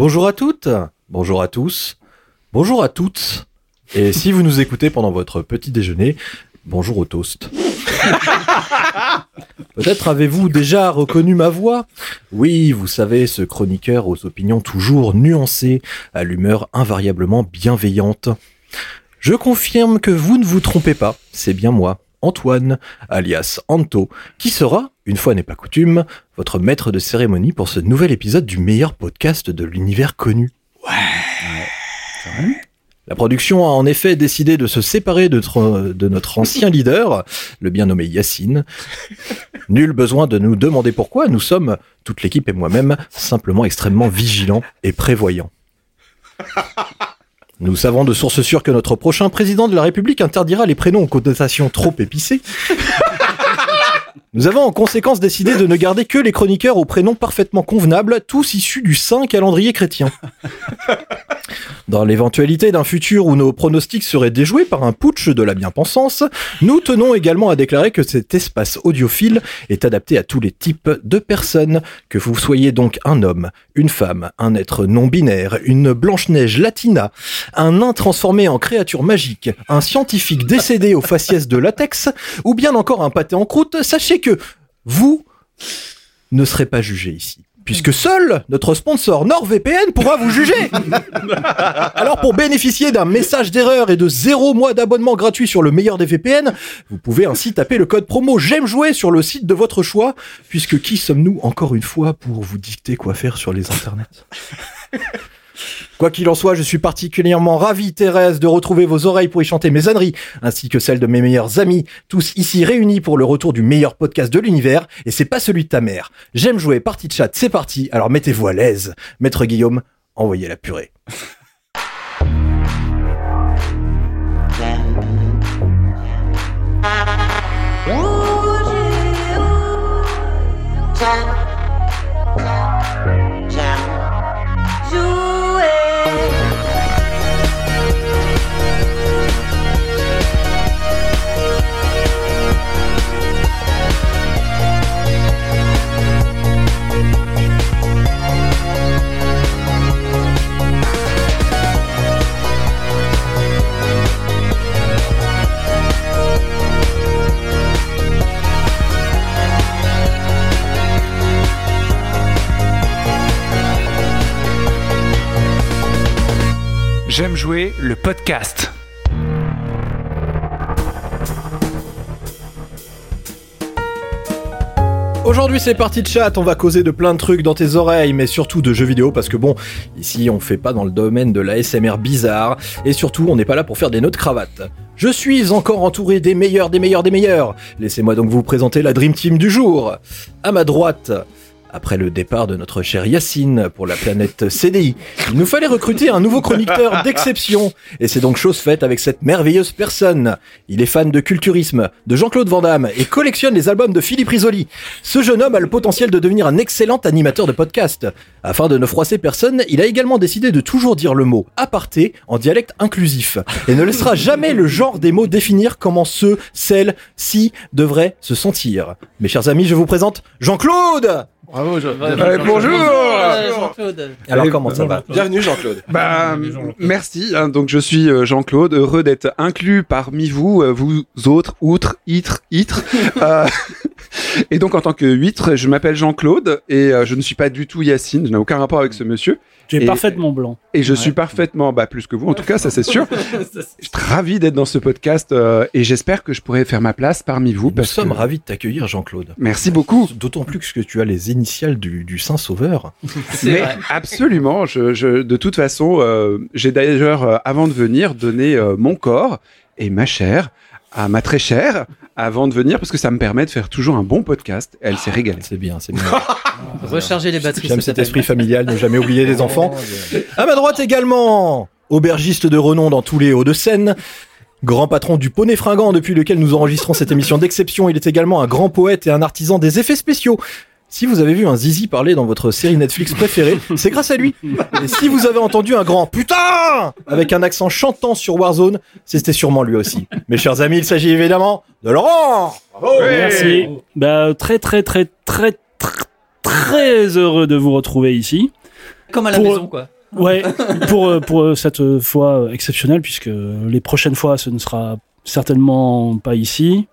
Bonjour à toutes, bonjour à tous, bonjour à toutes. Et si vous nous écoutez pendant votre petit déjeuner, bonjour au toast. Peut-être avez-vous déjà reconnu ma voix? Oui, vous savez, ce chroniqueur aux opinions toujours nuancées, à l'humeur invariablement bienveillante. Je confirme que vous ne vous trompez pas, c'est bien moi, Antoine, alias Anto, qui sera, une fois n'est pas coutume, votre maître de cérémonie pour ce nouvel épisode du meilleur podcast de l'univers connu. La production a en effet décidé de se séparer de notre ancien leader, le bien nommé Yacine. Nul besoin de nous demander pourquoi, nous sommes, toute l'équipe et moi-même, simplement extrêmement vigilants et prévoyants. Nous savons de sources sûres que notre prochain président de la République interdira les prénoms aux connotations trop épicées. Nous avons en conséquence décidé de ne garder que les chroniqueurs aux prénoms parfaitement convenables, tous issus du saint calendrier chrétien. Dans l'éventualité d'un futur où nos pronostics seraient déjoués par un putsch de la bien-pensance, nous tenons également à déclarer que cet espace audiophile est adapté à tous les types de personnes, que vous soyez donc un homme, une femme, un être non-binaire, une Blanche-Neige latina, un nain transformé en créature magique, un scientifique décédé au faciès de latex, ou bien encore un pâté en croûte, que vous ne serez pas jugé ici. Puisque seul notre sponsor NordVPN pourra vous juger. Alors pour bénéficier d'un message d'erreur et de zéro mois d'abonnement gratuit sur le meilleur des VPN, vous pouvez ainsi taper le code promo J'aime jouer sur le site de votre choix, puisque qui sommes-nous encore une fois pour vous dicter quoi faire sur les internets? Quoi qu'il en soit, je suis particulièrement ravi, Thérèse, de retrouver vos oreilles pour y chanter mes âneries, ainsi que celles de mes meilleurs amis, tous ici réunis pour le retour du meilleur podcast de l'univers, et c'est pas celui de ta mère. J'aime jouer, partie de chat, c'est parti, alors mettez-vous à l'aise. Maître Guillaume, envoyez la purée. J'aime jouer le podcast. Aujourd'hui c'est parti de chat, on va causer de plein de trucs dans tes oreilles, mais surtout de jeux vidéo, parce que bon, ici on fait pas dans le domaine de la SMR bizarre, et surtout on n'est pas là pour faire des nœuds de cravate. Je suis encore entouré des meilleurs, des meilleurs, des meilleurs. Laissez-moi donc vous présenter la Dream Team du jour. À ma droite, après le départ de notre cher Yacine pour la planète CDI, il nous fallait recruter un nouveau chroniqueur d'exception. Et c'est donc chose faite avec cette merveilleuse personne. Il est fan de culturisme, de Jean-Claude Van Damme et collectionne les albums de Philippe Risoli. Ce jeune homme a le potentiel de devenir un excellent animateur de podcast. Afin de ne froisser personne, il a également décidé de toujours dire le mot aparté en dialecte inclusif et ne laissera jamais le genre des mots définir comment ceux, celles, ci devraient se sentir. Mes chers amis, je vous présente Jean-Claude Bravo, Jean- Euh, bonjour Jean-Claude. Alors comment ça va Bienvenue Jean-Claude. Bah, merci. hein, donc je suis euh, Jean-Claude, heureux d'être inclus parmi vous, euh, vous autres, outres, itres, itres. Euh, et donc en tant que huître, je m'appelle Jean-Claude et euh, je ne suis pas du tout Yacine. Je n'ai aucun rapport avec ce monsieur. Tu es Et- parfaitement blanc. Et je suis parfaitement, bah plus que vous en tout cas, ça c'est sûr. Je suis ravi d'être dans ce podcast euh, et j'espère que je pourrai faire ma place parmi vous. Nous parce sommes que- ravis de t'accueillir Jean-Claude. Merci beaucoup. D'autant plus que tu as les initiales du, du Saint-Sauveur. C'est Mais vrai. absolument, je, je, de toute façon, euh, j'ai d'ailleurs, euh, avant de venir, donné euh, mon corps et ma chair à ma très chère avant de venir parce que ça me permet de faire toujours un bon podcast. Elle s'est régalée. C'est bien, c'est bien. Recharger les batteries. J'aime cet esprit familial, ne jamais oublier les enfants. À ma droite également, aubergiste de renom dans tous les Hauts-de-Seine. Grand patron du Poney Fringant depuis lequel nous enregistrons cette émission d'exception, il est également un grand poète et un artisan des effets spéciaux. Si vous avez vu un zizi parler dans votre série Netflix préférée, c'est grâce à lui. Et si vous avez entendu un grand putain avec un accent chantant sur Warzone, c'était sûrement lui aussi. Mes chers amis, il s'agit évidemment de Laurent. Merci. Bah, très, très, très, très, très, très heureux de vous retrouver ici. Comme à la Pour- maison, quoi. Ouais, pour, pour cette fois exceptionnelle, puisque les prochaines fois, ce ne sera certainement pas ici.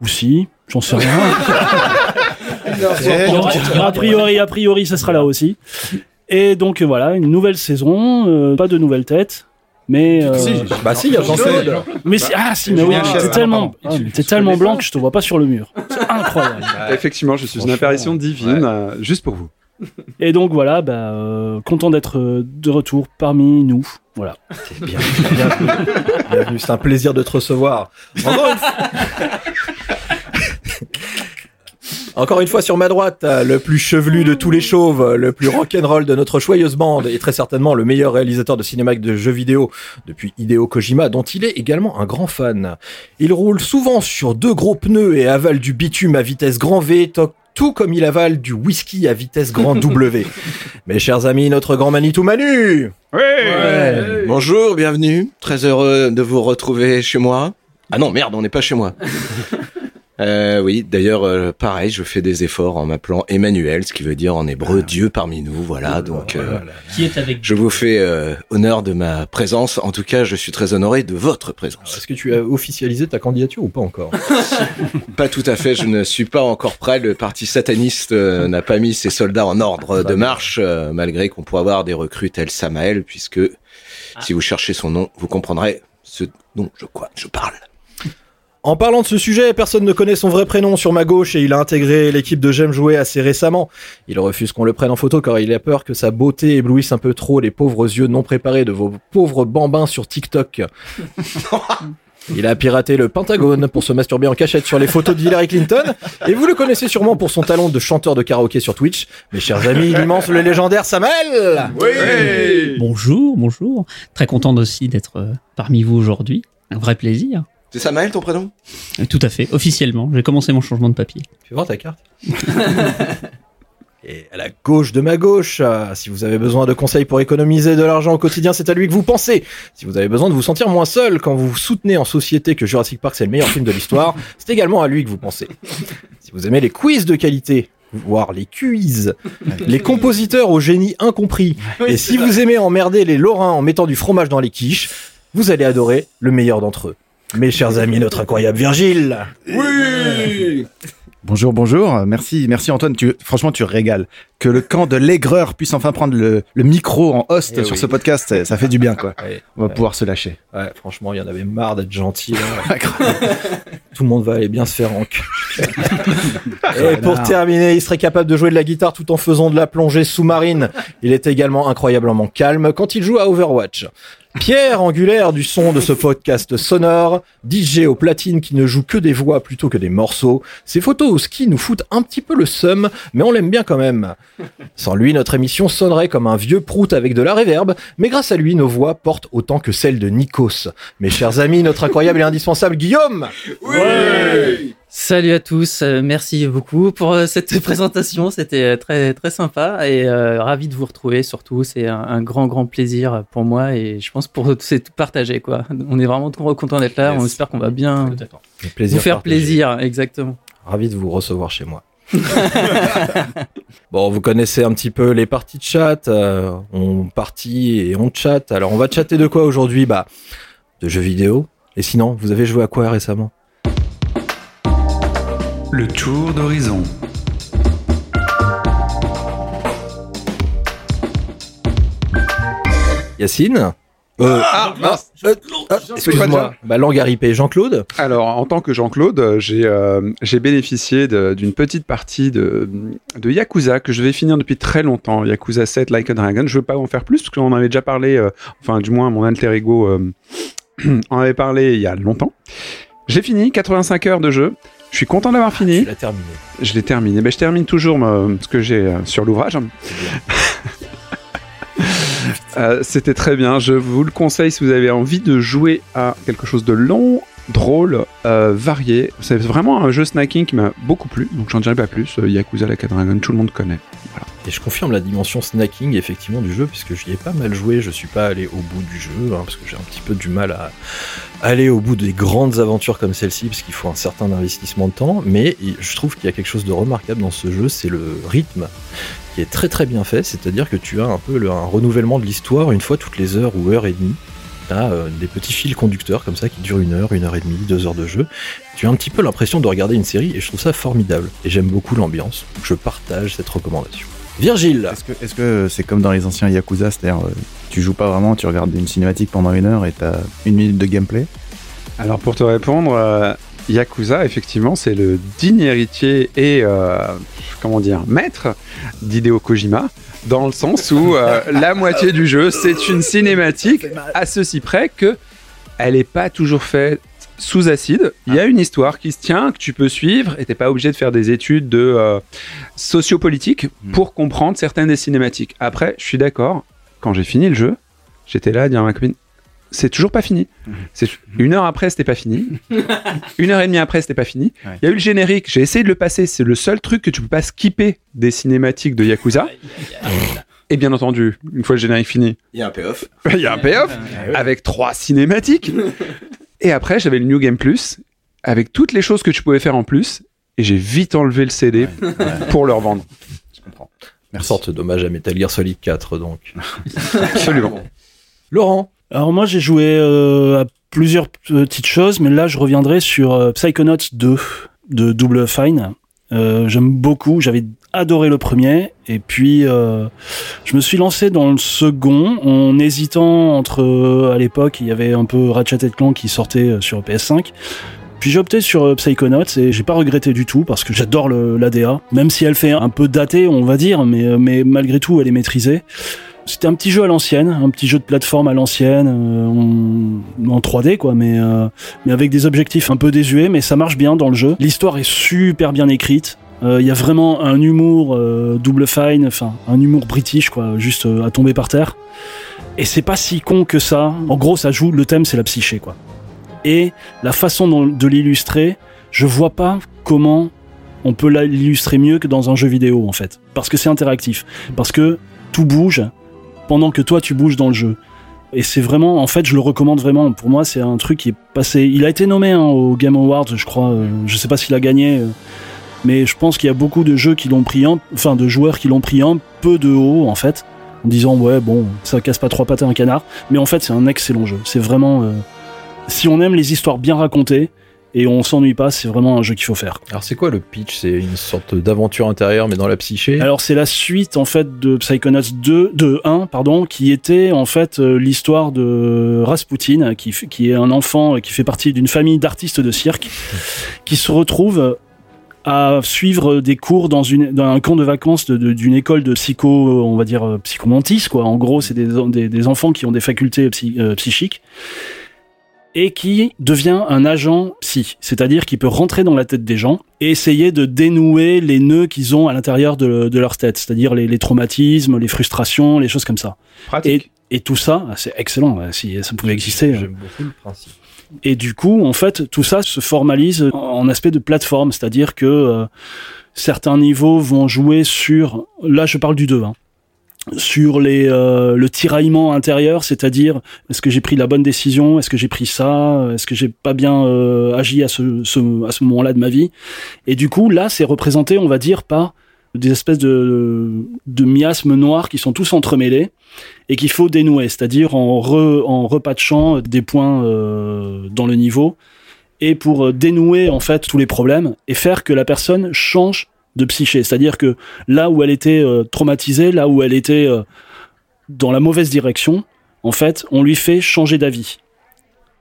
Ou si, j'en sais rien. a priori, a priori, ça sera là aussi. Et donc voilà, une nouvelle saison, euh, pas de nouvelles têtes. Mais, euh, Bah si, il y a mais si- ah si, mais oui, t'es ah, tellement, ah, mais t'es tellement blanc que je te vois pas sur le mur. C'est incroyable. Effectivement, je suis une apparition divine, euh, juste pour vous. Et donc voilà, bah, euh, content d'être de retour parmi nous. Voilà. C'est bien. C'est un plaisir de te recevoir. Encore une fois. Encore une fois sur ma droite, euh, le plus chevelu de tous les chauves, le plus rock'n'roll de notre joyeuse bande et très certainement le meilleur réalisateur de cinéma et de jeux vidéo depuis Hideo Kojima dont il est également un grand fan. Il roule souvent sur deux gros pneus et avale du bitume à vitesse grand V, to- tout comme il avale du whisky à vitesse grand W. Mes chers amis, notre grand Manitou Manu Bonjour, bienvenue. Très heureux de vous retrouver chez moi. Ah non, merde, on n'est pas chez moi. Euh, oui, d'ailleurs, euh, pareil, je fais des efforts en m'appelant Emmanuel, ce qui veut dire en hébreu Dieu parmi nous. Voilà, donc euh, Qui est avec je vous fais euh, honneur de ma présence. En tout cas, je suis très honoré de votre présence. Est-ce que tu as officialisé ta candidature ou pas encore Pas tout à fait, je ne suis pas encore prêt. Le parti sataniste euh, n'a pas mis ses soldats en ordre de marche, euh, malgré qu'on pourrait avoir des recrues telles Samael, puisque si vous cherchez son nom, vous comprendrez ce dont je quoi je parle. En parlant de ce sujet, personne ne connaît son vrai prénom sur ma gauche et il a intégré l'équipe de J'aime jouer assez récemment. Il refuse qu'on le prenne en photo car il a peur que sa beauté éblouisse un peu trop les pauvres yeux non préparés de vos pauvres bambins sur TikTok. Il a piraté le Pentagone pour se masturber en cachette sur les photos d'Hillary Clinton et vous le connaissez sûrement pour son talent de chanteur de karaoké sur Twitch. Mes chers amis, l'immense, le légendaire Samuel Bonjour, bonjour. Très content aussi d'être euh, parmi vous aujourd'hui. Un vrai plaisir. C'est Samael ton prénom? Euh, Tout à fait, officiellement. J'ai commencé mon changement de papier. Fais voir ta carte? Et à la gauche de ma gauche, euh, si vous avez besoin de conseils pour économiser de l'argent au quotidien, c'est à lui que vous pensez. Si vous avez besoin de vous sentir moins seul quand vous soutenez en société que Jurassic Park c'est le meilleur film de l'histoire, c'est également à lui que vous pensez. Si vous aimez les quiz de qualité, voire les quiz, les compositeurs au génie incompris, et si vous aimez emmerder les Lorrains en mettant du fromage dans les quiches, vous allez adorer le meilleur d'entre eux. Mes chers amis, notre incroyable Virgile. Bonjour, bonjour. Merci, merci Antoine. Tu, franchement, tu régales. Que le camp de l'aigreur puisse enfin prendre le, le micro en host Eh sur oui. ce podcast, ça- fait du bien, quoi. Ouais, On va ouais. pouvoir se lâcher. Ouais, franchement, il y en avait marre d'être gentil. là. Tout le monde va aller bien se faire rank. Et pour terminer, il serait capable de jouer de la guitare tout en faisant de la plongée sous-marine. Il est également incroyablement calme quand il joue à Overwatch. Pierre Angulaire du son de ce podcast sonore, DJ au platine qui ne joue que des voix plutôt que des morceaux. Ses photos au ski nous foutent un petit peu le seum, mais on l'aime bien quand même. Sans lui, notre émission sonnerait comme un vieux prout avec de la réverb, mais grâce à lui, nos voix portent autant que celles de Nikos. Mes chers amis, notre incroyable et indispensable Guillaume Salut à tous, euh, merci beaucoup pour euh, cette présentation, c'était euh, très très sympa et euh, ravi de vous retrouver surtout, c'est un, un grand grand plaisir pour moi et je pense pour c'est tout partagé quoi. On est vraiment trop content d'être là, on espère qu'on va bien vous faire partagé. plaisir, exactement. Ravi de vous recevoir chez moi. bon, vous connaissez un petit peu les parties de chat. euh, on partit et on chatte. Alors, on va chatter de quoi aujourd'hui? Bah, de jeux vidéo. Et sinon, vous avez joué à quoi récemment? Le tour d'horizon. Yacine euh, Ah, mince. euh, ah, Excuse-moi. Bah, langue RIP. Jean-Claude Alors, en tant que Jean-Claude, euh, j'ai euh, bénéficié d'une petite partie de, de Yakuza que je vais finir depuis très longtemps. Yakuza 7 Like a Dragon. Je veux pas en faire plus parce qu'on en avait déjà parlé, euh, enfin, du moins, mon alter ego euh, en avait parlé il y a longtemps. J'ai fini, 85 heures de jeu. Je suis content d'avoir Tu fini. l'as terminé. Je l'ai terminé. Mais je termine toujours ce que j'ai euh, sur l'ouvrage. Euh, C'était très bien. Je vous le conseille si vous avez envie de jouer à quelque chose de long, drôle, euh, varié. C'est vraiment un jeu snacking qui m'a beaucoup plu. Donc j'en dirai pas plus. Yakuza Like a Dragon, tout le monde connaît. Et je confirme la dimension snacking effectivement du jeu, puisque j'y ai pas mal joué, je suis pas allé au bout du jeu, hein, parce que j'ai un petit peu du mal à aller au bout des grandes aventures comme celle-ci, parce qu'il faut un certain investissement de temps, mais je trouve qu'il y a quelque chose de remarquable dans ce jeu, c'est le rythme qui est très très bien fait, c'est-à-dire que tu as un peu un renouvellement de l'histoire une fois toutes les heures ou heures et demie. T'as euh, des petits fils conducteurs comme ça qui durent une heure, une heure et demie, deux heures de jeu. Tu as un petit peu l'impression de regarder une série et je trouve ça formidable. Et j'aime beaucoup l'ambiance. Je partage cette recommandation. Virgile Est-ce que c'est comme dans les anciens Yakuza, c'est-à-dire euh, tu joues pas vraiment, tu regardes une cinématique pendant une heure et t'as une minute de gameplay? Alors pour te répondre, euh, Yakuza, effectivement, c'est le digne héritier et, euh, comment dire, maître d'Hideo Kojima, dans le sens où euh, la moitié du jeu, c'est une cinématique, à ceci près que elle n'est pas toujours faite sous acide. Il y a une histoire qui se tient, que tu peux suivre, et t'es pas obligé de faire des études de euh, sociopolitique pour comprendre certaines des cinématiques. Après, je suis d'accord, quand j'ai fini le jeu, j'étais là à dire à ma copine, c'est toujours pas fini. C'est une heure après, c'était pas fini. une heure et demie après, c'était pas fini. Il Ouais. y a eu le générique. J'ai essayé de le passer. C'est le seul truc que tu peux pas skipper des cinématiques de Yakuza. Et bien entendu, une fois le générique fini, Il y a un payoff. il y a un payoff avec trois cinématiques. Et après, j'avais le New Game Plus avec toutes les choses que tu pouvais faire en plus. Et j'ai vite enlevé le CD pour le revendre. Je comprends. Une sorte d'hommage à Metal Gear Solid 4 donc. Absolument. Laurent Alors moi j'ai joué euh, à plusieurs petites choses, mais là je reviendrai sur euh, Psychonauts 2 de Double Fine. Euh, J'aime beaucoup, j'avais adoré le premier, et puis euh, je me suis lancé dans le second en hésitant entre, euh, à l'époque il y avait un peu Ratchet Clank qui sortait sur PS5, puis j'ai opté sur Psychonauts et j'ai pas regretté du tout parce que j'adore l'ADA, même si elle fait un peu datée, on va dire, mais, mais malgré tout elle est maîtrisée. C'était un petit jeu à l'ancienne, un petit jeu de plateforme à l'ancienne, euh, en, en 3D quoi, mais, euh, mais avec des objectifs un peu désuets, mais ça marche bien dans le jeu. L'histoire est super bien écrite. Euh, Il y a vraiment un humour double fine, enfin un humour british quoi, juste à tomber par terre. Et c'est pas si con que ça. En gros, ça joue. Le thème, c'est la psyché quoi. Et la façon de l'illustrer, je vois pas comment on peut l'illustrer mieux que dans un jeu vidéo en fait, parce que c'est interactif, parce que tout bouge pendant que toi tu bouges dans le jeu. Et c'est vraiment, en fait, je le recommande vraiment. Pour moi, c'est un truc qui est passé. Il a été nommé hein, au Game Awards, je crois. euh, je sais pas s'il a gagné, euh, mais je pense qu'il y a beaucoup de jeux qui l'ont pris un, enfin de joueurs qui l'ont pris un peu de haut en fait, en disant ouais bon, ça casse pas trois pattes à un canard. Mais en fait, c'est un excellent jeu. C'est vraiment, euh, si on aime les histoires bien racontées et on s'ennuie pas, c'est vraiment un jeu qu'il faut faire. Alors c'est quoi le pitch? C'est une sorte d'aventure intérieure mais dans la psyché? Alors c'est la suite en fait de Psychonauts 2, de 1 pardon, qui était en fait euh, l'histoire de Rasputin, qui, qui est un enfant euh, qui fait partie d'une famille d'artistes de cirque, qui se retrouve à suivre des cours dans, une, dans un camp de vacances de- de- d'une école de psycho, on va dire euh, psychomantis quoi. En gros, c'est des, des, des enfants qui ont des facultés psy- euh, psychiques et qui devient un agent psy, c'est-à-dire qu'il peut rentrer dans la tête des gens et essayer de dénouer les nœuds qu'ils ont à l'intérieur de, de leur tête, c'est-à-dire les, les traumatismes, les frustrations, les choses comme ça. Pratique. Et tout ça, c'est excellent, si ça pouvait exister. euh. J'aime beaucoup le principe. Et du coup, en fait, tout ça se formalise en en aspect de plateforme, c'est-à-dire que euh, certains niveaux vont jouer sur, là je parle du 2, hein, sur les, euh, le tiraillement intérieur, c'est-à-dire est-ce que j'ai pris la bonne décision, est-ce que j'ai pris ça, est-ce que j'ai pas bien euh, agi à ce, ce- à ce moment-là de ma vie. Et du coup, là, c'est représenté, on va dire, par des espèces de, de miasmes noirs qui sont tous entremêlés et qu'il faut dénouer, c'est-à-dire en, re, en repatchant des points euh, dans le niveau et pour euh, dénouer en fait tous les problèmes et faire que la personne change de psyché, c'est-à-dire que là où elle était euh, traumatisée, là où elle était euh, dans la mauvaise direction, en fait, on lui fait changer d'avis.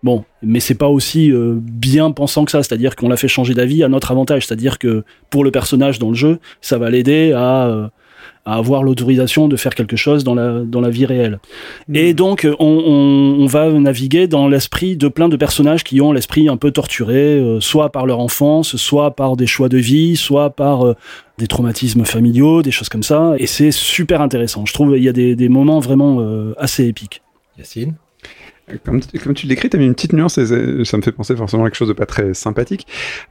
Bon, mais c'est pas aussi euh, bien pensant que ça, c'est-à-dire qu'on l'a fait changer d'avis à notre avantage, c'est-à-dire que pour le personnage dans le jeu, ça va l'aider à, à avoir l'autorisation de faire quelque chose dans la, dans la vie réelle. Et donc, euh, on, on, on va naviguer dans l'esprit de plein de personnages qui ont l'esprit un peu torturé, euh, soit par leur enfance, soit par des choix de vie, soit par euh, des traumatismes familiaux, des choses comme ça. Et c'est super intéressant. Je trouve il y a des, des moments vraiment euh, assez épiques. Yacine? Comme, comme tu le décris, tu as mis une petite nuance et ça me fait penser forcément à quelque chose de pas très sympathique.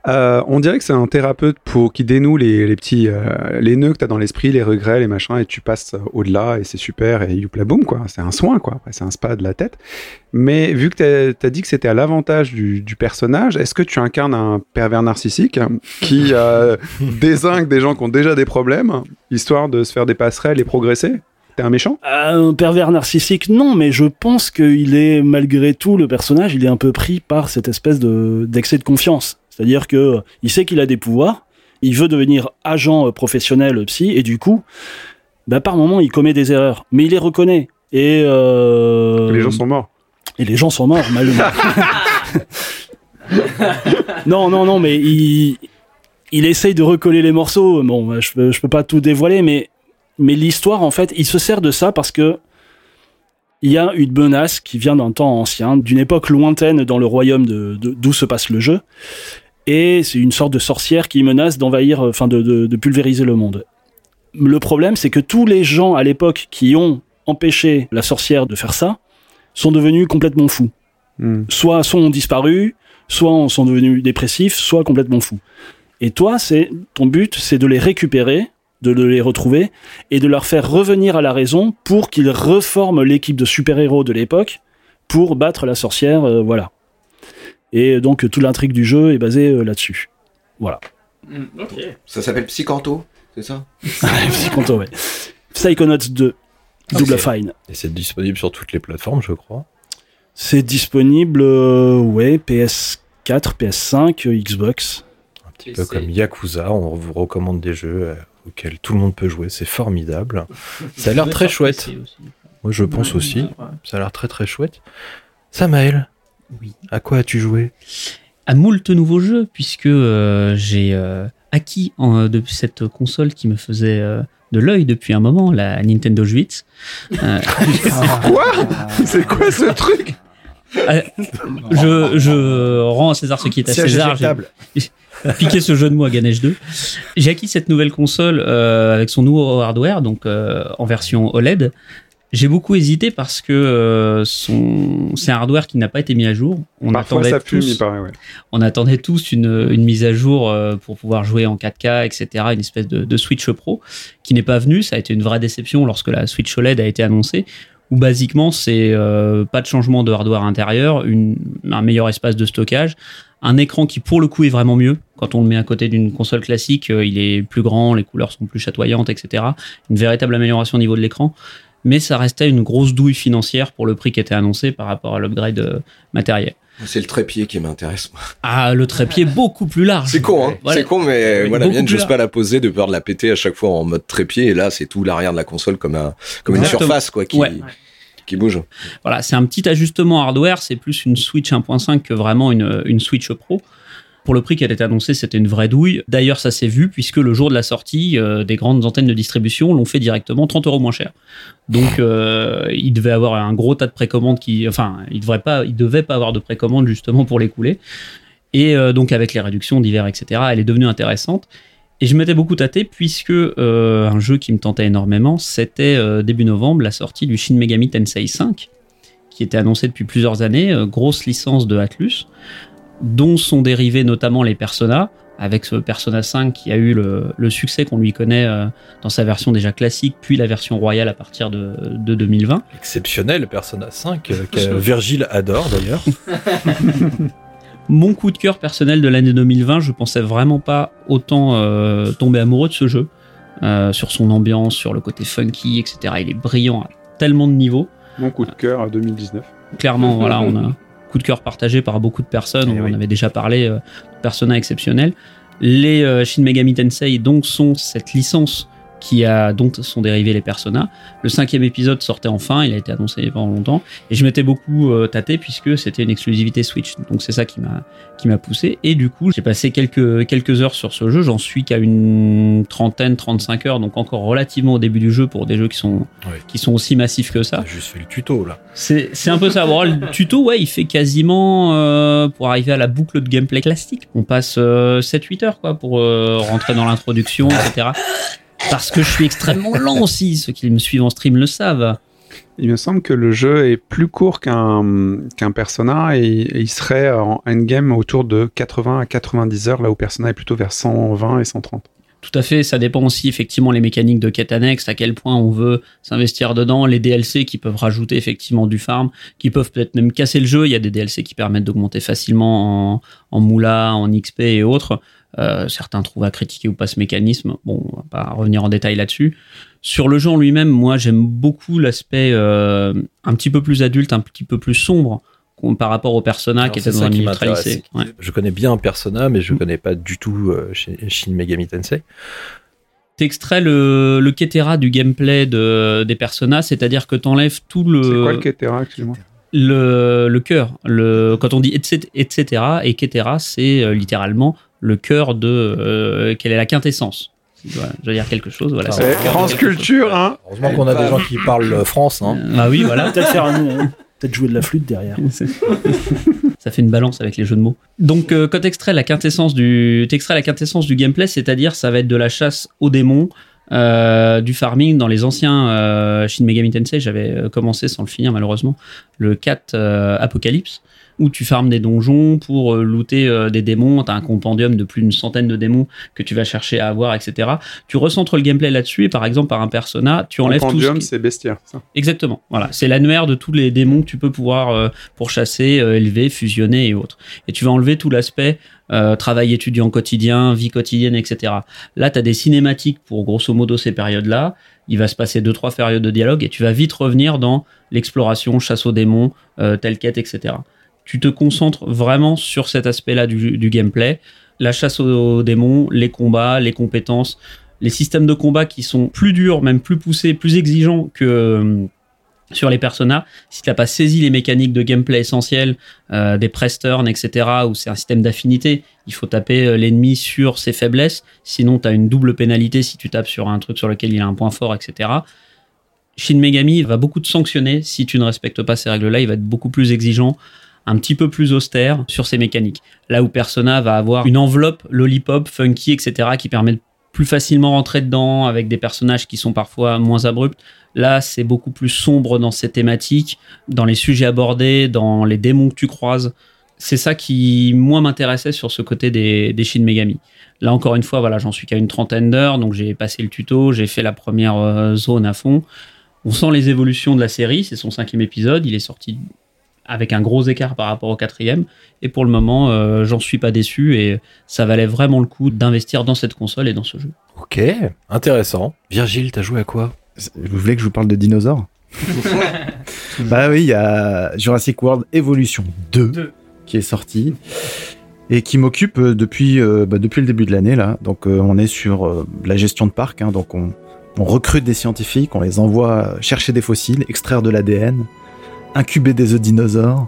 Euh, on dirait que c'est un thérapeute pour qui dénoue les, les petits euh, les nœuds que tu as dans l'esprit, les regrets, les machins, et tu passes au-delà et c'est super et youpla boum quoi. C'est un soin quoi. C'est un spa de la tête. Mais vu que tu as, dit que c'était à l'avantage du, du personnage, est-ce que tu incarnes un pervers narcissique qui euh, désingue des gens qui ont déjà des problèmes, histoire de se faire des passerelles et progresser? T'es un méchant? Un pervers narcissique, non, mais je pense qu'il est, malgré tout, le personnage, il est un peu pris par cette espèce de, d'excès de confiance. C'est-à-dire que il sait qu'il a des pouvoirs, il veut devenir agent euh, professionnel psy, et du coup, bah, par moment, il commet des erreurs. Mais il les reconnaît. Et, euh, Les gens sont morts. Et les gens sont morts, malheureusement. non, non, non, mais il, il essaye de recoller les morceaux. Bon, je peux, je peux pas tout dévoiler, mais, mais l'histoire, en fait, il se sert de ça parce que il y a une menace qui vient d'un temps ancien, d'une époque lointaine dans le royaume de, de- d'où se passe le jeu. Et c'est une sorte de sorcière qui menace d'envahir, enfin de, de, de pulvériser le monde. Le problème, c'est que tous les gens à l'époque qui ont empêché la sorcière de faire ça sont devenus complètement fous. Hmm. Soit, soit ont disparu, soit sont devenus dépressifs, soit complètement fous. Et toi, c'est ton but, c'est de les récupérer, de les retrouver et de leur faire revenir à la raison pour qu'ils reforment l'équipe de super-héros de l'époque pour battre la sorcière, euh, voilà. Et donc toute l'intrigue du jeu est basée euh, là-dessus. Voilà. Ça s'appelle Psychanto, c'est ça? Conto, ouais. Psychonauts 2, Double Ok. Fine. Et c'est disponible sur toutes les plateformes, je crois. C'est disponible, euh, ouais, PS4, PS5, euh, Xbox. Un petit peu comme Yakuza, on vous recommande des jeux euh, auxquels tout le monde peut jouer, c'est formidable. Ça a l'air très chouette. Moi, je pense aussi. Ça a l'air très très chouette. Samaël, Oui. à quoi as-tu joué? À moult nouveaux jeux, puisque euh, j'ai euh, acquis en, de cette console qui me faisait euh, de l'œil depuis un moment, la Nintendo Switch. Euh, Quoi? C'est quoi ce truc? Je, je rends à César ce qui est à César. J'ai piqué ce jeu de mots à Ganesh 2. J'ai acquis cette nouvelle console euh, avec son nouveau hardware, donc euh, en version OLED. J'ai beaucoup hésité parce que euh, son, c'est un hardware qui n'a pas été mis à jour. On Parfois attendait ça fume, tous- il paraît, ouais. on attendait tous une, une mise à jour euh, pour pouvoir jouer en 4K, etc. Une espèce de, de Switch Pro qui n'est pas venue. Ça a été une vraie déception lorsque la Switch OLED a été annoncée. Où basiquement c'est euh, pas de changement de hardware intérieur, un meilleur espace de stockage, un écran qui pour le coup est vraiment mieux. Quand on le met à côté d'une console classique, euh, il est plus grand, les couleurs sont plus chatoyantes, etc. Une véritable amélioration au niveau de l'écran. Mais ça restait une grosse douille financière pour le prix qui était annoncé par rapport à l'upgrade euh, matériel. C'est le trépied qui m'intéresse. moi. Ah, le trépied beaucoup plus large. C'est con, hein Voilà. C'est con, mais Oui, voilà, beaucoup mienne, j'ose pas la poser de peur de la péter à chaque fois en mode trépied. Et là, c'est tout l'arrière de la console comme, un, comme une surface, quoi, qui, Ouais. qui bouge. Voilà, c'est un petit ajustement hardware, c'est plus une Switch 1.5 que vraiment une, une Switch Pro. Pour le prix qui a été annoncé, c'était une vraie douille. D'ailleurs, ça s'est vu puisque le jour de la sortie, euh, des grandes antennes de distribution l'ont fait directement 30 euros moins cher. Donc, euh, il devait avoir un gros tas de précommandes qui, enfin, il devrait pas, devait pas avoir de précommandes justement pour l'écouler. Et euh, donc, avec les réductions d'hiver, etc., elle est devenue intéressante. Et je m'étais beaucoup tâté puisque un jeu qui me tentait énormément, c'était début novembre la sortie du Shin Megami Tensei 5, qui était annoncé depuis plusieurs années, grosse licence de Atlus, dont sont dérivés notamment les Persona, avec ce Persona 5 qui a eu le, le succès qu'on lui connaît euh, dans sa version déjà classique, puis la version royale à partir de, de 2020. Exceptionnel, Persona 5, euh, que Virgile adore d'ailleurs. Mon coup de cœur personnel de l'année 2020, je pensais vraiment pas autant euh, tomber amoureux de ce jeu, euh, sur son ambiance, sur le côté funky, etc. Il est brillant à tellement de niveaux. Mon coup de cœur à 2019. Clairement, voilà, on a coup de cœur partagé par beaucoup de personnes. Eh on oui. avait déjà parlé euh, Persona exceptionnel. Les euh, Shin Megami Tensei donc sont cette licence qui a dont sont dérivés les Persona. Le cinquième épisode sortait enfin, il a été annoncé pendant longtemps, et je m'étais beaucoup euh, tâté puisque c'était une exclusivité Switch. Donc c'est ça qui m'a qui m'a poussé. Et du coup, j'ai passé quelques quelques heures sur ce jeu. J'en suis qu'à une trentaine, 35 heures, donc encore relativement au début du jeu pour des jeux qui sont qui sont aussi massifs que ça. T'as juste fait le tuto là. C'est c'est un peu ça. Bon, le tuto, ouais, il fait quasiment euh, pour arriver à la boucle de gameplay classique. On passe euh, 7-8 heures quoi pour euh, rentrer dans l'introduction, etc. Parce que je suis extrêmement lent aussi. Ceux qui me suivent en stream le savent. Il me semble que le jeu est plus court qu'un qu'un Persona et, et il serait en endgame autour de 80 à 90 heures, là où Persona est plutôt vers 120 et 130. Tout à fait, ça dépend aussi effectivement les mécaniques de quête annexe, à quel point on veut s'investir dedans, les DLC qui peuvent rajouter effectivement du farm, qui peuvent peut-être même casser le jeu. Il y a des DLC qui permettent d'augmenter facilement en, en moula, en XP et autres. Euh, certains trouvent à critiquer ou pas ce mécanisme. Bon, on va pas revenir en détail là-dessus. Sur le jeu en lui-même, moi j'aime beaucoup l'aspect euh, un petit peu plus adulte, un petit peu plus sombre par rapport au Persona Alors, qui était dans un milieu très lycée. Ouais. Je connais bien Persona, mais je connais pas du tout euh, Shin Megami Tensei. T'extrais le, le Ketera du gameplay de, des Persona, c'est-à-dire que t'enlèves tout le. C'est quoi le Ketera, excuse-moi? Le, le cœur. Le, quand on dit etc., etc. et Ketera, c'est littéralement le cœur de. euh, quelle est la quintessence voilà, Je veux dire quelque chose. Voilà, Ah, ouais. France chose. Culture, hein Heureusement qu'on a des gens qui parlent euh, France. Hein. Ah oui, voilà. Peut-être faire un- peut-être jouer de la flûte derrière. Ça fait une balance avec les jeux de mots. Donc, euh, quand t'extrais la quintessence du, t'extrais la quintessence du gameplay, c'est-à-dire ça va être de la chasse aux démons, euh, du farming dans les anciens euh, Shin Megami Tensei. J'avais commencé sans le finir malheureusement le 4 euh, Apocalypse où tu farmes des donjons pour euh, looter euh, des démons. T'as un compendium de plus d'une centaine de démons que tu vas chercher à avoir, etc. Tu recentres le gameplay là-dessus et par exemple par un persona, tu enlèves tout ce Compendium, qui- c'est bestiaire, ça. Exactement. Voilà, c'est l'annuaire de tous les démons que tu peux pouvoir euh, pourchasser, euh, élever, fusionner et autres. Et tu vas enlever tout l'aspect euh, travail étudiant quotidien, vie quotidienne, etc. Là, tu as des cinématiques pour grosso modo ces périodes-là. Il va se passer deux trois périodes de dialogue et tu vas vite revenir dans l'exploration, chasse aux démons, euh, telle quête, etc. Tu te concentres vraiment sur cet aspect-là du, gameplay, la chasse aux démons, les combats, les compétences, les systèmes de combat qui sont plus durs, même plus poussés, plus exigeants que euh, sur les personas. Si tu n'as pas saisi les mécaniques de gameplay essentielles, euh, des press turns, etc., où c'est un système d'affinité, il faut taper euh, l'ennemi sur ses faiblesses, sinon tu as une double pénalité si tu tapes sur un truc sur lequel il a un point fort, etc. Shin Megami va beaucoup te sanctionner si tu ne respectes pas ces règles-là, il va être beaucoup plus exigeant, un petit peu plus austère sur ses mécaniques. Là où Persona va avoir une enveloppe lollipop, funky, etc., qui permet de plus facilement rentrer dedans avec des personnages qui sont parfois moins abrupts. Là, c'est beaucoup plus sombre dans ces thématiques, dans les sujets abordés, dans les démons que tu croises. C'est ça qui, moi, m'intéressait sur ce côté des, des Shin Megami. Là, encore une fois, voilà, j'en suis qu'à une trentaine d'heures, donc j'ai passé le tuto, j'ai fait la première euh, zone à fond. On sent les évolutions de la série, c'est son cinquième épisode, il est sorti avec un gros écart par rapport au quatrième. Et pour le moment, euh, j'en suis pas déçu et ça valait vraiment le coup d'investir dans cette console et dans ce jeu. Ok, intéressant. Virgile, t'as joué à quoi? Vous voulez que je vous parle de dinosaures? Bah oui, il y a Jurassic World Evolution 2 Deux. qui est sorti et qui m'occupe euh, depuis euh, bah, depuis le début de l'année là. Donc euh, on est sur euh, la gestion de parc, hein. donc on, on recrute des scientifiques, on les envoie chercher des fossiles, extraire de l'ADN, incuber des œufs de dinosaures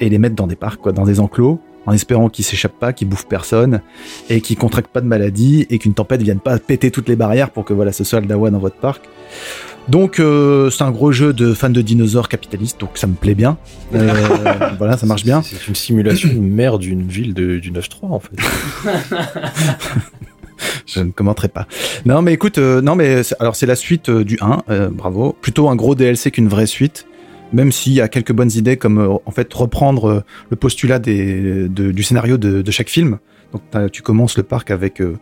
et les mettre dans des parcs, quoi, dans des enclos, en espérant qu'ils s'échappent pas, qu'ils bouffent personne et qu'ils contractent pas de maladie et qu'une tempête vienne pas péter toutes les barrières pour que voilà ce soit le dawa dans votre parc. Donc euh, c'est un gros jeu de fans de dinosaures capitalistes, donc ça me plaît bien. Euh, voilà, ça marche bien. C'est une simulation mère d'une ville de, du 9-3 en fait. Je ne commenterai pas. Non, mais écoute, euh, non, mais alors c'est la suite euh, du 1, euh, bravo. Plutôt un gros DLC qu'une vraie suite. Même s'il y a quelques bonnes idées, comme euh, en fait reprendre euh, le postulat des, de- du scénario de, de chaque film. Donc tu commences le parc avec euh,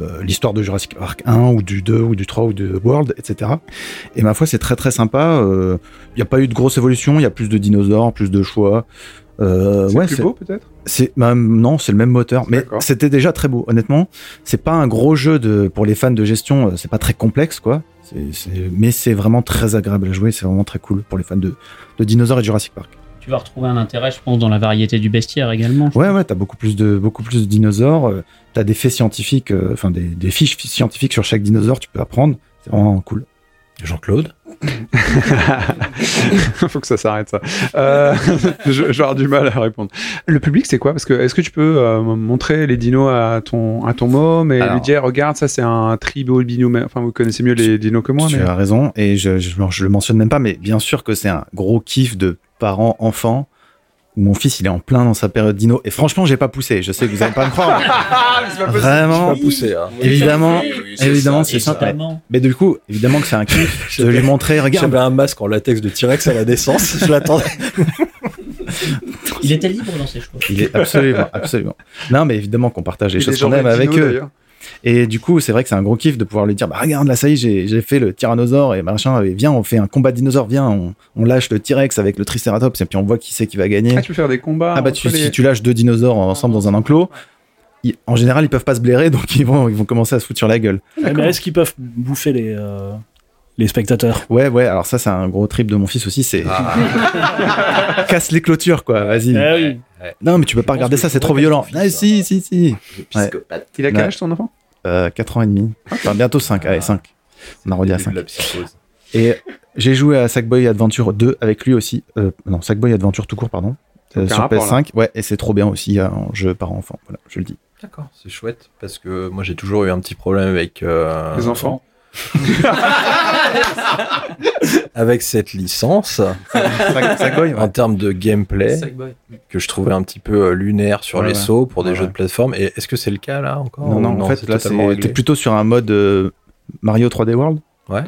euh, l'histoire de Jurassic Park 1 ou du 2 ou du 3 ou de World, etc. Et ma foi, c'est très très sympa. euh, Il n'y a pas eu de grosse évolution, il y a plus de dinosaures, plus de choix. Euh, C'est ouais, plus c'est- beau, peut-être? C'est bah, non, c'est le même moteur, mais c'était déjà très beau. Honnêtement, c'est pas un gros jeu de pour les fans de gestion. euh, C'est pas très complexe, quoi. C'est- c'est- mais c'est vraiment très agréable à jouer. C'est vraiment très cool pour les fans de, de dinosaures et Jurassic Park. Tu vas retrouver un intérêt, je pense, dans la variété du bestiaire également. Ouais, ouais, t'as beaucoup plus de beaucoup plus de dinosaures. euh, T'as des faits scientifiques, euh, enfin des, des fiches scientifiques sur chaque dinosaure. Tu peux apprendre. C'est vraiment cool. Jean-Claude? Faut que ça s'arrête ça. Euh, je, vais avoir du mal à répondre. Le public, c'est quoi? Parce que est-ce que tu peux euh, montrer les dinos à ton à ton môme et Alors. lui dire regarde ça c'est un tribal bino. mais- Enfin vous connaissez mieux les dinos que moi. tu Mais... as raison, et je, je, je le mentionne même pas, mais bien sûr que c'est un gros kiff de parents enfants mon fils il est en plein dans sa période dino et franchement j'ai pas poussé je sais que vous allez pas me croire vraiment Pas poussé. Hein. évidemment c'est évidemment c'est ça Totalement. mais du coup évidemment que c'est un kiff de lui montrer regarde J'avais un masque en latex de T-Rex à la naissance. Je l'attendais. Il était libre dans ses choix. il est absolument absolument non mais évidemment qu'on partage les choses qu'on aime avec eux d'ailleurs. Et du coup c'est vrai que c'est un gros kiff de pouvoir lui dire bah regarde là ça y est j'ai j'ai fait le tyrannosaure et machin et viens on fait un combat de dinosaures viens on, on lâche le T-Rex avec le Triceratops et puis on voit qui c'est qui va gagner Ah, tu peux faire des combats. Ah bah entre tu, les- si tu lâches deux dinosaures ensemble dans un enclos, ils- en général ils peuvent pas se blairer donc ils vont ils vont commencer à se foutre sur la gueule. Mais est-ce qu'ils peuvent bouffer les, euh, les spectateurs Ouais ouais alors ça c'est un gros trip de mon fils aussi c'est Ah. casse les clôtures quoi vas-y. Ah oui. Non mais tu peux pas regarder ça c'est trop violent. Ah si si si. Psychopathe. Il a quel Ouais. âge ton enfant? Euh, 4 ans et demi. Enfin bientôt 5 allez 5. On a redit à 5. La psychose. Et j'ai joué à Sackboy Adventure 2 avec lui aussi. Euh, non Sackboy Adventure tout court pardon. Euh, sur rapport, PS5 ouais et c'est trop bien aussi euh, en jeu par enfant voilà je le dis. D'accord, c'est chouette parce que moi j'ai toujours eu un petit problème avec euh, Les enfants avec cette licence en termes de gameplay que je trouvais un petit peu euh, lunaire sur Ouais, les ouais. sauts pour des Ouais, jeux de plateforme. Et est-ce que c'est le cas là encore Non, non, en fait, là, t'es plutôt sur un mode euh, Mario 3D World. Ouais.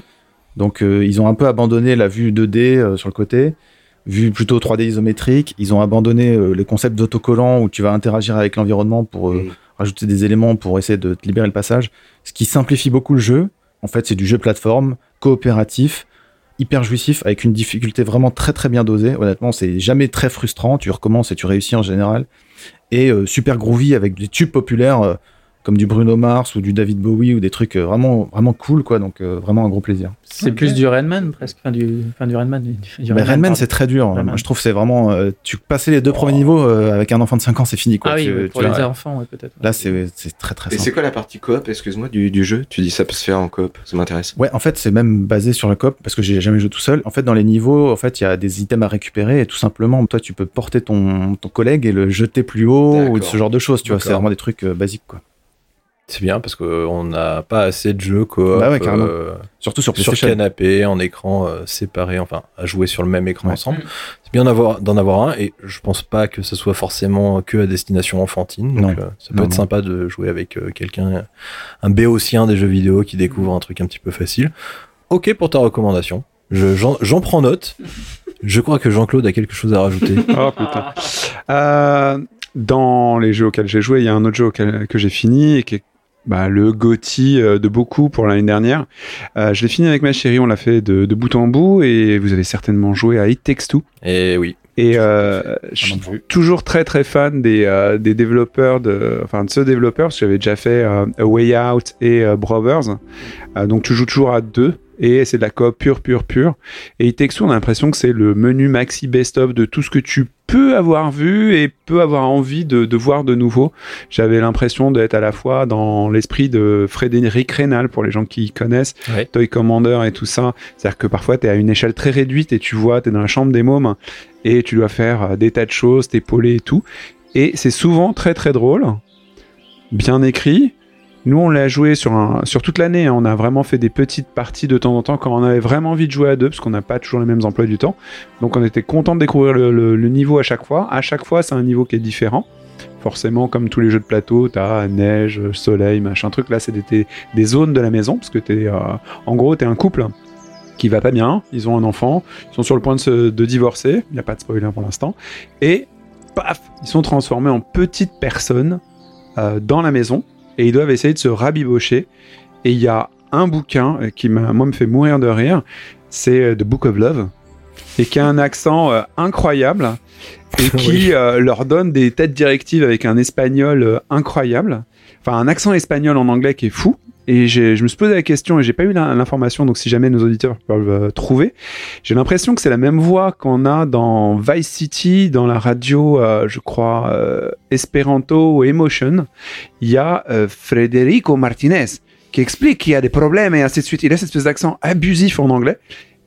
Donc, euh, ils ont un peu abandonné la vue 2D euh, sur le côté, vue plutôt 3D isométrique. Ils ont abandonné euh, les concepts d'autocollants où tu vas interagir avec l'environnement pour euh, Mm. rajouter des éléments pour essayer de te libérer le passage. Ce qui simplifie beaucoup le jeu. En fait, c'est du jeu plateforme, coopératif, hyper jouissif, avec une difficulté vraiment très très bien dosée. Honnêtement, c'est jamais très frustrant. Tu recommences et tu réussis en général. Et euh, super groovy avec des tubes populaires euh, comme du Bruno Mars ou du David Bowie ou des trucs euh, vraiment vraiment cool quoi. Donc euh, vraiment un gros plaisir. C'est plus du Rayman presque. Enfin, du, enfin, du Rayman. du- Rayman pardon. c'est très dur. Moi, je trouve que c'est vraiment euh, tu passais les deux premiers niveaux euh, avec un enfant de 5 ans c'est fini quoi. Ah oui, Tu- tu pour vois, les enfants, ouais, peut-être. Là c'est c'est très très Et c'est quoi la partie coop, excuse-moi, du, du jeu? Tu dis ça peut se faire en coop, ça m'intéresse. Ouais, en fait, c'est même basé sur la coop parce que j'ai jamais joué tout seul. En fait, dans les niveaux, en fait, il y a des items à récupérer et tout simplement, toi, tu peux porter ton, ton collègue et le jeter plus haut ou ce genre de choses. Tu vois, c'est vraiment des trucs euh, basiques, quoi. C'est bien parce qu'on n'a pas assez de jeux coop Bah ouais, euh, Surtout sur sur canapé, en écran euh, séparé, enfin à jouer sur le même écran Ouais. ensemble. C'est bien d'en avoir un et je pense pas que ce soit forcément que à destination enfantine. Donc Non. euh, ça peut Non, être non. sympa de jouer avec euh, quelqu'un, un béotien des jeux vidéo qui découvre un truc un petit peu facile. Ok pour ta recommandation. Je- J'en prends note. Je crois que Jean-Claude a quelque chose à rajouter. Oh putain. Euh, dans les jeux auxquels j'ai joué, il y a un autre jeu auquel, que j'ai fini et qui est bah, le GOTY euh, de beaucoup pour l'année dernière. Euh, je l'ai fini avec ma chérie, on l'a fait de, de bout en bout et vous avez certainement joué à It Takes Two. Et oui. Et euh, je suis toujours très très fan des, euh, des développeurs, de, enfin de ce développeur, parce que j'avais déjà fait A Way Out et Brothers. Donc tu joues toujours à deux et c'est de la coop pure, pure, pure. Et It Takes Two, on a l'impression que c'est le menu maxi best-of de tout ce que tu peux avoir vu et peux avoir envie de, de voir de nouveau. J'avais l'impression d'être à la fois dans l'esprit de Frédéric Rénal, pour les gens qui connaissent, Ouais. Toy Commander et tout ça. C'est-à-dire que parfois, tu es à une échelle très réduite et tu vois, tu es dans la chambre des mômes et tu dois faire euh, des tas de choses, t'épauler et tout. Et c'est souvent très très drôle, bien écrit. Nous, on l'a joué sur, toute l'année. hein. On a vraiment fait des petites parties de temps en temps quand on avait vraiment envie de jouer à deux, parce qu'on n'a pas toujours les mêmes emplois du temps. Donc, on était content de découvrir le, niveau à chaque fois. À chaque fois, c'est un niveau qui est différent. Forcément, comme tous les jeux de plateau, t'as neige, soleil, machin truc. Là, c'est des, zones de la maison, parce que t'es, euh, en gros, t'es un couple qui va pas bien. Ils ont un enfant. Ils sont sur le point de divorcer. Il n'y a pas de spoiler pour l'instant. Et paf, ils sont transformés en petites personnes euh, dans la maison et ils doivent essayer de se rabibocher. Et il y a un bouquin euh, qui m'a, moi me fait mourir de rire, c'est euh, The Book of Love. Et qui a un accent euh, incroyable. Et qui euh, leur donne des têtes directives avec un espagnol euh, incroyable, enfin un accent espagnol en anglais qui est fou. Et je me suis posé la question et j'ai pas eu l'information, donc si jamais nos auditeurs peuvent euh, trouver, j'ai l'impression que c'est la même voix qu'on a dans Vice City, dans la radio, euh, je crois, euh, Esperanto ou Emotion. Il y a euh, Federico Martinez qui explique qu'il y a des problèmes et ainsi de suite. Il a cette espèce d'accent abusif en anglais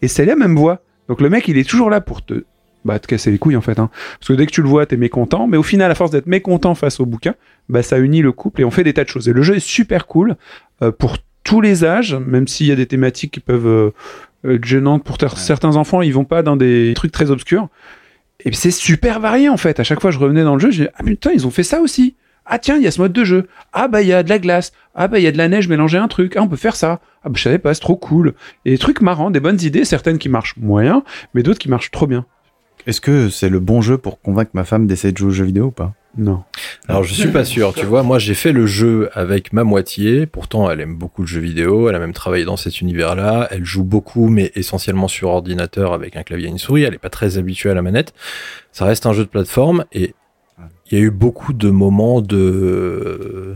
et c'est la même voix. Donc le mec, il est toujours là pour te, bah, te casser les couilles en fait. Hein. Parce que dès que tu le vois, t'es mécontent. Mais au final, à force d'être mécontent face au bouquin, bah, ça unit le couple et on fait des tas de choses. Et le jeu est super cool euh, pour tous les âges, même s'il y a des thématiques qui peuvent euh, être gênantes pour certains enfants. Ils vont pas dans des trucs très obscurs. Et c'est super varié en fait. À chaque fois, je revenais dans le jeu, je dis ah putain, ils ont fait ça aussi. Ah tiens, il y a ce mode de jeu. Ah bah il y a de la glace. Ah bah il y a de la neige mélangée à un truc. Ah on peut faire ça. Ah bah je savais pas, c'est trop cool. Et des trucs marrants, des bonnes idées, certaines qui marchent moyen, mais d'autres qui marchent trop bien. Est-ce que c'est le bon jeu pour convaincre ma femme d'essayer de jouer aux jeux vidéo ou pas? Non. Alors je suis pas sûr, tu vois, moi j'ai fait le jeu avec ma moitié, pourtant elle aime beaucoup le jeu vidéo, elle a même travaillé dans cet univers-là, elle joue beaucoup mais essentiellement sur ordinateur avec un clavier et une souris, elle est pas très habituée à la manette. Ça reste un jeu de plateforme et il y a eu beaucoup de moments de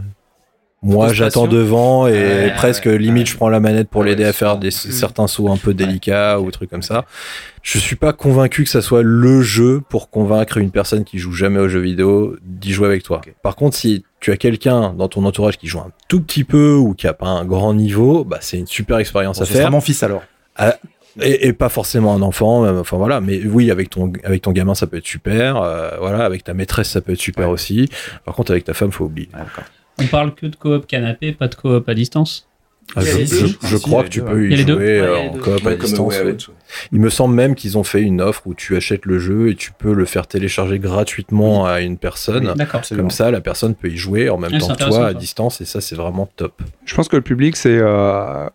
moi j'attends devant et Ouais, presque ouais, limite ouais. je prends la manette pour l'aider à c'est faire des, Mm. certains sauts un peu délicats ou trucs comme ça. Je suis pas convaincu que ça soit le jeu pour convaincre une personne qui joue jamais aux jeux vidéo d'y jouer avec toi. Par contre, si tu as quelqu'un dans ton entourage qui joue un tout petit peu ou qui a pas un grand niveau, bah c'est une super expérience Bon, à faire. mon fils alors. Ah, et, et pas forcément un enfant, euh, enfin voilà, mais oui, avec ton avec ton gamin ça peut être super, euh, voilà, avec ta maîtresse ça peut être super aussi. Par contre, avec ta femme, faut oublier. On parle que de coop canapé, pas de coop à distance. Ah, je, crois que tu peux y jouer en coop à distance. Il me semble même qu'ils ont fait une offre où tu achètes le jeu et tu peux le faire télécharger gratuitement à une personne. D'accord. Comme ça, la personne peut y jouer en même temps que toi à ça. distance et ça, c'est vraiment top. Je pense que le public, c'est euh,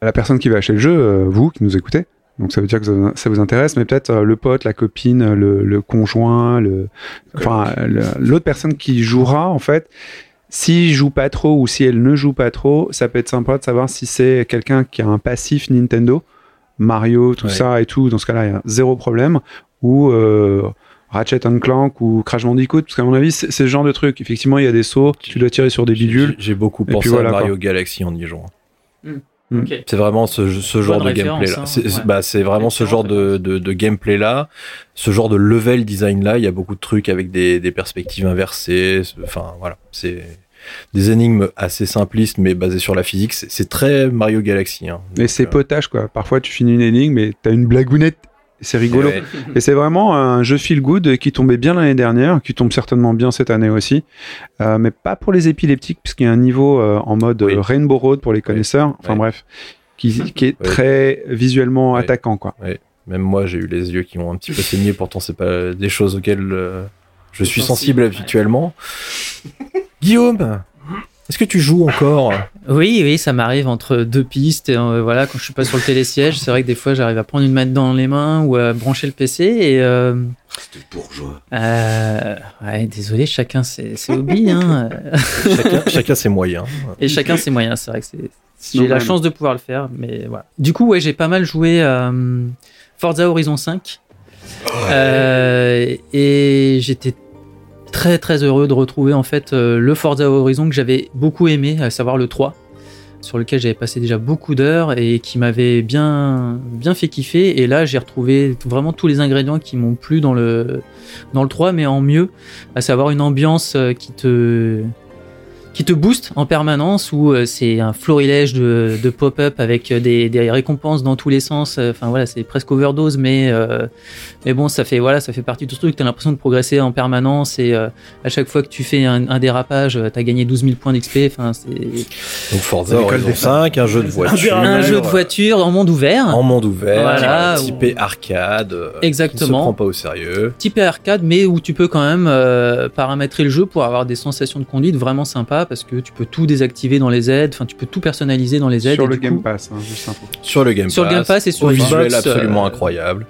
la personne qui va acheter le jeu, euh, vous qui nous écoutez. Donc ça veut dire que ça- vous intéresse, mais peut-être euh, le pote, la copine, le, le conjoint, le, enfin le- l'autre personne qui jouera en fait. S'il joue pas trop ou si elle ne joue pas trop, ça peut être sympa de savoir si c'est quelqu'un qui a un passif Nintendo, Mario, tout Ouais. ça et tout. Dans ce cas-là, il y a zéro problème. Ou euh, Ratchet Clank ou Crash Bandicoot, parce qu'à mon avis, c'est ce genre de truc. Effectivement, il y a des sauts, tu dois tirer sur des bidules. J'ai beaucoup pensé voilà, à Mario quoi. Galaxy en y jouant. Ok. C'est vraiment ce, ce genre de gameplay là. hein. C'est Ouais. bah, c'est vraiment ce genre de, de, de gameplay là, ce genre de level design là. Il y a beaucoup de trucs avec des, des perspectives inversées. Enfin voilà, c'est des énigmes assez simplistes mais basées sur la physique. C'est très Mario Galaxy. Hein. Mais Donc, c'est euh, potage, quoi. Parfois, tu finis une énigme et t'as une blagounette. et C'est rigolo. ouais. Et c'est vraiment un jeu feel good qui tombait bien l'année dernière, qui tombe certainement bien cette année aussi. Euh, mais pas pour les épileptiques, puisqu'il y a un niveau euh, en mode Oui. euh, Rainbow Road pour les connaisseurs. Enfin Ouais. bref. Qui, qui est Ouais. très visuellement Ouais. attaquant, quoi. Même moi, j'ai eu les yeux qui ont un petit peu saigné. Pourtant, c'est pas des choses auxquelles euh, je suis sensible sensible, habituellement. Guillaume, est-ce que tu joues encore Oui, oui, ça m'arrive entre deux pistes. Et, euh, voilà, quand je suis pas sur le télésiège, c'est vrai que des fois j'arrive à prendre une manette dans les mains ou à brancher le PC. Et euh, C'était bourgeois. euh, ouais, désolé, chacun ses, ses hobbies. Hein. Chacun, chacun ses moyens. Et chacun ses moyens, c'est vrai que c'est. J'ai Non, la même. chance de pouvoir le faire, mais voilà. Du coup, ouais, j'ai pas mal joué à euh, Forza Horizon 5. Euh, et j'étais très très heureux de retrouver en fait euh, le Forza Horizon que j'avais beaucoup aimé, à savoir le 3, sur lequel j'avais passé déjà beaucoup d'heures et qui m'avait bien bien fait kiffer. Et là, j'ai retrouvé vraiment tous les ingrédients qui m'ont plu dans le dans le 3, mais en mieux, à savoir une ambiance euh, qui te qui te booste en permanence où euh, c'est un florilège de, de pop-up avec euh, des, des récompenses dans tous les sens. Euh, Enfin voilà, c'est presque overdose, mais euh, mais bon, ça fait voilà, ça fait partie de tout ce truc. T'as l'impression de progresser en permanence et euh, à chaque fois que tu fais un, un dérapage, euh, t'as gagné 12 000 points d'XP. Enfin, c'est Donc Forza L'école Horizon des 5, un jeu de voiture. un jeu de voiture en monde ouvert. En monde ouvert, Voilà, typé arcade. Exactement. Qui ne se prend pas au sérieux. type arcade, mais où tu peux quand même euh, paramétrer le jeu pour avoir des sensations de conduite vraiment sympas parce que tu peux tout désactiver dans les aides, enfin tu peux tout personnaliser dans les aides. Sur le Game coup- Pass, hein, juste info. Sur le Game Sur le Pass. Game Pass et sur le visuel Xbox, absolument euh, incroyable.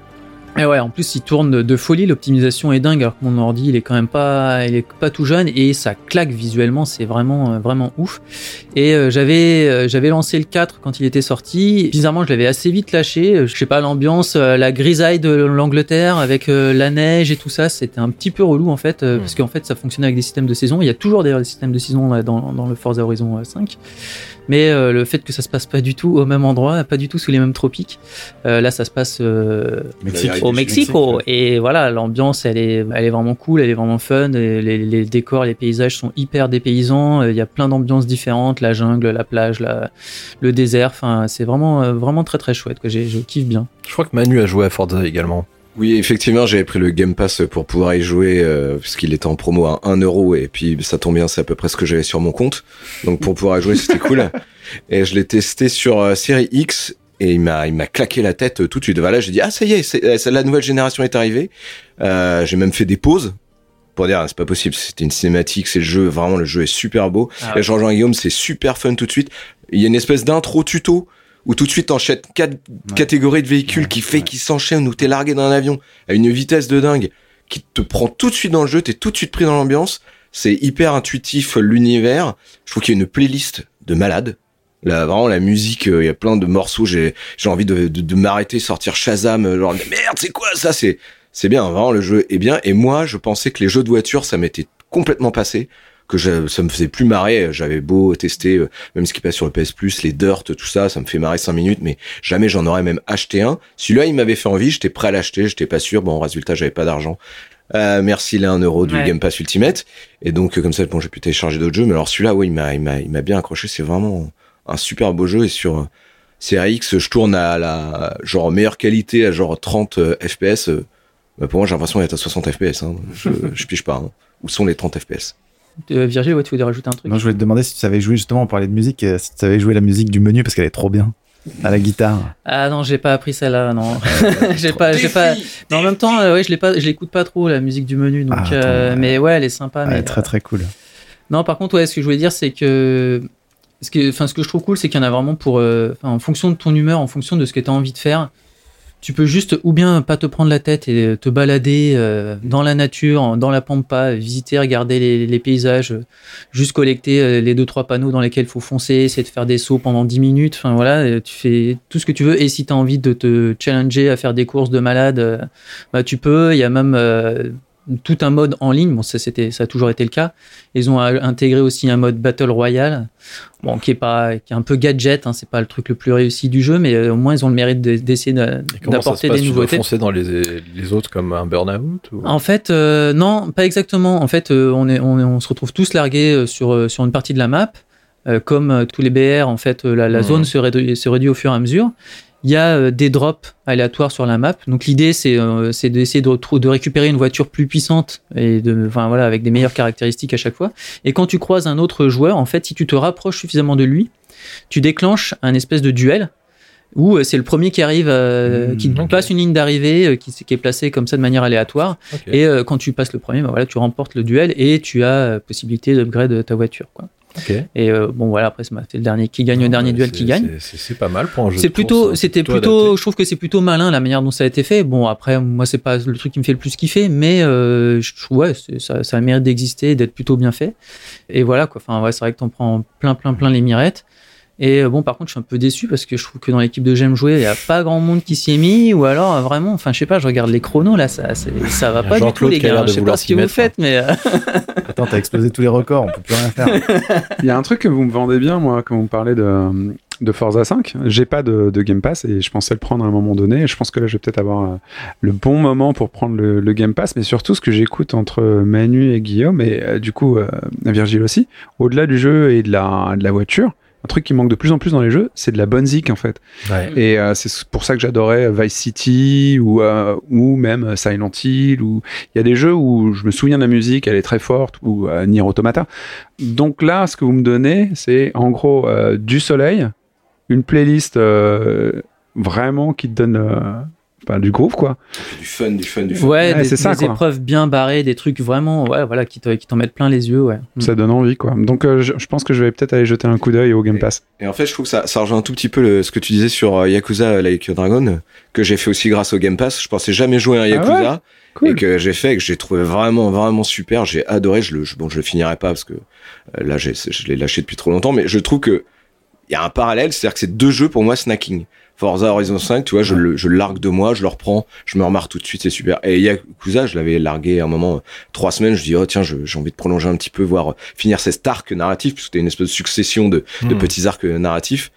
Et ouais, en plus, il tourne de folie. L'optimisation est dingue. Alors que mon ordi, il est quand même pas, il est pas tout jeune et ça claque visuellement. C'est vraiment, euh, vraiment ouf. Et euh, j'avais, euh, j'avais lancé le 4 quand il était sorti. Bizarrement, je l'avais assez vite lâché. Euh, Je sais pas, l'ambiance, euh, la grisaille de l'Angleterre avec euh, la neige et tout ça, c'était un petit peu relou en fait, euh, Mm. parce qu'en fait, ça fonctionnait avec des systèmes de saison. Il y a toujours d'ailleurs des systèmes de saison là, dans, dans le Forza Horizon euh, 5. Mais euh, le fait que ça se passe pas du tout au même endroit, pas du tout sous les mêmes tropiques. Euh, là, ça se passe euh, Mexique. au Mexico. Et voilà, l'ambiance, elle est, elle est vraiment cool, elle est vraiment fun. Et les, les décors, les paysages sont hyper dépaysants. Il y a plein d'ambiances différentes, la jungle, la plage, la, le désert. Enfin, c'est vraiment, euh, vraiment très très chouette. Que j'ai, je kiffe bien. Je crois que Manu a joué à Forza également. Oui, effectivement, j'avais pris le Game Pass pour pouvoir y jouer, euh, puisqu'il était en promo à 1 euro, et puis ça tombe bien, c'est à peu près ce que j'avais sur mon compte. Donc pour pouvoir y jouer, c'était cool. Et je l'ai testé sur euh, Série X, et il m'a il m'a claqué la tête tout de suite. Voilà, j'ai dit ah ça y est, c'est, la nouvelle génération est arrivée. Euh, j'ai même fait des pauses pour dire ah, c'est pas possible, c'était une cinématique, c'est le jeu, vraiment le jeu est super beau. Ah et ouais. je rejoins Guillaume, c'est super fun tout de suite. Il y a une espèce d'intro tuto où tout de suite t'enchaînes quatre catégories de véhicules Ouais, qui fait ouais. qu'ils s'enchaînent où t'es largué dans un avion à une vitesse de dingue qui te prend tout de suite dans le jeu, t'es tout de suite pris dans l'ambiance. C'est hyper intuitif l'univers. Je trouve qu'il y a une playlist de malades. Là, vraiment, la musique, euh, il y a plein de morceaux. J'ai, j'ai envie de, de, de m'arrêter, sortir Shazam, euh, genre merde, c'est quoi ça? C'est, c'est bien. Vraiment, le jeu est bien. Et moi, je pensais que les jeux de voiture, ça m'était complètement passé, que je, ça me faisait plus marrer. J'avais beau tester, euh, même ce qui passe sur le PS Plus, les Dirt, tout ça, ça me fait marrer cinq minutes, mais jamais j'en aurais même acheté un. Celui-là, il m'avait fait envie. J'étais prêt à l'acheter. J'étais pas sûr. Bon, résultat, j'avais pas d'argent. Euh, merci les 1 euro du Ouais. Game Pass Ultimate. Et donc, euh, comme ça, bon, j'ai pu télécharger d'autres jeux. Mais alors, celui-là, oui, il m'a, il m'a, il m'a bien accroché. C'est vraiment un super beau jeu. Et sur euh, CRX, je tourne à la, genre, meilleure qualité, à genre 30 euh, FPS. bah, pour moi, j'ai l'impression d'être à 60 FPS. Hein. Je, je pige pas. hein. Où sont les 30 FPS? Euh, Virgile, ouais, tu voulais rajouter un truc Non, je voulais te demander si tu savais jouer, justement, on parlait de musique, euh, si tu savais jouer la musique du menu parce qu'elle est trop bien. À la guitare. Ah non, j'ai pas appris celle-là, non. j'ai pas, j'ai pas. Mais en même temps, euh, ouais, je l'ai pas, je l'écoute pas trop la musique du menu, donc. Ah, attends, euh, mais ouais, elle est sympa. Elle mais est très très cool. Non, par contre, ouais, ce que je voulais dire, c'est que ce que, enfin, ce que je trouve cool, c'est qu'il y en a vraiment pour, euh, en fonction de ton humeur, en fonction de ce que tu as envie de faire. Tu peux juste ou bien pas te prendre la tête et te balader euh, dans la nature, dans la pampa, visiter, regarder les, paysages, euh, juste collecter euh, les deux trois panneaux dans lesquels il faut foncer, essayer de faire des sauts pendant 10 minutes. Enfin voilà, tu fais tout ce que tu veux. Et si tu as envie de te challenger à faire des courses de malade, bah, tu peux. Il y a même tout un mode en ligne. Bon, ça, c'était, ça a toujours été le cas. Ils ont intégré aussi un mode Battle Royale, bon, qui est pas, qui est un peu gadget. Hein, c'est pas le truc le plus réussi du jeu, mais euh, au moins ils ont le mérite de- d'essayer de- d'apporter des nouveautés. foncer dans les, les autres comme un burn-out ou... En fait, euh, non, pas exactement. En fait, euh, on, est, on, se retrouve tous largués sur, sur une partie de la map. Euh, comme tous les BR, en fait, la, la Mhm. zone se réduit, se réduit au fur et à mesure. Il y a euh, des drops aléatoires sur la map. Donc l'idée, c'est euh, d'essayer de, de récupérer une voiture plus puissante et de, enfin voilà, avec des meilleures caractéristiques à chaque fois. Et quand tu croises un autre joueur, en fait, si tu te rapproches suffisamment de lui, tu déclenches un espèce de duel où euh, c'est le premier qui arrive, euh, Mhm, qui ok. passe une ligne d'arrivée, euh, qui, qui est placée comme ça de manière aléatoire. Et euh, quand tu passes le premier, bah voilà, tu remportes le duel et tu as possibilité d'upgrade ta voiture. Quoi. Et euh, bon voilà, après c'est le dernier qui gagne le dernier duel qui gagne. c'est- pas mal pour un jeu. C'est plutôt, hein. c'était plutôt, je trouve que c'est plutôt malin la manière dont ça a été fait. Bon après, moi c'est pas le truc qui me fait le plus kiffer, mais euh, je ouais, ça, ça a le mérite d'exister d'être plutôt bien fait. Et voilà quoi. Enfin ouais, c'est vrai que t'en prends plein, plein, plein les mirettes. Et euh, bon, par contre, je suis un peu déçu parce que je trouve que dans l'équipe de J'aime jouer, il y a pas grand monde qui s'y est mis, ou alors euh, vraiment, enfin, je sais pas, je regarde les chronos là, ça, ça va pas du tout, les gars. de Je sais pas ce que vous mettre, faites, mais euh, Attends, t'as explosé tous les records, on peut plus rien faire. Il y a un truc que vous me vendez bien, moi, quand vous me parlez de, de Forza 5. J'ai pas de, de Game Pass et je pensais le prendre à un moment donné. Je pense que là, je vais peut-être avoir le bon moment pour prendre le, le Game Pass, mais surtout ce que j'écoute entre Manu et Guillaume et euh, du coup euh, Virgile aussi, au-delà du jeu et de la, de la voiture. Un truc qui manque de plus en plus dans les jeux, c'est de la bonne zik en fait. Ouais. Et euh, c'est pour ça que j'adorais Vice City ou, euh, ou même Silent Hill. Ou il y a des jeux où je me souviens de la musique, elle est très forte, ou euh, Nier Automata. Donc là, ce que vous me donnez, c'est en gros euh, du soleil, une playlist euh, vraiment qui te donne euh, enfin, du groove quoi. Du fun, du fun, du fun. ouais, Ouais, des, c'est ça, des quoi. épreuves bien barrées, des trucs vraiment, ouais, voilà, qui te- qui t'en mettent plein les yeux, ouais. Ça donne envie quoi. Donc euh, je, je pense que je vais peut-être aller jeter un coup d'œil au Game Pass. Et en fait, je trouve que ça, ça rejoint un tout petit peu le- ce que tu disais sur euh, Yakuza Like a Dragon, euh, que j'ai fait aussi grâce au Game Pass. Je pensais jamais jouer à un Ah Yakuza. Cool. et que j'ai fait et que j'ai trouvé vraiment vraiment super j'ai adoré je le je, bon je le finirai pas parce que euh, là je l'ai lâché depuis trop longtemps mais je trouve que il y a un parallèle c'est à dire que c'est deux jeux pour moi snacking Forza Horizon 5 tu vois je le je le largue de moi je le reprends je me remarre tout de suite c'est super. Et Yakuza je l'avais largué à un moment euh, trois semaines je dis oh tiens je- j'ai envie de prolonger un petit peu voir euh, finir cet arc narratif parce que c'était une espèce de succession de, de Hmm. petits arcs euh, narratifs.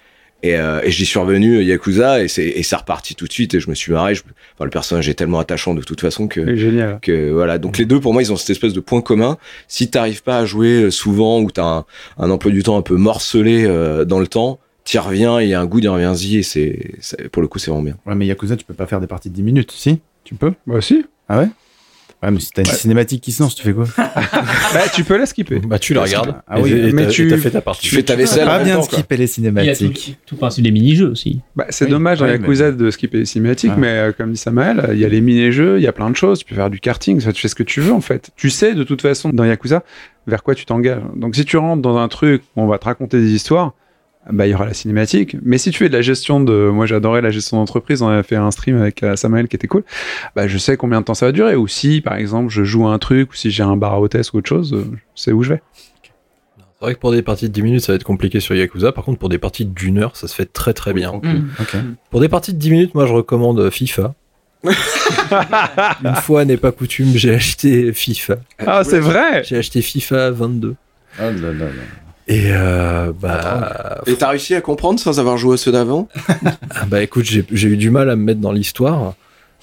Et, euh, et j'y suis revenu Yakuza et c'est et ça reparti tout de suite et je me suis marré je, enfin, le personnage est tellement attachant de toute façon que génial. que voilà. Donc les deux pour moi ils ont cette espèce de point commun. Si t'arrives pas à jouer souvent ou t'as un, un emploi du temps un peu morcelé euh, dans le temps t'y reviens il y a un goût d'y reviens-y et c'est c'est- pour le coup c'est vraiment bien Ouais, mais Yakuza, tu peux pas faire des parties de 10 minutes, si? Tu peux? Bah si. Ah ouais? Ouais, mais si t'as une cinématique qui se lance, tu fais quoi? Bah, tu peux la skipper. Bah tu la regardes. Ah oui, et, mais tu- et t'as fait ta partie. Tu fais ta vaisselle. Pas bien temps, skipper les Il y a tout, cinématiques. tout principe des mini-jeux aussi. Bah, c'est Oui, dommage dans oui, Yakuza de skipper les cinématiques, Ouais. mais euh, comme dit Samael, il y a les mini-jeux, il y a plein de choses, tu peux faire du karting, tu fais ce que tu veux en fait. Tu sais de toute façon dans Yakuza vers quoi tu t'engages. Donc si tu rentres dans un truc où on va te raconter des histoires, bah il y aura la cinématique. Mais si tu fais de la gestion de, moi j'adorais la gestion d'entreprise, on avait fait un stream avec euh, Samael qui était cool. Bah je sais combien de temps ça va durer. Ou si par exemple je joue à un truc, ou si j'ai un bar à hôtesse ou autre chose, euh, je sais où je vais. C'est vrai que pour des parties de 10 minutes, ça va être compliqué sur Yakuza. Par contre, pour des parties d'une heure, ça se fait très très bien. Mm. Pour des parties de 10 minutes, moi je recommande FIFA. Une fois n'est pas coutume, j'ai acheté FIFA. Ah c'est vrai. J'ai acheté FIFA 22. Ah là là là. Et euh, bah, Et t'as réussi à comprendre sans avoir joué à ceux d'avant ah bah écoute, j'ai j'ai eu du mal à me mettre dans l'histoire,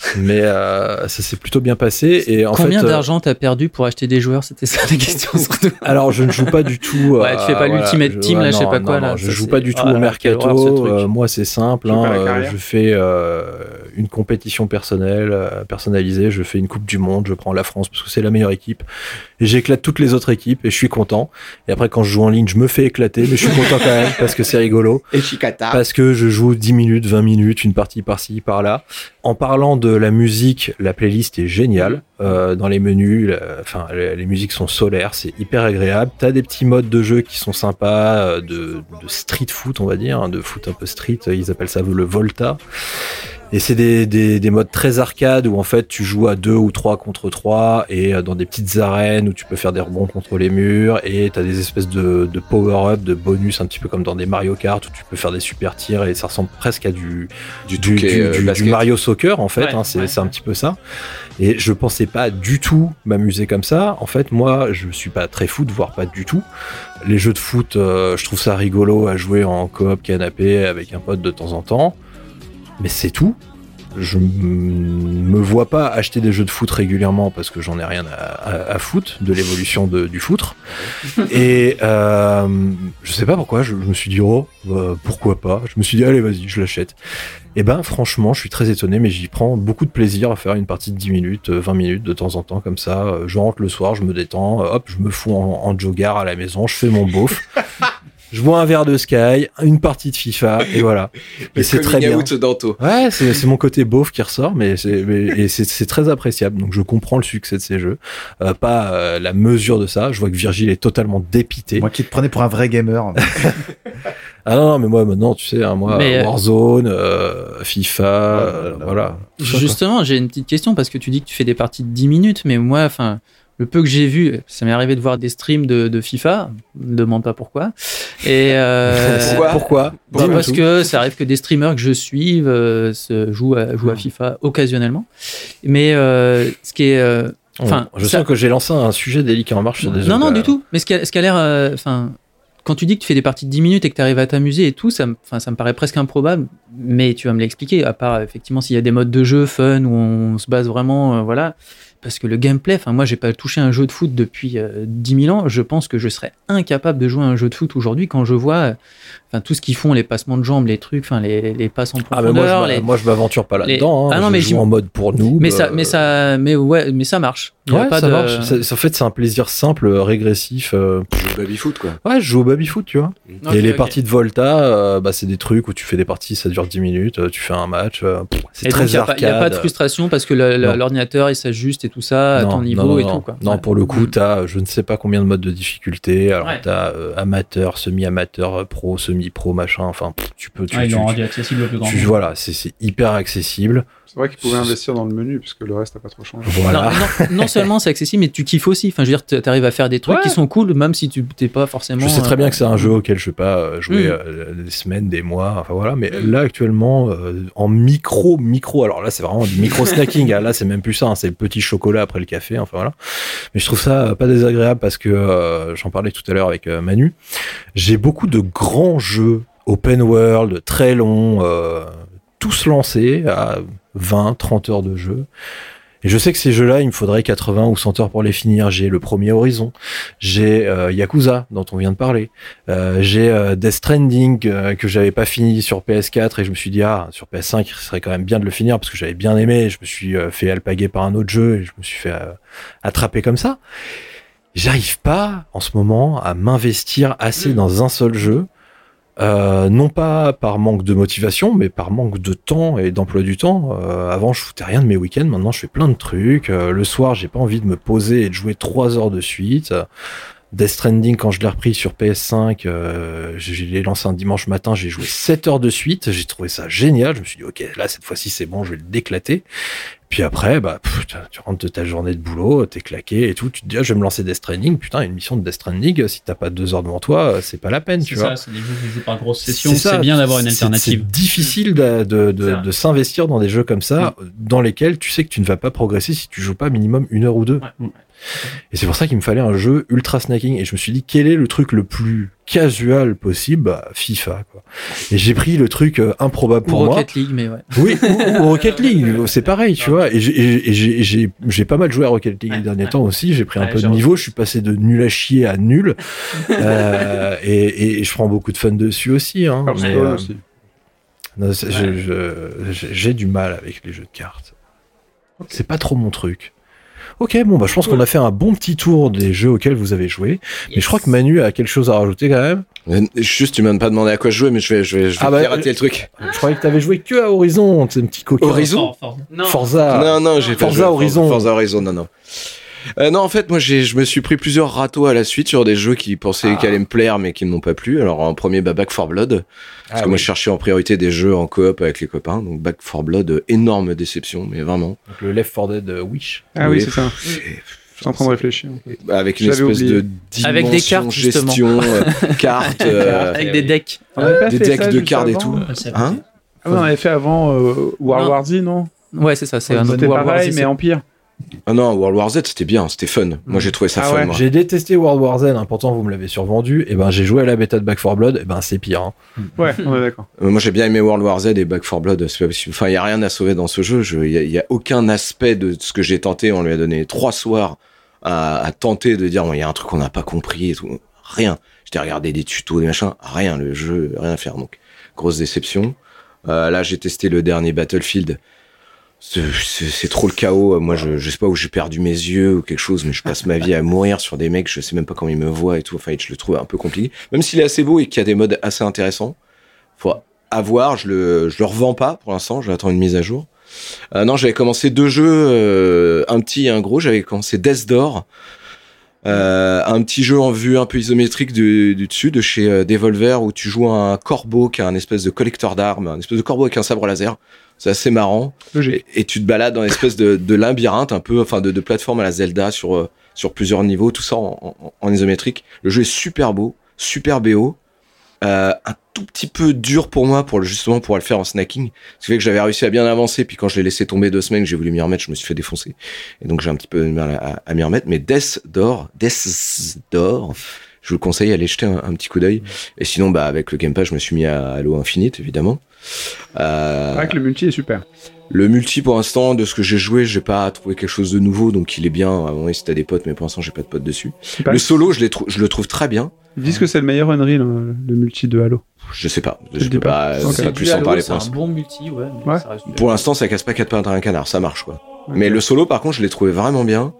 mais euh, ça s'est plutôt bien passé. Et en Combien fait, euh, d'argent t'as perdu pour acheter des joueurs? C'était ça la question surtout. Alors je ne joue pas du tout. Ouais, tu fais pas l'Ultimate Team, là, je sais pas quoi, là, je joue c'est- pas du tout Ah au mercato. horreur, ce. Euh, moi c'est simple. Fais hein, euh, je fais euh, une compétition personnelle, euh, personnalisée. Je fais une Coupe du Monde. Je prends la France parce que c'est la meilleure équipe. Et j'éclate toutes les autres équipes et je suis content. Et après quand je joue en ligne, je me fais éclater, mais je suis content quand même parce que c'est rigolo. Et Chikata. Parce que je joue 10 minutes, 20 minutes, une partie par-ci, par-là. En parlant de la musique, la playlist est géniale. Euh, dans les menus, la- enfin, les, les musiques sont solaires, c'est hyper agréable. T'as des petits modes de jeu qui sont sympas, euh, de, de street foot, on va dire, hein, de foot un peu street. Ils appellent ça le Volta. Et c'est des, des, des modes très arcade où en fait tu joues à deux ou trois contre trois et euh, dans des petites arènes où tu peux faire des rebonds contre les murs et t'as des espèces de, de power-up, de bonus un petit peu comme dans des Mario Kart où tu peux faire des super tirs et ça ressemble presque à du, Du du, Touquet, du- euh, du- du basket. Mario Soccer en fait, Ouais, hein, c'est ouais. c'est un petit peu ça. Et je pensais pas du tout m'amuser comme ça. En fait, moi, je suis pas très foot, voire pas du tout. Les jeux de foot, euh, je trouve ça rigolo à jouer en coop canapé avec un pote de temps en temps. Mais c'est tout. Je me vois pas acheter des jeux de foot régulièrement parce que j'en ai rien à, à, à foutre de l'évolution du foutre. Et euh, je sais pas pourquoi, je, je me suis dit, oh, bah, pourquoi pas. Je me suis dit, allez, vas-y, je l'achète. Et ben, franchement, je suis très étonné, mais j'y prends beaucoup de plaisir à faire une partie de 10 minutes, euh, 20 minutes de temps en temps, comme ça. Euh, Je rentre le soir, je me détends, euh, hop, je me fous en, en jogger à la maison, je fais mon beauf. Je bois un verre de Sky, une partie de FIFA, et voilà. Et c'est très bien. Out d'Anto. Ouais, c'est c'est mon côté beauf qui ressort, mais c'est mais- et c'est c'est très appréciable. Donc je comprends le succès de ces jeux, Euh, pas euh, la mesure de ça. Je vois que Virgile est totalement dépité. Moi qui te prenais pour un vrai gamer. Ah non, non, mais moi maintenant, tu sais, hein, moi Mais, euh, Warzone, euh, FIFA, euh, voilà. Justement, j'ai une petite question parce que tu dis que tu fais des parties de 10 minutes, mais moi, enfin, le peu que j'ai vu, ça m'est arrivé de voir des streams de, de FIFA, me demande pas pourquoi. Et euh, Pourquoi? Bah, parce tout. que ça arrive que des streamers que je suive euh, se jouent à, jouent à FIFA occasionnellement. Mais euh, ce qui est, euh, enfin, je ça- sens que j'ai lancé un sujet délicat en marche sur des non, jeux, non, du tout. Mais ce qui a, ce qui a l'air, euh, enfin, quand tu dis que tu fais des parties de 10 minutes et que tu arrives à t'amuser et tout, ça, me- enfin, ça me paraît presque improbable. Mais tu vas me l'expliquer. À part effectivement s'il y a des modes de jeu fun où on se base vraiment, euh, voilà. Parce que le gameplay, enfin moi j'ai pas touché un jeu de foot depuis euh, 10 000 ans. Je pense que je serais incapable de jouer un jeu de foot aujourd'hui quand je vois, euh, enfin tout ce qu'ils font, les passements de jambes, les trucs, enfin les, les passes en Ah, mais moi, profondeur, je, les- moi, je m'aventure pas les- là-dedans. hein. Ah non, je mais joue en mode pour nous. mais ça, mais ça, mais ouais, mais ça marche. Il Ouais, pas ça de- marche. Ça- En fait, c'est un plaisir simple, euh, régressif. euh, Baby foot, quoi. Ouais, je joue au baby foot, tu vois. Ok, et les parties de Volta, euh, bah, c'est des trucs où tu fais des parties, ça dure 10 minutes, tu fais un match. euh, c'est très donc, il n'y a, pas- arcade. y a pas de frustration parce que l'ordinateur il s'ajuste et tout ça à Non, ton niveau non, et non. tout. Quoi. Non, Ouais. pour le coup, t'as euh, je ne sais pas combien de modes de difficulté. Alors, Ouais. t'as euh, amateur, semi-amateur, pro, machin. Enfin, tu peux. Tu, Ah, ils tu- l'ont tu- rendu accessible au plus grand tu- voilà, c'est c'est hyper accessible. C'est vrai qu'ils pouvaient investir dans le menu puisque le reste n'a pas trop changé. Voilà. Non, non, non seulement c'est accessible, mais tu kiffes aussi. Enfin, je veux dire, tu arrives à faire des trucs Ouais. qui sont cool, même si tu t'es pas forcément. Je sais très euh, bien que c'est un jeu auquel je vais pas euh, jouer Mm. euh, des semaines, des mois, enfin voilà. Mais là actuellement, euh, en micro, micro, alors là c'est vraiment du micro snacking. hein. là c'est même plus ça, hein, c'est le petit chocolat après le café, enfin voilà. Mais je trouve ça pas désagréable parce que euh, j'en parlais tout à l'heure avec euh, Manu. J'ai beaucoup de grands jeux open world, très longs, euh, tous lancés à 20, 30 heures de jeu. Et je sais que ces jeux-là, il me faudrait 80 ou 100 heures pour les finir. J'ai le premier Horizon, j'ai euh, Yakuza dont on vient de parler, euh, j'ai euh, Death Stranding euh, que j'avais pas fini sur PS4 et je me suis dit ah sur PS5 il serait quand même bien de le finir parce que j'avais bien aimé. Je me suis euh, fait alpaguer par un autre jeu et je me suis fait euh, attraper comme ça. J'arrive pas en ce moment à m'investir assez dans un seul jeu. Euh, non pas par manque de motivation, mais par manque de temps et d'emploi du temps. Euh, avant, je foutais rien de mes week-ends. Maintenant, je fais plein de trucs. Euh, le soir, j'ai pas envie de me poser et de jouer trois heures de suite. Euh, Death Stranding, quand je l'ai repris sur PS5, euh, je l'ai lancé un dimanche matin, j'ai joué 7 heures de suite. J'ai trouvé ça génial. Je me suis dit, ok, là, cette fois-ci, c'est bon, je vais le déclater. Puis après, bah, pff, tu- rentres de ta journée de boulot, t'es claqué et tout. Tu te dis, ah, je vais me lancer Death Stranding. Putain, une mission de Death Stranding, si t'as pas deux heures devant toi, c'est pas la peine, tu C'est vois. ça, c'est des jeux qui jouent par grosse session. C'est. C'est bien d'avoir une C'est- alternative. C'est difficile de, de, de, C'est s'investir dans des jeux comme ça, dans lesquels tu sais que tu ne vas pas progresser si tu joues pas minimum une heure ou deux. Ouais. Et c'est pour ça qu'il me fallait un jeu ultra snacking. Et je me suis dit, quel est le truc le plus casual possible? Bah, FIFA. Quoi. Et j'ai pris le truc euh, improbable Ou pour moi. Rocket League, mais ouais. Oui, ou, ou Rocket League, c'est pareil, tu vois. Et j'ai- pas mal joué à Rocket League les derniers temps aussi. J'ai pris un Ouais, peu de niveau. Je suis passé de nul à chier à nul. Euh, et, et- je prends beaucoup de fun dessus aussi. Hein, mais, euh, aussi. j'ai du mal avec les jeux de cartes. C'est pas trop mon truc. Ok, bon, bah, je pense qu'on a fait un bon petit tour des jeux auxquels vous avez joué. Mais je crois que Manu a quelque chose à rajouter quand même. Euh, Juste, tu m'as pas demandé à quoi je jouais, mais je vais, je vais, je vais Ah bah, pirater le truc. Je croyais que t'avais joué que à Horizon, t'es un petit coquin. Horizon. Forza. Non, non, j'ai pas Forza joué à Horizon. Forza Horizon, non, non. Euh, non, en fait, moi, j'ai, je me suis pris plusieurs râteaux à la suite sur des jeux qui pensaient Ah. qu'ils allaient me plaire, mais qui ne m'ont pas plu. Alors, en premier, bah, Back 4 Blood. Parce Ah que moi, je cherchais en priorité des jeux en coop avec les copains. Donc, Back 4 Blood, énorme déception, mais vraiment. Donc, le Left 4 Dead euh, Wish. Ah oui, Oui, c'est ça. suis en train de réfléchir. Bah, Avec une J'avais espèce oublié. de dimension, Avec des cartes, justement. gestion, euh, cartes, euh, Avec des decks. Pas des decks ça de cartes et tout. C'est- Hein Ah oui, on avait fait avant euh, World Non. War Z, non? Ouais, c'est ça. C'est un C'était World War pareil, Z, mais c'est- en pire. Ah non, World War Z, c'était bien, c'était fun. Moi, j'ai trouvé ça Ah fun, ouais. J'ai détesté World War Z, hein, pourtant vous me l'avez survendu. Et ben j'ai joué à la bêta de Back 4 Blood, et ben c'est pire. hein. Ouais, on est d'accord. Euh, Moi, j'ai bien aimé World War Z et Back 4 Blood. C'est pas possible. Enfin, il y a rien à sauver dans ce jeu. Je- Il y, a- aucun aspect de ce que j'ai tenté. On lui a donné trois soirs à, à tenter de dire, bon, il y a un truc qu'on n'a pas compris et tout. Rien. J'étais regardé des tutos, des machins. Rien. Le jeu, rien à faire. Donc, grosse déception. Euh, là, j'ai testé le dernier Battlefield. C'est- trop le chaos. Moi, je, je sais pas où j'ai perdu mes yeux ou quelque chose, mais je passe ma vie à mourir sur des mecs. Je sais même pas comment ils me voient et tout. Enfin, je le trouve un peu compliqué. Même s'il est assez beau et qu'il y a des modes assez intéressants. Faut avoir. Je le, je le revends pas pour l'instant. J'attends une mise à jour. Euh, non, j'avais commencé deux jeux, euh, un petit et un gros. J'avais commencé Death Door. Euh, un petit jeu en vue un peu isométrique du, du dessus de chez euh, Devolver où tu joues un corbeau qui a un espèce de collecteur d'armes, un espèce de corbeau avec un sabre laser. C'est assez marrant. Et, et tu te balades dans une espèce de, de labyrinthe un peu, enfin de, de plateforme à la Zelda sur euh, sur plusieurs niveaux, tout ça en, en- en isométrique. Le jeu est super beau, super BO. Euh, un tout petit peu dur pour moi pour le- justement pour le faire en snacking. Ce qui fait que j'avais réussi à bien avancer, puis quand je l'ai laissé tomber deux semaines, que j'ai voulu m'y remettre, je me suis fait défoncer. Et donc j'ai un petit peu de mal à, à m'y remettre. Mais Death Door, Death Door, je vous le conseille, allez jeter un, un petit coup d'œil. Et sinon, bah avec le Game Pass, je me suis mis à Halo Infinite, évidemment. Euh, C'est vrai que le multi est super. le multi, pour l'instant, de ce que j'ai joué, j'ai pas trouvé quelque chose de nouveau, donc il est bien. À un moment, si t'as des potes, mais pour l'instant, j'ai pas de potes dessus. Le solo, je, je le trouve très bien. Ils disent que c'est le meilleur Unreal, hein, le multi de Halo. Je sais pas. Je dis peux pas. pas, c'est plus en Halo, parler C'est pour un l'instant. bon multi, ouais. mais Ouais. ça reste Pour l'instant, ça casse pas quatre pattes à un canard, ça marche, quoi. Mais le solo, par contre, je l'ai trouvé vraiment bien,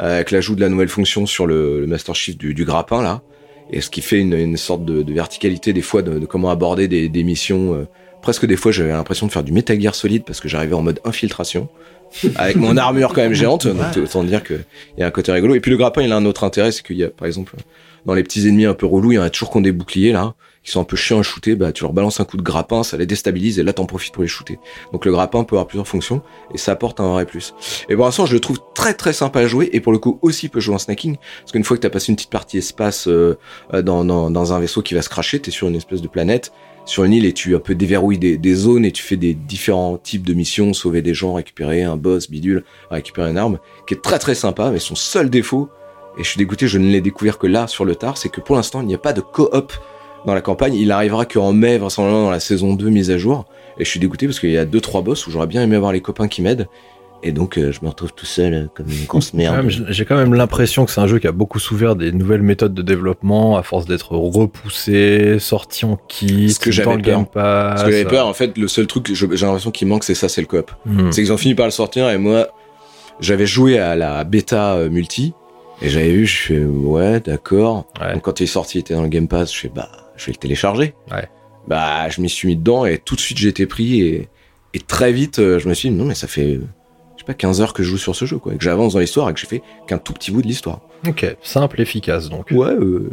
euh, avec l'ajout de la nouvelle fonction sur le, le Master Chief du, du grappin, là. Et ce qui fait une, une sorte de, de verticalité, des fois, de, de comment aborder des, des missions. euh, presque des fois, j'avais l'impression de faire du Metal Gear Solid parce que j'arrivais en mode infiltration. avec mon armure quand même géante, donc autant dire qu'il y a un côté rigolo. Et puis le grappin, il a un autre intérêt, c'est qu'il y a, par exemple, dans les petits ennemis un peu relous, il y en a toujours qui ont des boucliers, là, qui sont un peu chiants à shooter, bah, tu leur balances un coup de grappin, ça les déstabilise, et là, t'en profites pour les shooter. Donc le grappin peut avoir plusieurs fonctions, et ça apporte un vrai plus. Et pour l'instant, je le trouve très très sympa à jouer, et pour le coup aussi peut jouer en snacking, parce qu'une fois que t'as passé une petite partie espace euh, euh, dans, dans, un vaisseau qui va se cracher, t'es sur une espèce de planète, sur une île, et tu un peu déverrouilles des, des zones, et tu fais des différents types de missions, sauver des gens, récupérer un boss, bidule, récupérer une arme, qui est très très sympa, mais son seul défaut, et je suis dégoûté, je ne l'ai découvert que là, sur le tard, c'est que pour l'instant, il n'y a pas de coop dans la campagne. Il arrivera qu'en mai, vraisemblablement dans la saison 2 mise à jour. Et je suis dégoûté parce qu'il y a deux trois boss où j'aurais bien aimé avoir les copains qui m'aident. Et donc, euh, je me retrouve tout seul euh, comme une grosse merde. Ouais, mais j'ai- quand même l'impression que c'est un jeu qui a beaucoup souffert des nouvelles méthodes de développement à force d'être repoussé, sorti en kit, Ce que j'avais peur. Parce que j'avais peur, en fait, le seul truc j'ai l'impression qu'il manque, c'est ça, c'est le coop. Hmm. C'est qu'ils ont fini par le sortir et moi, j'avais joué à la bêta euh, multi et j'avais vu, je fais ouais, d'accord. Ouais. Donc quand il est sorti, il était dans le Game Pass, je fais bah, je vais le télécharger. Ouais. Bah, je m'y suis mis dedans et tout de suite j'ai été pris et, et très vite, euh, je me suis dit non mais ça fait, euh, je sais pas, 15 heures que je joue sur ce jeu quoi, et que j'avance dans l'histoire et que j'ai fait qu'un tout petit bout de l'histoire. Ok, simple, efficace donc. Ouais. euh,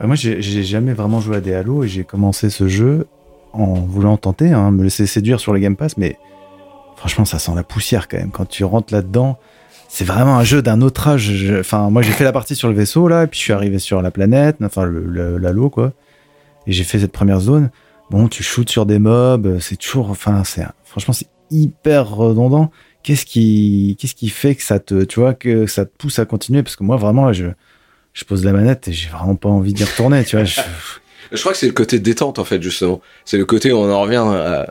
Bah, moi, j'ai j'ai jamais vraiment joué à des Halo et j'ai commencé ce jeu en voulant tenter, hein, me laisser séduire sur le Game Pass, mais franchement, ça sent la poussière quand même. Quand tu rentres là-dedans, c'est vraiment un jeu d'un autre âge. Enfin, moi, j'ai fait la partie sur le vaisseau là, et puis je suis arrivé sur la planète, enfin l'Halo quoi, et j'ai fait cette première zone. Bon, tu shootes sur des mobs, c'est toujours, enfin, c'est franchement, c'est hyper redondant. Qu'est-ce qui, qu'est-ce qui fait que ça te, tu vois, que ça te pousse à continuer? Parce que moi, vraiment, là, je, je pose la manette et j'ai vraiment pas envie d'y retourner, tu vois. Je crois que c'est le côté détente en fait justement. C'est le côté où on en revient. À...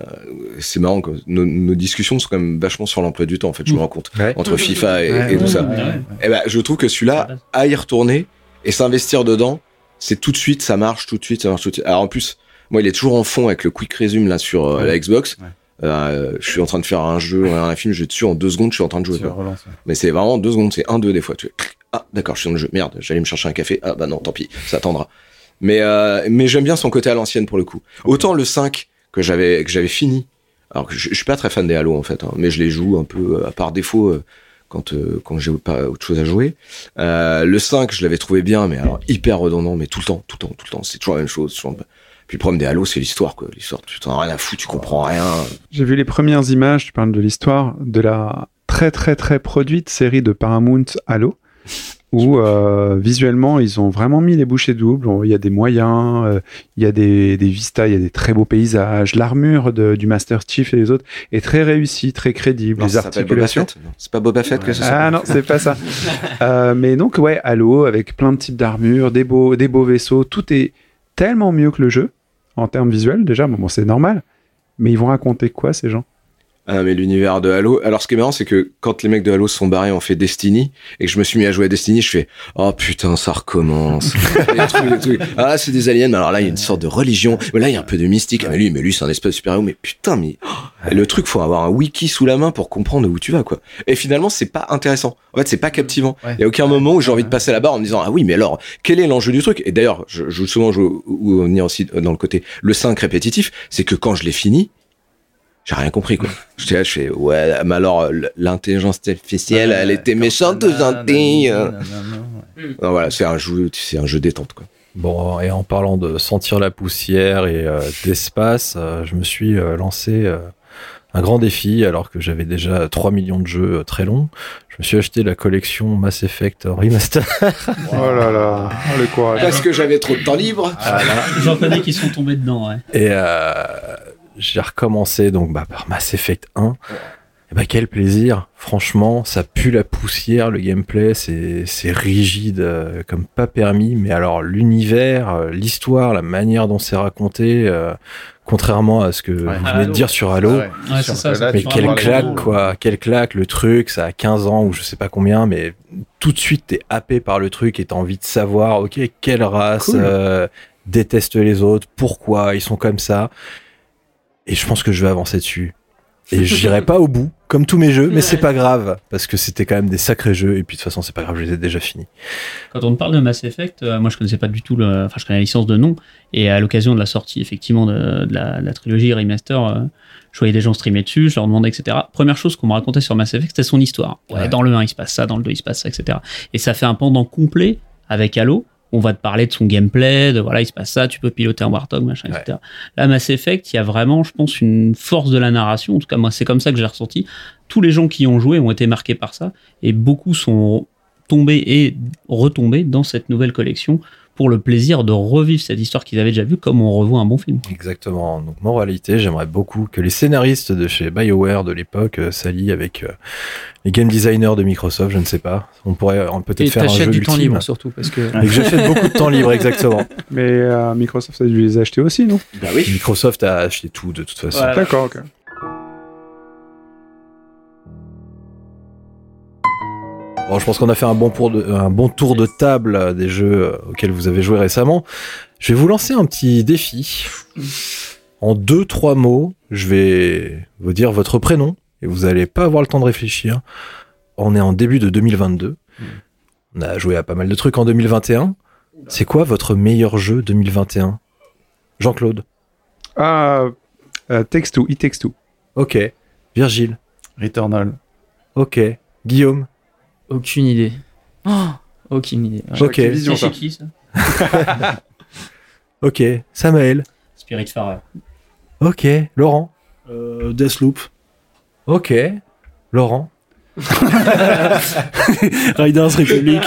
C'est marrant que nos, nos discussions sont quand même vachement sur l'emploi du temps en fait. Je me rends compte Ouais. entre FIFA et, Ouais, et tout ouais, ça. ouais, ouais. Et ben je trouve que celui-là à y retourner et s'investir dedans, c'est tout de suite ça marche tout de suite ça marche tout de suite. Alors en plus moi il est toujours en fond avec le quick resume là sur euh, Ouais. la Xbox. Ouais. Euh, je suis en train de faire un jeu, un film, je vais dessus en deux secondes, je suis en train de jouer. relance, ouais. Mais c'est vraiment deux secondes, c'est un deux des fois. Tu ah d'accord, je suis dans le jeu. Merde, j'allais me chercher un café. Ah bah non, tant pis, ça attendra. Mais euh, mais j'aime bien son côté à l'ancienne pour le coup. Autant le 5 que j'avais que j'avais fini. Alors que je, je suis pas très fan des Halo en fait, hein, mais je les joue un peu euh, à par défaut euh, quand euh, quand j'ai pas autre chose à jouer. Euh, le 5, je l'avais trouvé bien, mais alors hyper redondant, mais tout le temps, tout le temps, tout le temps, c'est toujours la même chose. toujours- Puis le problème des Halo, c'est l'histoire quoi. L'histoire, tu t'en as rien à foutre, tu comprends rien. J'ai vu les premières images, tu parles de l'histoire, de la très très très produite série de Paramount Halo, où euh, visuellement ils ont vraiment mis les bouchées doubles. Il y a des moyens, euh, il y a des, des vistas, il y a des très beaux paysages. L'armure du Master Chief et les autres est très réussie, très crédible. Non, les articulations. C'est pas Boba Fett que c'est ça Ah non, c'est pas ça. Euh, mais donc ouais, Halo avec plein de types d'armures, des beaux, des beaux vaisseaux, tout est tellement mieux que le jeu en termes visuels déjà. Bon, bon, c'est normal. Mais ils vont raconter quoi ces gens? Ah mais l'univers de Halo. Alors ce qui est marrant c'est que quand les mecs de Halo se sont barrés, on fait Destiny et que je me suis mis à jouer à Destiny, je fais oh putain ça recommence. Trucs, trucs. Ah c'est des aliens. Alors là il y a une sorte de religion. Mais là il y a un peu de mystique. Ah, mais lui mais lui c'est un espèce de super héros. Mais putain mais oh, le truc faut avoir un wiki sous la main pour comprendre où tu vas quoi. Et finalement c'est pas intéressant. En fait c'est pas captivant. Il y a aucun moment où j'ai envie de passer la barre en me disant ah oui mais alors quel est l'enjeu du truc Et d'ailleurs je, je souvent je ou venir aussi dans le côté le 5 répétitif, c'est que quand je l'ai fini j'ai rien compris quoi. J'étais là, je fais ouais, mais alors l- l'intelligence artificielle, elle était méchante ou gentille euh Non, Voilà, c'est un jeu, c'est un jeu détente quoi. Bon, et en parlant de sentir la poussière et euh, d'espace, euh, je me suis euh, lancé euh, un grand défi alors que j'avais déjà 3 millions de jeux euh, très longs. Je me suis acheté la collection Mass Effect Remaster. Oh là là, oh, le courage. Parce que j'avais trop de temps libre. J'en connais qui sont tombés dedans, ouais. Et euh, j'ai recommencé donc bah, par Mass Effect 1. Et bah quel plaisir, franchement, ça pue la poussière, le gameplay, c'est c'est rigide euh, comme pas permis, mais alors l'univers, euh, l'histoire, la manière dont c'est raconté, euh, contrairement à ce que vous venez de dire sur Halo, Ouais, c'est ça, ça mais quelle claque le- quoi, quelle claque le truc, ça a 15 ans ou je sais pas combien, mais tout de suite t'es happé par le truc et t'as envie de savoir, ok, quelle race Cool. euh, déteste les autres, pourquoi ils sont comme ça. Et je pense que je vais avancer dessus. Et j'irai pas au bout, comme tous mes jeux, mais c'est pas grave, parce que c'était quand même des sacrés jeux, et puis de toute façon c'est pas grave, je les ai déjà finis. Quand on parle de Mass Effect, euh, moi je connaissais pas du tout le, enfin je connais la licence de nom, et à l'occasion de la sortie effectivement de, de la, de la trilogie remaster, euh, je voyais des gens streamer dessus, je leur demandais etc. Première chose qu'on me racontait sur Mass Effect, c'était son histoire. Ouais, Ouais. Dans le 1 il se passe ça, dans le 2 il se passe ça, etc. Et ça fait un pendant complet avec Halo. On va te parler de son gameplay, de voilà, il se passe ça, tu peux piloter un Warthog, machin, etc. Là, Mass Effect, il y a vraiment, je pense, une force de la narration. En tout cas, moi, c'est comme ça que j'ai ressenti. Tous les gens qui y ont joué ont été marqués par ça, et beaucoup sont tombés et retombés dans cette nouvelle collection pour le plaisir de revivre cette histoire qu'ils avaient déjà vue comme on revoit un bon film. Exactement. Donc, moralité, j'aimerais beaucoup que les scénaristes de chez BioWare de l'époque euh, s'allient avec euh, les game designers de Microsoft, je ne sais pas. On pourrait euh, peut-être faire un jeu du temps ultime. libre surtout parce que Et que j'achète beaucoup de temps libre, exactement. Mais euh, Microsoft a dû les acheter aussi, non? Bah oui. Microsoft a acheté tout de toute façon. Voilà. D'accord, ok. Bon, je pense qu'on a fait un bon, pour de- un bon tour de table euh, des jeux euh, auxquels vous avez joué récemment. Je vais vous lancer un petit défi. En deux, trois mots, je vais vous dire votre prénom et vous allez pas avoir le temps de réfléchir. On est en début de 2022. On a joué à pas mal de trucs en 2021. C'est quoi votre meilleur jeu 2021 Jean-Claude. Ah, euh, Takes Two, It Takes Two. Ok. Virgile. Returnal. Ok. Guillaume. Aucune idée. Oh, aucune idée. Ouais. Ok. C'est ça. chez qui ça Ok. Samuel. Spiritfarer. Ok. Laurent. Euh, Deathloop. Ok. Laurent. Riders Republic.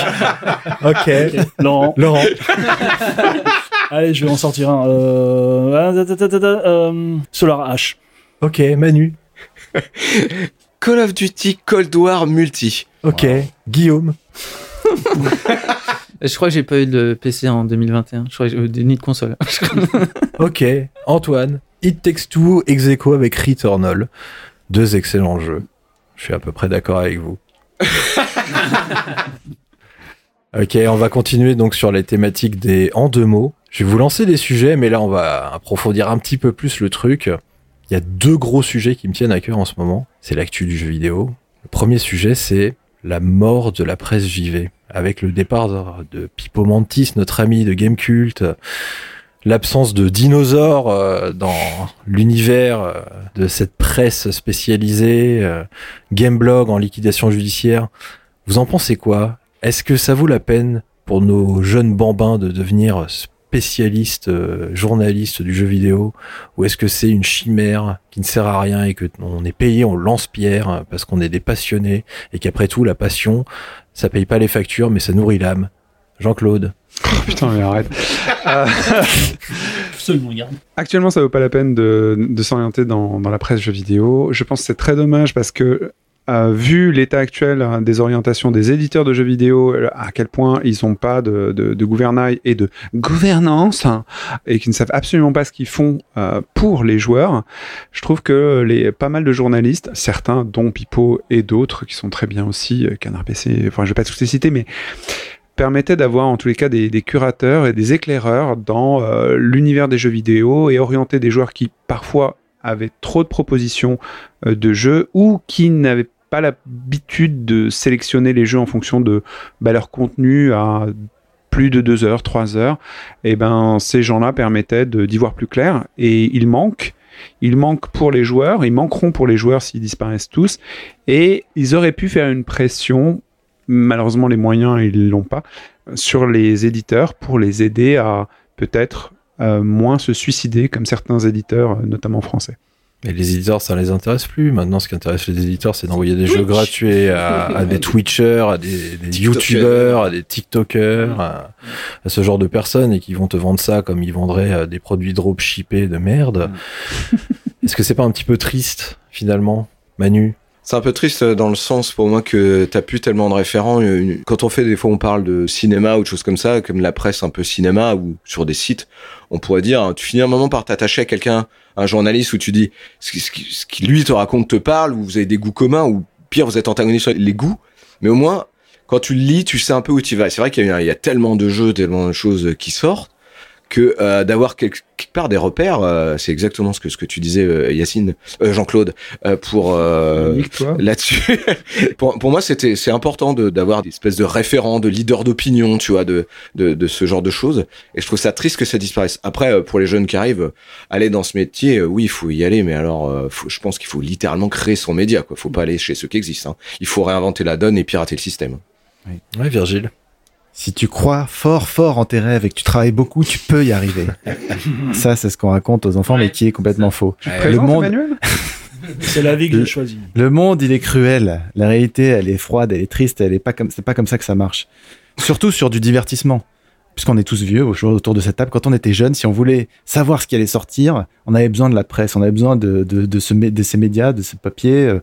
Ok. Laurent. Laurent. Allez, je vais en sortir un. Euh... ah, euh, Solar H. Ok. Manu. Call of Duty Cold War Multi. Ok. Guillaume. Je crois que j'ai pas eu de PC en 2021. Je crois que j'ai ni de console. Ok. Antoine. It Takes Two ex aequo avec Returnal. Deux excellents jeux. Je suis à peu près d'accord avec vous. ok, on va continuer donc sur les thématiques des en deux mots. Je vais vous lancer des sujets, mais là on va approfondir un petit peu plus le truc. Il y a deux gros sujets qui me tiennent à cœur en ce moment. C'est l'actu du jeu vidéo. Le premier sujet, c'est la mort de la presse JV. Avec le départ de Pipo Mantis, notre ami de Gamecult, l'absence de dinosaures euh, dans l'univers euh, de cette presse spécialisée, euh, Gameblog en liquidation judiciaire. Vous en pensez quoi? Est-ce que ça vaut la peine pour nos jeunes bambins de devenir spécialistes, euh, journalistes du jeu vidéo Ou est-ce que c'est une chimère qui ne sert à rien et que on est payé, on lance-pierre euh, parce qu'on est des passionnés et qu'après tout, la passion, ça paye pas les factures mais ça nourrit l'âme Jean-Claude Putain, mais arrête. Euh, Absolument. Actuellement, ça vaut pas la peine de, de s'orienter dans, dans la presse jeux vidéo. Je pense que c'est très dommage parce que, vu l'état actuel hein, des orientations des éditeurs de jeux vidéo, euh, à quel point ils n'ont pas de, gouvernail et de gouvernance hein, et qu'ils ne savent absolument pas ce qu'ils font euh, pour les joueurs, je trouve que les pas mal de journalistes, certains dont Pipo et d'autres qui sont très bien aussi, euh, Canard PC, enfin je vais pas tous les citer, mais permettait d'avoir en tous les cas des, des curateurs et des éclaireurs dans euh, l'univers des jeux vidéo et orienter des joueurs qui parfois avaient trop de propositions euh, de jeux ou qui n'avaient pas l'habitude de sélectionner les jeux en fonction de bah, leur contenu à plus de deux heures, trois heures, et ben ces gens-là permettaient d'y voir plus clair et il manque. Il manque pour les joueurs, ils manqueront pour les joueurs s'ils disparaissent tous, et ils auraient pu faire une pression malheureusement les moyens ils l'ont pas sur les éditeurs pour les aider à peut-être moins se suicider comme certains éditeurs euh, notamment français. Mais les éditeurs, ça les intéresse plus. Maintenant, ce qui intéresse les éditeurs, c'est d'envoyer des jeux gratuits à, à des Twitchers, à des. YouTubers, à des TikTokers, à, à ce genre de personnes et qui vont te vendre ça comme ils vendraient euh, des produits dropshippés de merde. Est-ce que c'est pas un petit peu triste, finalement, Manu? C'est un peu triste euh, dans le sens pour moi que t'as plus tellement de référents. Une- Quand on fait des fois on parle de cinéma ou de choses comme ça, comme la presse un peu cinéma ou sur des sites, on pourrait dire hein, tu finis un moment par t'attacher à quelqu'un, un journaliste où tu dis ce qui, lui te raconte te parle ou vous avez des goûts communs ou pire vous êtes antagonistes sur les goûts, mais au moins quand tu le lis tu sais un peu où tu vas. C'est vrai qu'il y, y a tellement de jeux, tellement de choses qui sortent que euh, d'avoir quelque, quelque part des repères, euh, c'est exactement ce que ce que tu disais euh, Yacine, euh, Jean-Claude, euh, pour euh, Nique-toi. là-dessus. pour, pour moi, c'était c'est important de d'avoir des espèces de référents, de leaders d'opinion, tu vois, de, de de ce genre de choses. Et je trouve ça triste que ça disparaisse. Après, pour les jeunes qui arrivent, aller dans ce métier, oui, il faut y aller, mais alors, euh, faut, je pense qu'il faut littéralement créer son média. Quoi, faut pas aller chez ceux qui existent. hein. Il faut réinventer la donne et pirater le système. Ouais, Virgile. Si tu crois fort, fort en tes rêves et que tu travailles beaucoup, tu peux y arriver. Ça, c'est ce qu'on raconte aux enfants, mais qui est complètement faux. Le monde, C'est la vie que j'ai choisie. le monde, il est cruel. La réalité, elle est froide, elle est triste, elle est pas comme, c'est pas comme ça que ça marche. Surtout sur du divertissement. Puisqu'on est tous vieux au- autour de cette table, quand on était jeune, si on voulait savoir ce qui allait sortir, on avait besoin de la presse, on avait besoin de, de, de, ce, ces médias, de ces papiers, euh,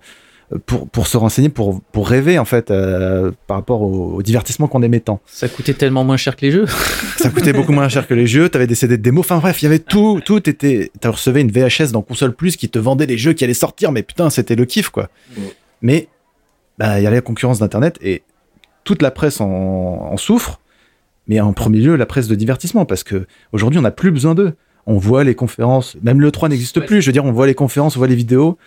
pour, pour se renseigner, pour, pour rêver, en fait, euh, par rapport au, au divertissement qu'on aimait tant. Ça coûtait tellement moins cher que les jeux. Ça coûtait beaucoup moins cher que les jeux, t'avais des CD de démo, enfin bref, il y avait tout, tout était, tu recevais une VHS dans Console Plus qui te vendait les jeux qui allaient sortir, mais putain, c'était le kiff, quoi. Mais, bah, il y a la concurrence d'Internet et toute la presse en, en souffre, mais en premier lieu la presse de divertissement, parce que aujourd'hui on n'a plus besoin d'eux. On voit les conférences, même le 3 n'existe plus. Je veux dire, on voit les conférences, on voit les vidéos,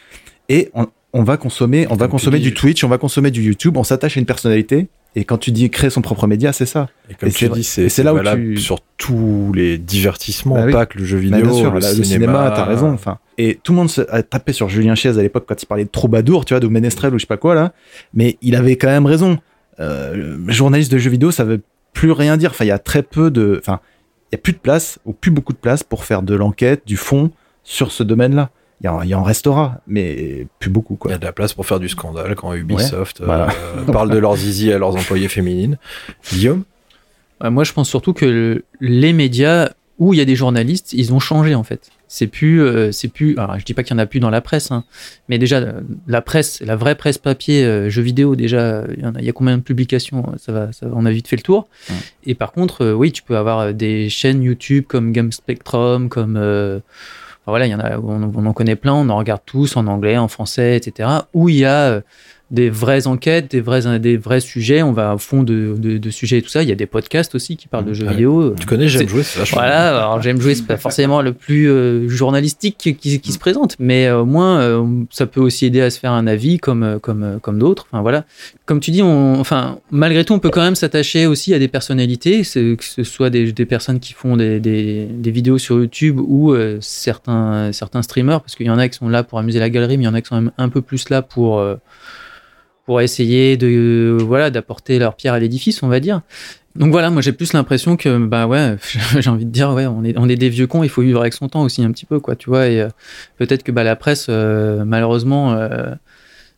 et on, on va consommer, on va consommer dis, du Twitch, on va consommer du YouTube, on s'attache à une personnalité. Et quand tu dis créer son propre média, c'est ça. Et comme Et tu c'est- dis, c'est là où tu- sur tous les divertissements, Bah oui. pas que le jeu Bah, vidéo, sûr, le, cinéma, t'as raison. Enfin, et tout le monde se- a tapé sur Julien Chiez à l'époque quand il parlait de troubadour, tu vois, de Ménestrel ou je sais pas quoi là. Mais il avait quand même raison. Euh, journaliste de jeux vidéo, ça veut plus rien dire. Enfin, il y a très peu de, enfin, il y a plus de place ou plus beaucoup de place pour faire de l'enquête, du fond sur ce domaine-là. Il y, en- il y en restera, mais plus beaucoup Il y a de la place pour faire du scandale quand Ubisoft euh, voilà. parle de leurs zizi à leurs employés féminines. Guillaume? Ouais, moi, je pense surtout que le- les médias où il y a des journalistes, ils ont changé en fait. C'est plus, euh, c'est plus. Alors, je dis pas qu'il y en a plus dans la presse, hein, mais déjà la presse, la vraie presse papier, euh, jeux vidéo, déjà, il y, en a, il y a combien de publications? Ça va, ça on a vite fait le tour. Ouais. Et par contre, euh, oui, tu peux avoir des chaînes YouTube comme Game Spectrum, comme euh, voilà, il y en a, on, on en connaît plein, on en regarde tous en anglais, en français, etc. Où il y a euh, des vraies enquêtes, des vrais, des vrais sujets, on va au fond de, de, de sujets et tout ça. Il y a des podcasts aussi qui parlent de jeux Ouais. vidéo. Tu connais J'aime jouer, c'est vachement Voilà, alors j'aime jouer, c'est pas forcément le plus euh, journalistique qui, qui- qui se présente, mais euh, au moins euh, ça peut aussi aider à se faire un avis comme, comme, comme d'autres. Enfin voilà, comme tu dis, on, enfin malgré tout, on peut quand même s'attacher aussi à des personnalités, que ce soit des, des personnes qui font des, des, des vidéos sur YouTube ou euh, certains, certains streamers, parce qu'il y en a qui sont là pour amuser la galerie, mais il y en a qui sont même un peu plus là pour pour essayer de voilà d'apporter leur pierre à l'édifice, on va dire. Donc voilà, moi j'ai plus l'impression que bah ouais, j'ai envie de dire ouais, on est on est des vieux cons, il faut vivre avec son temps aussi un petit peu quoi, tu vois et euh, peut-être que bah la presse euh, malheureusement euh,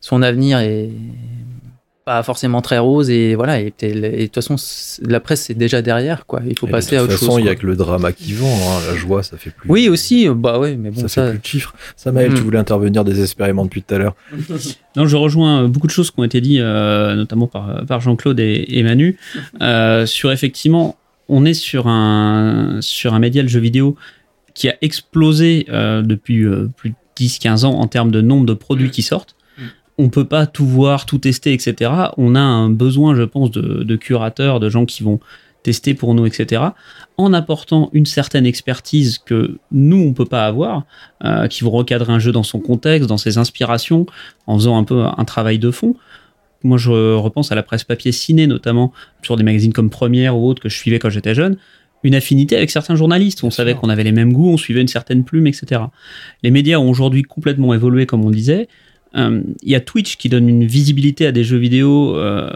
son avenir est pas forcément très rose et voilà et de toute façon la presse c'est déjà derrière quoi, il faut Et passer à de autre toute chose. façon, il y a que le drama qui vend. hein. La joie, ça fait plus. Oui aussi, bah ouais, mais bon ça, ça, fait plus de chiffres. Samaël, Hmm. tu voulais intervenir désespérément depuis tout à l'heure. Non, je rejoins euh, beaucoup de choses qui ont été dites, euh, notamment par, par Jean-Claude et, et Manu, euh, sur effectivement, on est sur un, sur un média, le jeu vidéo, qui a explosé euh, depuis euh, plus de 10-15 ans en termes de nombre de produits qui sortent. On peut pas tout voir, tout tester, etc. On a un besoin, je pense, de, de curateurs, de gens qui vont tester pour nous, etc. En apportant une certaine expertise que nous, on peut pas avoir, euh, qui vont recadrer un jeu dans son contexte, dans ses inspirations, en faisant un peu un travail de fond. Moi, je repense à la presse papier ciné, notamment sur des magazines comme Première ou autres que je suivais quand j'étais jeune. Une affinité avec certains journalistes. On savait qu'on avait les mêmes goûts, on suivait une certaine plume, etc. Les médias ont aujourd'hui complètement évolué, comme on disait. Euh, Il y a Twitch qui donne une visibilité à des jeux vidéo euh,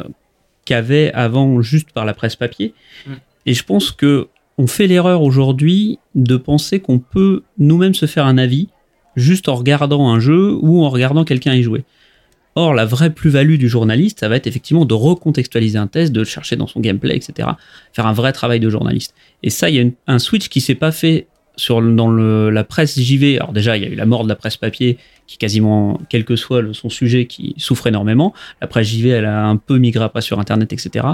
qu'avait avant juste par la presse papier. Mm. Et je pense que on fait l'erreur aujourd'hui de penser qu'on peut nous-mêmes se faire un avis juste en regardant un jeu ou en regardant quelqu'un y jouer. Or, la vraie plus-value du journaliste, ça va être effectivement de recontextualiser un test, de le chercher dans son gameplay, etc. Faire un vrai travail de journaliste. Et ça, il y a une- un switch qui s'est pas fait sur dans le- la presse JV. Alors déjà, il y a eu la mort de la presse papier, qui quasiment, quel que soit son sujet, qui souffre énormément. La presse JV, elle a un peu migré après sur Internet, etc.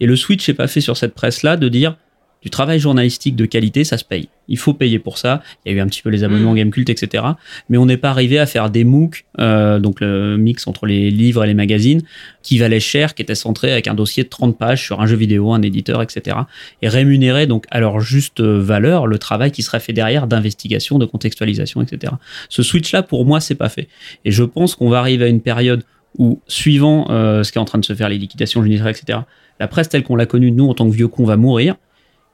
Et le switch n'est pas fait sur cette presse-là de dire du travail journalistique de qualité, ça se paye. Il faut payer pour ça. Il y a eu un petit peu les abonnements Gamecult, etc. Mais on n'est pas arrivé à faire des MOOC, euh, donc le mix entre les livres et les magazines, qui valaient cher, qui étaient centrés avec un dossier de 30 pages sur un jeu vidéo, un éditeur, etc. Et rémunérer donc à leur juste valeur le travail qui serait fait derrière d'investigation, de contextualisation, etc. Ce switch-là, pour moi, c'est pas fait. Et je pense qu'on va arriver à une période où, suivant euh, ce qui est en train de se faire, les liquidations judiciaires, etc., la presse telle qu'on l'a connue, nous, en tant que vieux cons, va mourir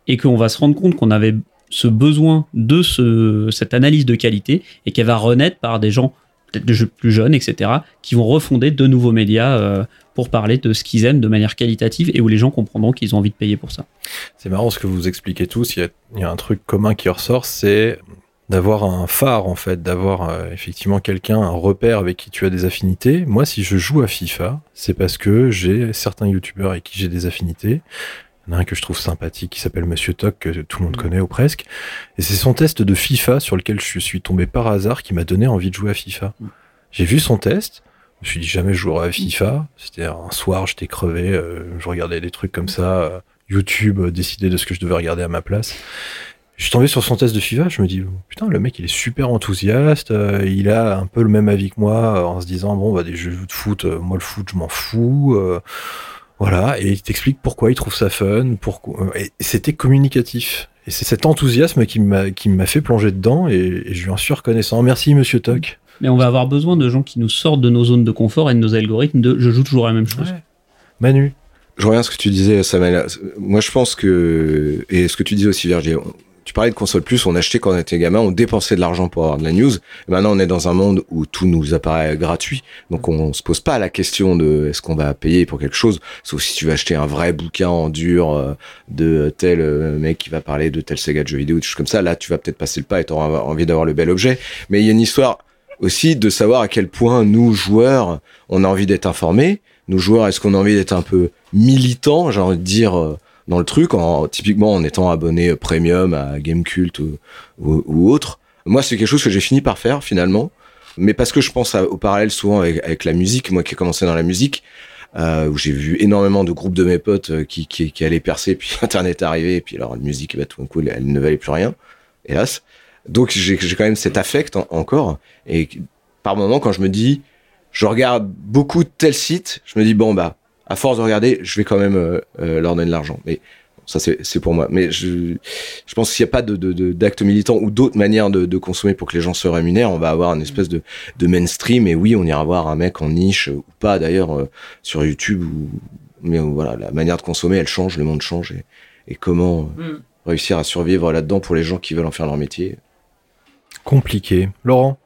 et qu'on va se rendre compte qu'on avait ce besoin de ce, cette analyse de qualité et qu'elle va renaître par des gens peut-être plus jeunes, etc., qui vont refonder de nouveaux médias euh, pour parler de ce qu'ils aiment de manière qualitative et où les gens comprendront qu'ils ont envie de payer pour ça. C'est marrant ce que vous expliquez tous. Il y a, il y a un truc commun qui ressort, c'est d'avoir un phare en fait, d'avoir euh, effectivement quelqu'un, un repère avec qui tu as des affinités. Moi, si je joue à FIFA, c'est parce que j'ai certains youtubeurs avec qui j'ai des affinités. Il y en a un que je trouve sympathique qui s'appelle Monsieur Toc, que tout le monde connaît ou presque. Et c'est son test de FIFA sur lequel je suis tombé par hasard qui m'a donné envie de jouer à FIFA. J'ai vu son test. Je me suis dit jamais je jouerai à FIFA. C'était un soir, j'étais crevé. euh, je regardais des trucs comme ça. euh, YouTube euh, décidait de ce que je devais regarder à ma place. Je suis tombé sur son test de FIFA, je me dis putain le mec il est super enthousiaste, euh, il a un peu le même avis que moi en se disant bon bah des jeux de foot, moi le foot je m'en fous. Euh, Voilà, et il t'explique pourquoi il trouve ça fun, pourquoi. Et c'était communicatif. Et c'est cet enthousiasme qui m'a qui m'a fait plonger dedans, et, et je lui en suis reconnaissant. Merci, Monsieur Toc. Mais on va avoir besoin de gens qui nous sortent de nos zones de confort et de nos algorithmes de je joue toujours à la même chose. Manu. Je reviens à ce que tu disais, Samuel. Moi, je pense que, et ce que tu disais aussi, Virgile, tu parlais de console plus, on achetait quand on était gamin, on dépensait de l'argent pour avoir de la news. Maintenant, on est dans un monde où tout nous apparaît gratuit. Donc, on se pose pas la question de est-ce qu'on va payer pour quelque chose, sauf si tu veux acheter un vrai bouquin en dur euh, de tel euh, mec qui va parler de tel saga de jeux vidéo, des choses comme ça. Là, tu vas peut-être passer le pas et t'auras envie d'avoir le bel objet. Mais il y a une histoire aussi de savoir à quel point nous, joueurs, on a envie d'être informés. Nous, joueurs, est-ce qu'on a envie d'être un peu militants, j'ai envie de dire, euh, dans le truc, en, typiquement en étant abonné premium à Gamecult ou, ou, ou autre. Moi, c'est quelque chose que j'ai fini par faire finalement, mais parce que je pense au parallèle souvent avec, avec la musique. Moi, qui ai commencé dans la musique, euh, où j'ai vu énormément de groupes de mes potes euh, qui, qui, qui allaient percer, puis Internet est arrivé, et puis alors la musique, bah, tout d'un coup, elle, ne valait plus rien, hélas. Donc j'ai quand même cet affect en- encore, et par moment, quand je me dis, je regarde beaucoup de tels sites, je me dis bon bah, à force de regarder, je vais quand même euh, euh, leur donner de l'argent. Mais bon, ça c'est pour moi. Mais je je pense qu'il n'y a pas de de- de- d'actes militants ou d'autres manières de, de consommer pour que les gens se rémunèrent. On va avoir une espèce de de mainstream et oui, on ira voir un mec en niche ou pas d'ailleurs euh, sur YouTube ou mais voilà, la manière de consommer, elle change, le monde change et, et comment euh, réussir à survivre là-dedans pour les gens qui veulent en faire leur métier. Compliqué. Laurent?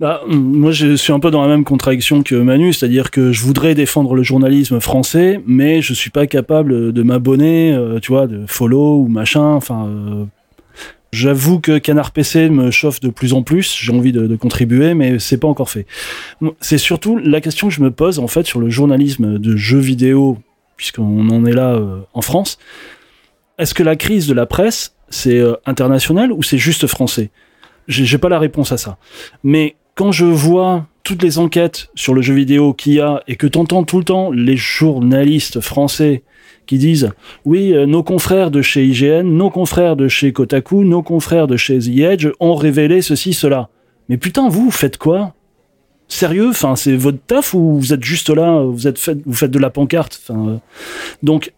Bah, moi, je suis un peu dans la même contradiction que Manu, c'est-à-dire que je voudrais défendre le journalisme français, mais je suis pas capable de m'abonner, euh, tu vois, de follow ou machin. Enfin, euh, j'avoue que Canard PC me chauffe de plus en plus. J'ai envie de, contribuer, mais c'est pas encore fait. C'est surtout la question que je me pose en fait sur le journalisme de jeux vidéo, puisqu'on en est là euh, en France. Est-ce que la crise de la presse c'est euh, international ou c'est juste français? J'ai pas la réponse à ça. Mais quand je vois toutes les enquêtes sur le jeu vidéo qu'il y a et que t'entends tout le temps les journalistes français qui disent oui, euh, nos confrères de chez IGN, nos confrères de chez Kotaku, nos confrères de chez The Edge ont révélé ceci, cela. Mais putain, vous, vous faites quoi? Sérieux? Enfin, c'est votre taf ou vous êtes juste là, vous êtes fait, vous faites de la pancarte? Enfin, euh, Donc,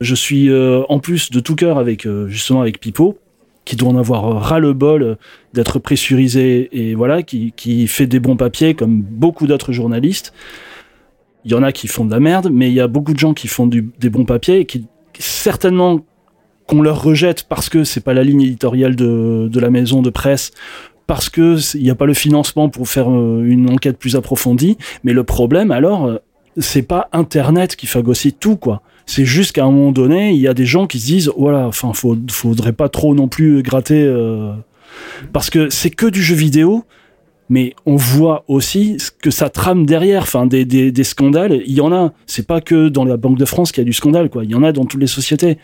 je suis euh, en plus de tout cœur avec justement avec Pipo, qui doit en avoir euh, ras le bol d'être pressurisé et voilà, qui, qui fait des bons papiers comme beaucoup d'autres journalistes. Il y en a qui font de la merde, mais il y a beaucoup de gens qui font des bons papiers et qui certainement qu'on leur rejette parce que c'est pas la ligne éditoriale de, la maison de presse, parce que il n'y a pas le financement pour faire euh, une enquête plus approfondie. Mais le problème, alors, euh, c'est pas Internet qui phagocyte tout, quoi. C'est juste qu'à un moment donné, il y a des gens qui se disent, voilà, enfin, faudrait pas trop non plus gratter, euh, parce que c'est que du jeu vidéo. Mais on voit aussi ce que ça trame derrière, enfin des, des, des scandales. Il y en a. C'est pas que dans la Banque de France qu'il y a du scandale, quoi. Il y en a dans toutes les sociétés.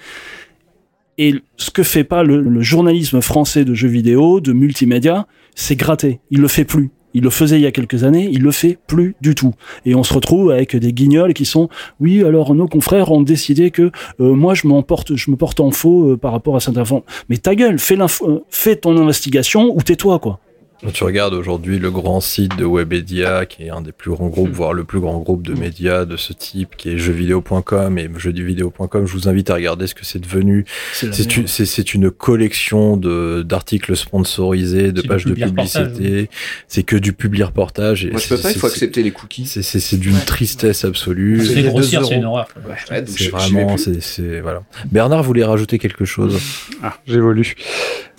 Et ce que fait pas le, le journalisme français de jeux vidéo, de multimédia, c'est gratter. Il le fait plus. Il le faisait il y a quelques années, il le fait plus du tout. Et on se retrouve avec des guignols qui sont, oui, alors nos confrères ont décidé que euh, moi je m'en porte, je me porte en faux euh, par rapport à cette info. Mais ta gueule, fais, euh, fais ton investigation ou tais-toi quoi. Quand tu regardes aujourd'hui le grand site de Webedia, qui est un des plus grands groupes, voire le plus grand groupe de médias de ce type, qui est jeuxvideo.com et jeuxvideo.com, je vous invite à regarder ce que c'est devenu. C'est une, collection de d'articles sponsorisés, de pages de publicité. C'est que du publi reportage. Moi, je peux pas, il faut accepter les cookies. C'est d'une tristesse absolue. C'est grossière, c'est une horreur. Ouais, C'est vraiment, c'est voilà. Bernard voulait rajouter quelque chose? Ah, j'évolue.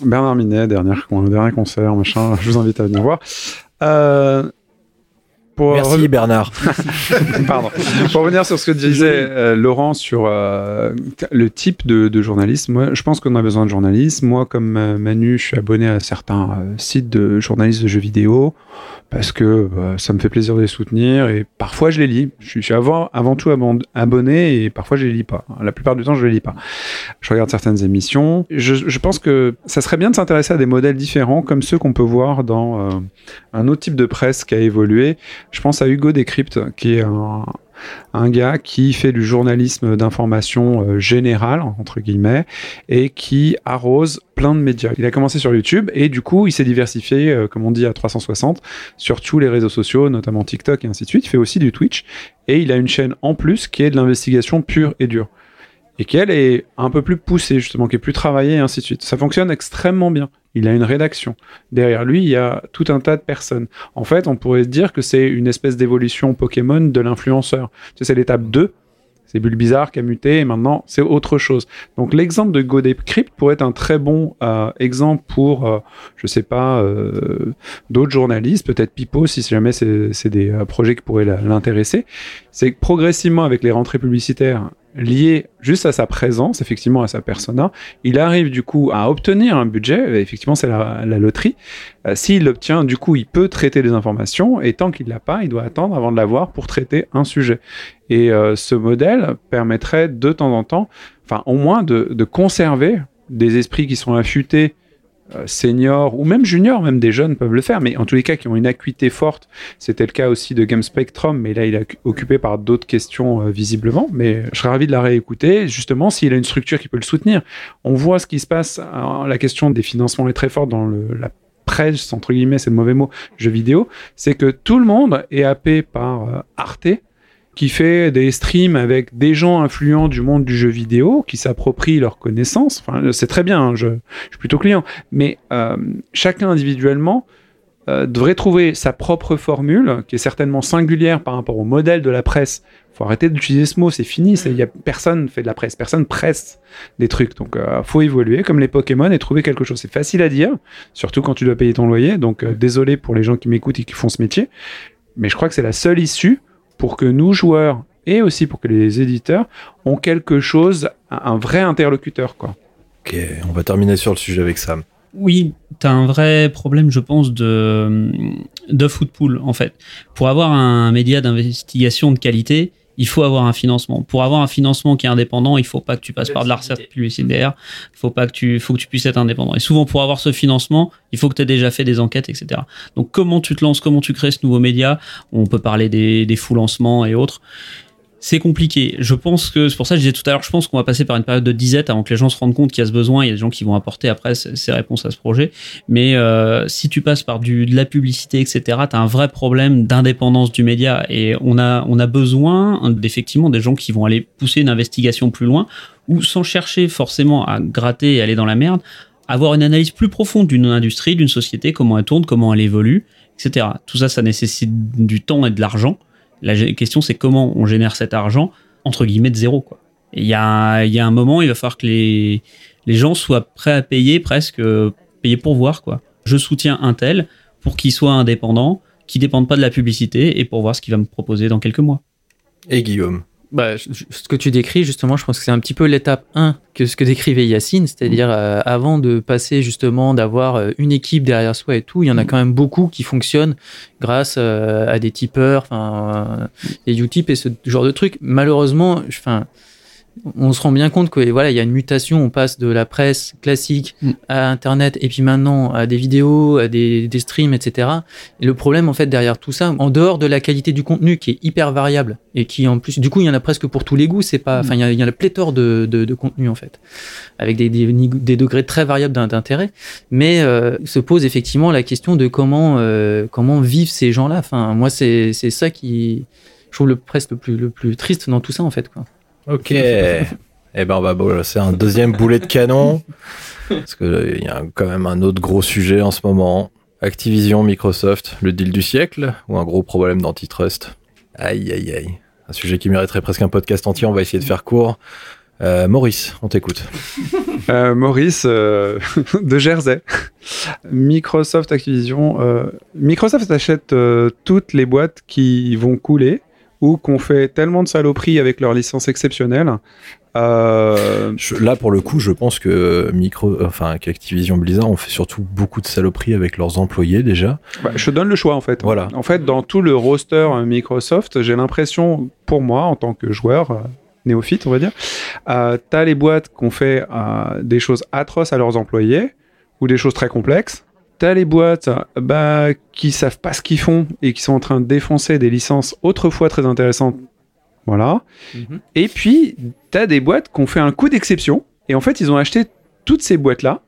Bernard Minet, dernier concert, machin. Je vous invite à venir voir. Euh, pour Merci Bernard. Pardon. Pour revenir sur ce que disait euh, Laurent sur euh, le type de, de journalisme, moi, je pense qu'on a besoin de journalisme. Moi, comme euh, Manu, je suis abonné à certains euh, sites de journalistes de jeux vidéo parce que bah, ça me fait plaisir de les soutenir et parfois je les lis. Je suis, avant, avant tout abon- abonné et parfois je les lis pas. La plupart du temps, je les lis pas. Je regarde certaines émissions. Je, je pense que ça serait bien de s'intéresser à des modèles différents comme ceux qu'on peut voir dans euh, un autre type de presse qui a évolué. Je pense à Hugo Décrypte, qui est un, gars qui fait du journalisme d'information euh, générale, entre guillemets, et qui arrose plein de médias. Il a commencé sur YouTube et du coup, il s'est diversifié, euh, comme on dit, à 360 sur tous les réseaux sociaux, notamment TikTok et ainsi de suite. Il fait aussi du Twitch et il a une chaîne en plus qui est de l'investigation pure et dure et qu'elle est un peu plus poussée justement, qui est plus travaillée et ainsi de suite. Ça fonctionne extrêmement bien. Il a une rédaction. Derrière lui, il y a tout un tas de personnes. En fait, on pourrait dire que c'est une espèce d'évolution Pokémon de l'influenceur. C'est l'étape 2 c'est Bulbizarre qui a muté et maintenant c'est autre chose. Donc l'exemple de GoDecrypt pourrait être un très bon euh, exemple pour, euh, je sais pas, euh, d'autres journalistes, peut-être Pipo si jamais c'est des projets qui pourraient l'intéresser. C'est que progressivement avec les rentrées publicitaires liées juste à sa présence, effectivement à sa persona, il arrive du coup à obtenir un budget, effectivement c'est la, loterie, s'il l'obtient du coup il peut traiter les informations. Et tant qu'il l'a pas il doit attendre avant de l'avoir pour traiter un sujet. Et euh, ce modèle permettrait de temps en temps, enfin au moins de, conserver des esprits qui sont affûtés euh, seniors ou même juniors, même des jeunes peuvent le faire, mais en tous les cas qui ont une acuité forte. C'était le cas aussi de Game Spectrum, mais là il est occupé par d'autres questions euh, visiblement. Mais je serais ravi de la réécouter, justement s'il a une structure qui peut le soutenir. On voit ce qui se passe. la question des financements est très forte dans la presse, entre guillemets, c'est le mauvais mot, jeux vidéo. C'est que tout le monde est happé par Arte qui fait des streams avec des gens influents du monde du jeu vidéo, qui s'approprient leurs connaissances. Enfin, c'est très bien, hein, je, suis plutôt client. Mais euh, chacun individuellement euh, devrait trouver sa propre formule, qui est certainement singulière par rapport au modèle de la presse. faut arrêter d'utiliser ce mot, c'est fini. Il y a personne fait de la presse, personne presse des trucs. Donc, euh, faut évoluer comme les Pokémon et trouver quelque chose. C'est facile à dire, surtout quand tu dois payer ton loyer. Donc, désolé pour les gens qui m'écoutent et qui font ce métier, mais je crois que c'est la seule issue pour que nous, joueurs, et aussi pour que les éditeurs, ont quelque chose, un vrai interlocuteur, quoi. Ok, on va terminer sur le sujet avec Sam. Oui, tu as un vrai problème, je pense, de, de footpool, en fait. Pour avoir un média d'investigation de qualité, il faut avoir un financement. Pour avoir un financement qui est indépendant, il faut pas que tu passes par de la recette publicitaire. Il faut pas que tu, faut que tu puisses être indépendant. Et souvent, pour avoir ce financement, il faut que tu aies déjà fait des enquêtes, etc. Donc, comment tu te lances, comment tu crées ce nouveau média? On peut parler des, des fous lancements et autres c'est compliqué. Je pense que c'est pour ça que je disais tout à l'heure, je pense qu'on va passer par une période de disette avant que les gens se rendent compte qu'il y a ce besoin. Il y a des gens qui vont apporter après ces réponses à ce projet. Mais euh, si tu passes par du, de la publicité, etc., tu as un vrai problème d'indépendance du média. Et on a, on a besoin d'effectivement des gens qui vont aller pousser une investigation plus loin ou sans chercher forcément à gratter et aller dans la merde, avoir une analyse plus profonde d'une industrie, d'une société, comment elle tourne, comment elle évolue, etc. Tout ça, ça nécessite du temps et de l'argent. La question, c'est comment on génère cet argent, entre guillemets, de zéro. Quoi. Il y a, y a un moment, il va falloir que les, les gens soient prêts à payer, presque payer pour voir. Quoi. Je soutiens un tel pour qu'il soit indépendant, qui ne dépende pas de la publicité, et pour voir ce qu'il va me proposer dans quelques mois. Et Guillaume? Bah, ce que tu décris, justement, je pense que c'est un petit peu l'étape 1 que ce que décrivait Yacine, c'est-à-dire mm. euh, avant de passer justement d'avoir euh, une équipe derrière soi et tout, il y en a mm. quand même beaucoup qui fonctionnent grâce euh, à des tipeurs, enfin, des Utip et ce genre de trucs. Malheureusement, enfin, on se rend bien compte que voilà, il y a une mutation. On passe de la presse classique mm. à Internet et puis maintenant à des vidéos, à des, streams, etc. Et le problème en fait derrière tout ça, en dehors de la qualité du contenu qui est hyper variable et qui en plus, du coup, il y en a presque pour tous les goûts. C'est pas, enfin, il y, a, la pléthore de, de, contenu en fait, avec des, des, degrés très variables d'intérêt. Mais euh, se pose effectivement la question de comment euh, comment vivent ces gens-là. Enfin, moi, c'est ça qui je trouve le presque le plus le plus triste dans tout ça en fait quoi. Ok. Eh ben, on va c'est un deuxième boulet de canon. Parce qu'il euh, y a quand même un autre gros sujet en ce moment. Activision, Microsoft, le deal du siècle ou un gros problème d'antitrust Aïe, aïe, aïe. Un sujet qui mériterait presque un podcast entier. On va essayer de faire court. Euh, Maurice, on t'écoute. Euh, Maurice de Jersey. Microsoft Activision. Microsoft achète toutes les boîtes qui vont couler ou qu'on fait tellement de saloperies avec leur licence exceptionnelle. Euh... là, pour le coup, je pense que Micro, enfin, qu'Activision Blizzard ont fait surtout beaucoup de saloperies avec leurs employés déjà. Bah, je donne le choix en fait. Voilà. En fait, dans tout le roster Microsoft, j'ai l'impression, pour moi, en tant que joueur, euh, néophyte, on va dire, euh, t'as les boîtes qui ont fait euh, des choses atroces à leurs employés ou des choses très complexes t'as les boîtes bah, qui savent pas ce qu'ils font et qui sont en train de défoncer des licences autrefois très intéressantes Voilà. Mhm. Et puis, tu as des boîtes qui ont fait un coup d'exception. Et en fait, ils ont acheté toutes ces boîtes-là.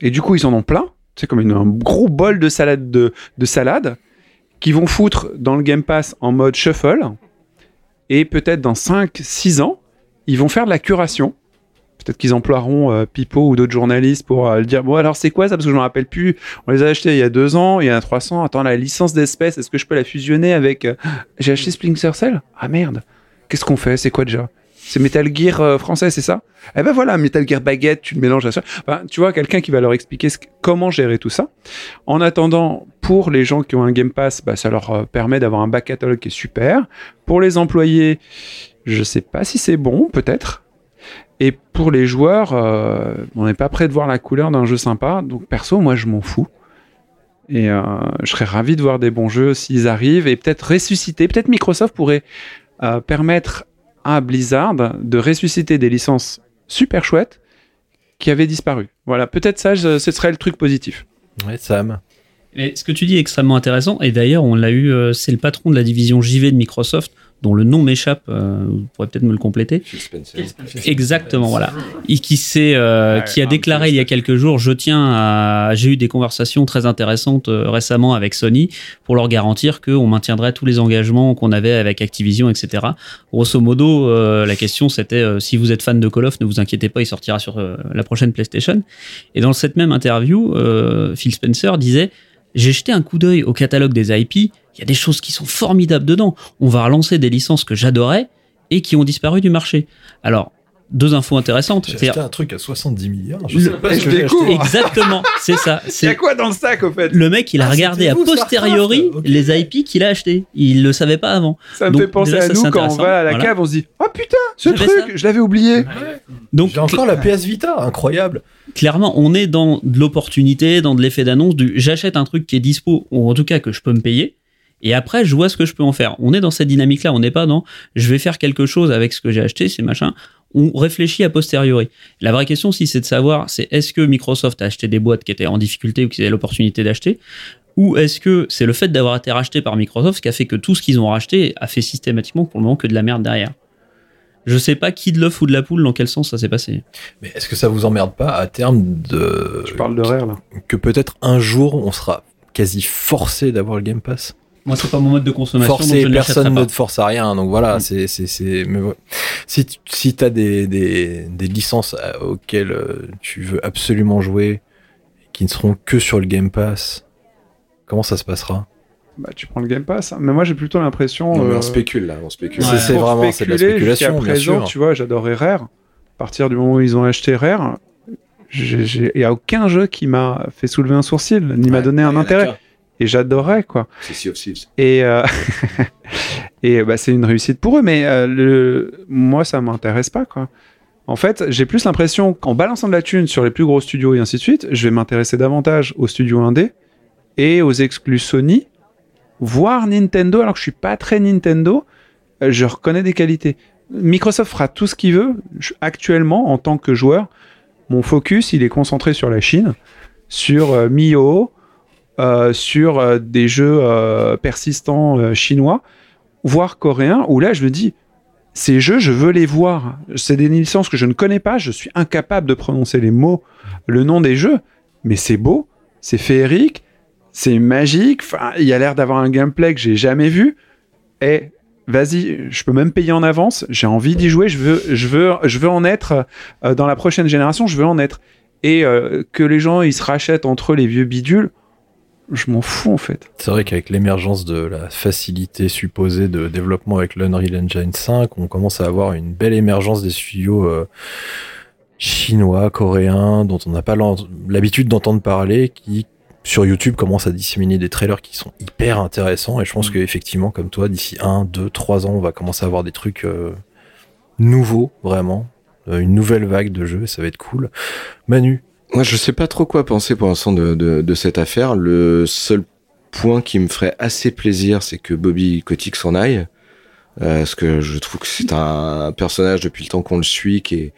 Et du coup, ils en ont plein. C'est comme une- un gros bol de salade de, de salade qui vont foutre dans le Game Pass en mode shuffle. Et peut-être dans 5-6 ans, ils vont faire de la curation. Peut-être qu'ils emploieront euh, Pipo ou d'autres journalistes pour euh, le dire Bon, alors c'est quoi ça? Parce que je ne me rappelle plus. On les a achetés il y a 2 ans, il y a 300. Attends, la licence d'espèce, est-ce que je peux la fusionner avec. euh, J'ai acheté Splinter Cell? Ah merde Qu'est-ce qu'on fait? C'est quoi déjà? C'est Metal Gear euh, français, c'est ça? Eh ben voilà, Metal Gear Baguette, tu le mélanges à ça. Enfin, tu vois, quelqu'un qui va leur expliquer comment gérer tout ça. En attendant, pour les gens qui ont un Game Pass, bah, ça leur euh, permet d'avoir un back catalogue qui est super. Pour les employés, je sais pas si c'est bon, peut-être. Et pour les joueurs, euh, on n'est pas prêt de voir la couleur d'un jeu sympa. Donc perso, moi, je m'en fous. Et euh, je serais ravi de voir des bons jeux s'ils arrivent et peut-être ressusciter. Peut-être Microsoft pourrait euh, permettre à Blizzard de ressusciter des licences super chouettes qui avaient disparu. Voilà, peut-être ça, je- ce serait le truc positif. Ouais, Sam. Mais ce que tu dis est extrêmement intéressant. Et d'ailleurs, on l'a eu, c'est le patron de la division JV de Microsoft, dont le nom m'échappe. euh, vous pourrez peut-être me le compléter. Phil Spencer. Exactement, voilà. Et qui s'est, euh, qui a déclaré il y a quelques jours, je tiens à, j'ai eu des conversations très intéressantes euh, récemment avec Sony pour leur garantir qu'on maintiendrait tous les engagements qu'on avait avec Activision, etc. Grosso modo, euh, la question c'était euh, si vous êtes fan de Call of, ne vous inquiétez pas, il sortira sur euh, la prochaine PlayStation. Et dans cette même interview, euh, Phil Spencer disait j'ai jeté un coup d'œil au catalogue des IP. Il y a des choses qui sont formidables dedans. On va relancer des licences que j'adorais et qui ont disparu du marché. Alors, deux infos intéressantes. J'ai acheté un truc à 70 milliards. Je Le- sais pas je découvre. Exactement, c'est ça. Il y a C'est quoi dans le sac, au fait? le mec, il a Ah, regardé a posteriori les IP qu'il a acheté. Il le savait pas avant. Ça me Donc, fait penser déjà, à ça, nous c'est quand on va à la Voilà. cave, on se dit Oh putain, ce truc, ça. je l'avais oublié. Donc J'ai encore la PS Vita, incroyable. clairement, on est dans de l'opportunité, dans de l'effet d'annonce, du j'achète un truc qui est dispo, ou en tout cas que je peux me payer, et après je vois ce que je peux en faire. On est dans cette dynamique-là, on n'est pas dans je vais faire quelque chose avec ce que j'ai acheté, c'est machin. On réfléchit a posteriori. La vraie question, si c'est de savoir, c'est est-ce que Microsoft a acheté des boîtes qui étaient en difficulté ou qui avaient l'opportunité d'acheter, ou est-ce que c'est le fait d'avoir été racheté par Microsoft qui a fait que tout ce qu'ils ont racheté a fait systématiquement pour le moment que de la merde derrière Je sais pas qui de l'œuf ou de la poule, dans quel sens ça s'est passé. Mais est-ce que ça vous emmerde pas à terme de Je parle de rire là. que peut-être un jour on sera quasi forcé d'avoir le Game Pass? Moi, c'est pas mon mode de consommation, donc je l'achèterai personne ne te force à rien. Donc voilà, Mm. c'est c'est c'est. Mais ouais. si tu- si t'as des des des licences euh, auxquelles euh, tu veux absolument jouer, qui ne seront que sur le Game Pass, comment ça se passera? Bah, tu prends le Game Pass. hein. Mais moi, j'ai plutôt l'impression. Non, mais euh, on spécule là, on spécule. C'est- c'est vraiment- c'est de la spéculation, bien présent, sûr. Tu vois, j'adorais Rare. À partir du moment où ils ont acheté Rare, il n'y a aucun jeu qui m'a fait soulever un sourcil, ni m'a Ouais, donné un intérêt. Et j'adorais, quoi. C'est Sea of Thieves. Et, euh, et bah, c'est une réussite pour eux, mais euh, le... moi, ça m'intéresse pas, quoi. En fait, j'ai plus l'impression qu'en balançant de la thune sur les plus gros studios et ainsi de suite, je vais m'intéresser davantage aux studios indés et aux exclus Sony, voire Nintendo, alors que je suis pas très Nintendo, euh, je reconnais des qualités. Microsoft fera tout ce qu'il veut. Je- actuellement, en tant que joueur, mon focus, il est concentré sur la Chine, sur euh, euh, sur euh, des jeux euh, persistants euh, chinois, voire coréens, où là, je me dis, ces jeux, je veux les voir. C'est des licences que je ne connais pas, je suis incapable de prononcer les mots, le nom des jeux, mais c'est beau, c'est féerique, c'est magique, il y a l'air d'avoir un gameplay que j'ai jamais vu, et vas-y, je peux même payer en avance, j'ai envie d'y jouer, je veux, je veux, je veux en être euh, dans la prochaine génération, je veux en être. Et euh, que les gens, ils se rachètent entre les vieux bidules, je m'en fous en fait. C'est vrai qu'avec l'émergence de la facilité supposée de développement avec l'Unreal Engine 5, on commence à avoir une belle émergence des studios euh, chinois, coréens, dont on n'a pas l'habitude d'entendre parler, qui sur YouTube commencent à disséminer des trailers qui sont hyper intéressants. Et je pense qu'effectivement, comme toi, d'ici 1, 2, 3 ans, on va commencer à avoir des trucs euh, nouveaux, vraiment. Euh, une nouvelle vague de jeux, et ça va être cool. Manu, Moi, je sais pas trop quoi penser pour l'instant de, cette affaire. Le seul point qui me ferait assez plaisir, c'est que Bobby Kotick s'en aille. Euh, parce que je trouve que c'est un personnage depuis le temps qu'on le suit qui est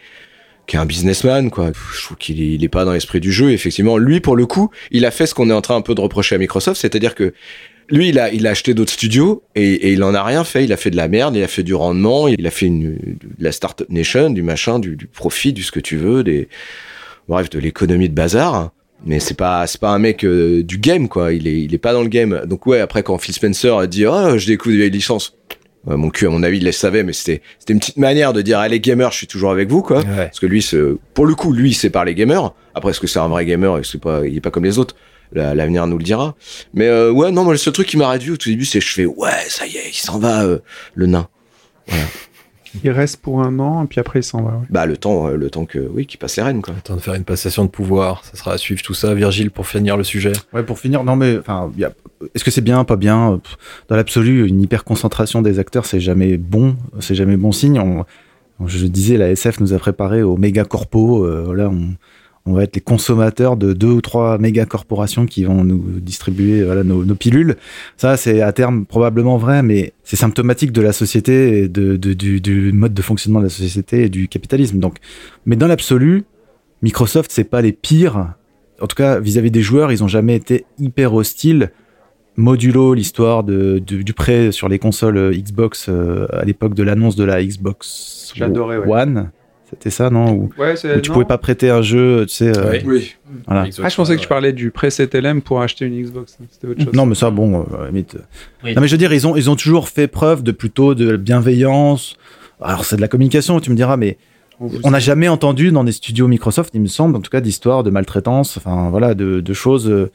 qui est un businessman quoi. Je trouve qu'il il est pas dans l'esprit du jeu. Effectivement, lui pour le coup, il a fait ce qu'on est en train un peu de reprocher à Microsoft, c'est-à-dire que lui, il a, acheté d'autres studios et, et il en a rien fait. Il a fait de la merde, il a fait du rendement, il a fait une, de la startup nation, du machin, du, du profit, du ce que tu veux, des, bref, de l'économie de bazar. Mais c'est pas, c'est pas un mec euh, du game, quoi. Il est, il est pas dans le game. Donc ouais, après quand Phil Spencer a dit, oh, je découvre des vieilles licences. Ouais, mon cul, à mon avis, il les savait, mais c'était, c'était une petite manière de dire, allez, gamers, je suis toujours avec vous, quoi. Ouais. Parce que lui, c'est- pour le coup, lui, c'est par les gamers. Après, est-ce que c'est un vrai gamer et c'est pas, il est pas comme les autres? La- L'avenir nous le dira. Mais euh, ouais, non, moi, le seul truc qui m'a réduit au tout début, c'est que je fais, ouais, ça y est, il s'en va, euh, le nain. Il reste pour un an, et puis après il s'en va. ouais. Bah, le temps, euh, le temps que, oui, qu'il passe les rênes, quoi. Temps de faire une passation de pouvoir. Ça sera à suivre tout ça. Virgile, pour finir le sujet. Ouais, pour finir, non mais, enfin, il y a- est-ce que c'est bien, pas bien? Dans l'absolu, une hyper concentration des acteurs, c'est jamais bon, c'est jamais bon signe. On- je disais, la SF nous a préparé aux méga corpos. euh, voilà, on, on va être les consommateurs de deux ou trois méga corporations qui vont nous distribuer voilà, nos, nos pilules. Ça, c'est à terme probablement vrai, mais c'est symptomatique de la société et de, de- du, du mode de fonctionnement de la société et du capitalisme. Donc, mais dans l'absolu, Microsoft, c'est pas les pires en tout cas vis-à-vis des joueurs, ils ont jamais été hyper hostiles. Modulo l'histoire de, du, du prêt sur les consoles euh, Xbox euh, à l'époque de l'annonce de la Xbox ouais. C'était ça, non Où, Ouais, c'est. où tu non. pouvais pas prêter un jeu, tu sais. euh. Oui. voilà. Ah, je pensais que tu parlais du preset LM pour acheter une Xbox. C'était autre chose. Non, mais ça, bon, euh, limite. Oui. Non, mais je veux dire, ils ont, ils ont toujours fait preuve de plutôt de bienveillance. Alors, c'est de la communication, tu me diras, mais on n'a jamais entendu dans des studios Microsoft, il me semble, en tout cas, d'histoires de maltraitance, enfin, voilà, de, de choses. euh,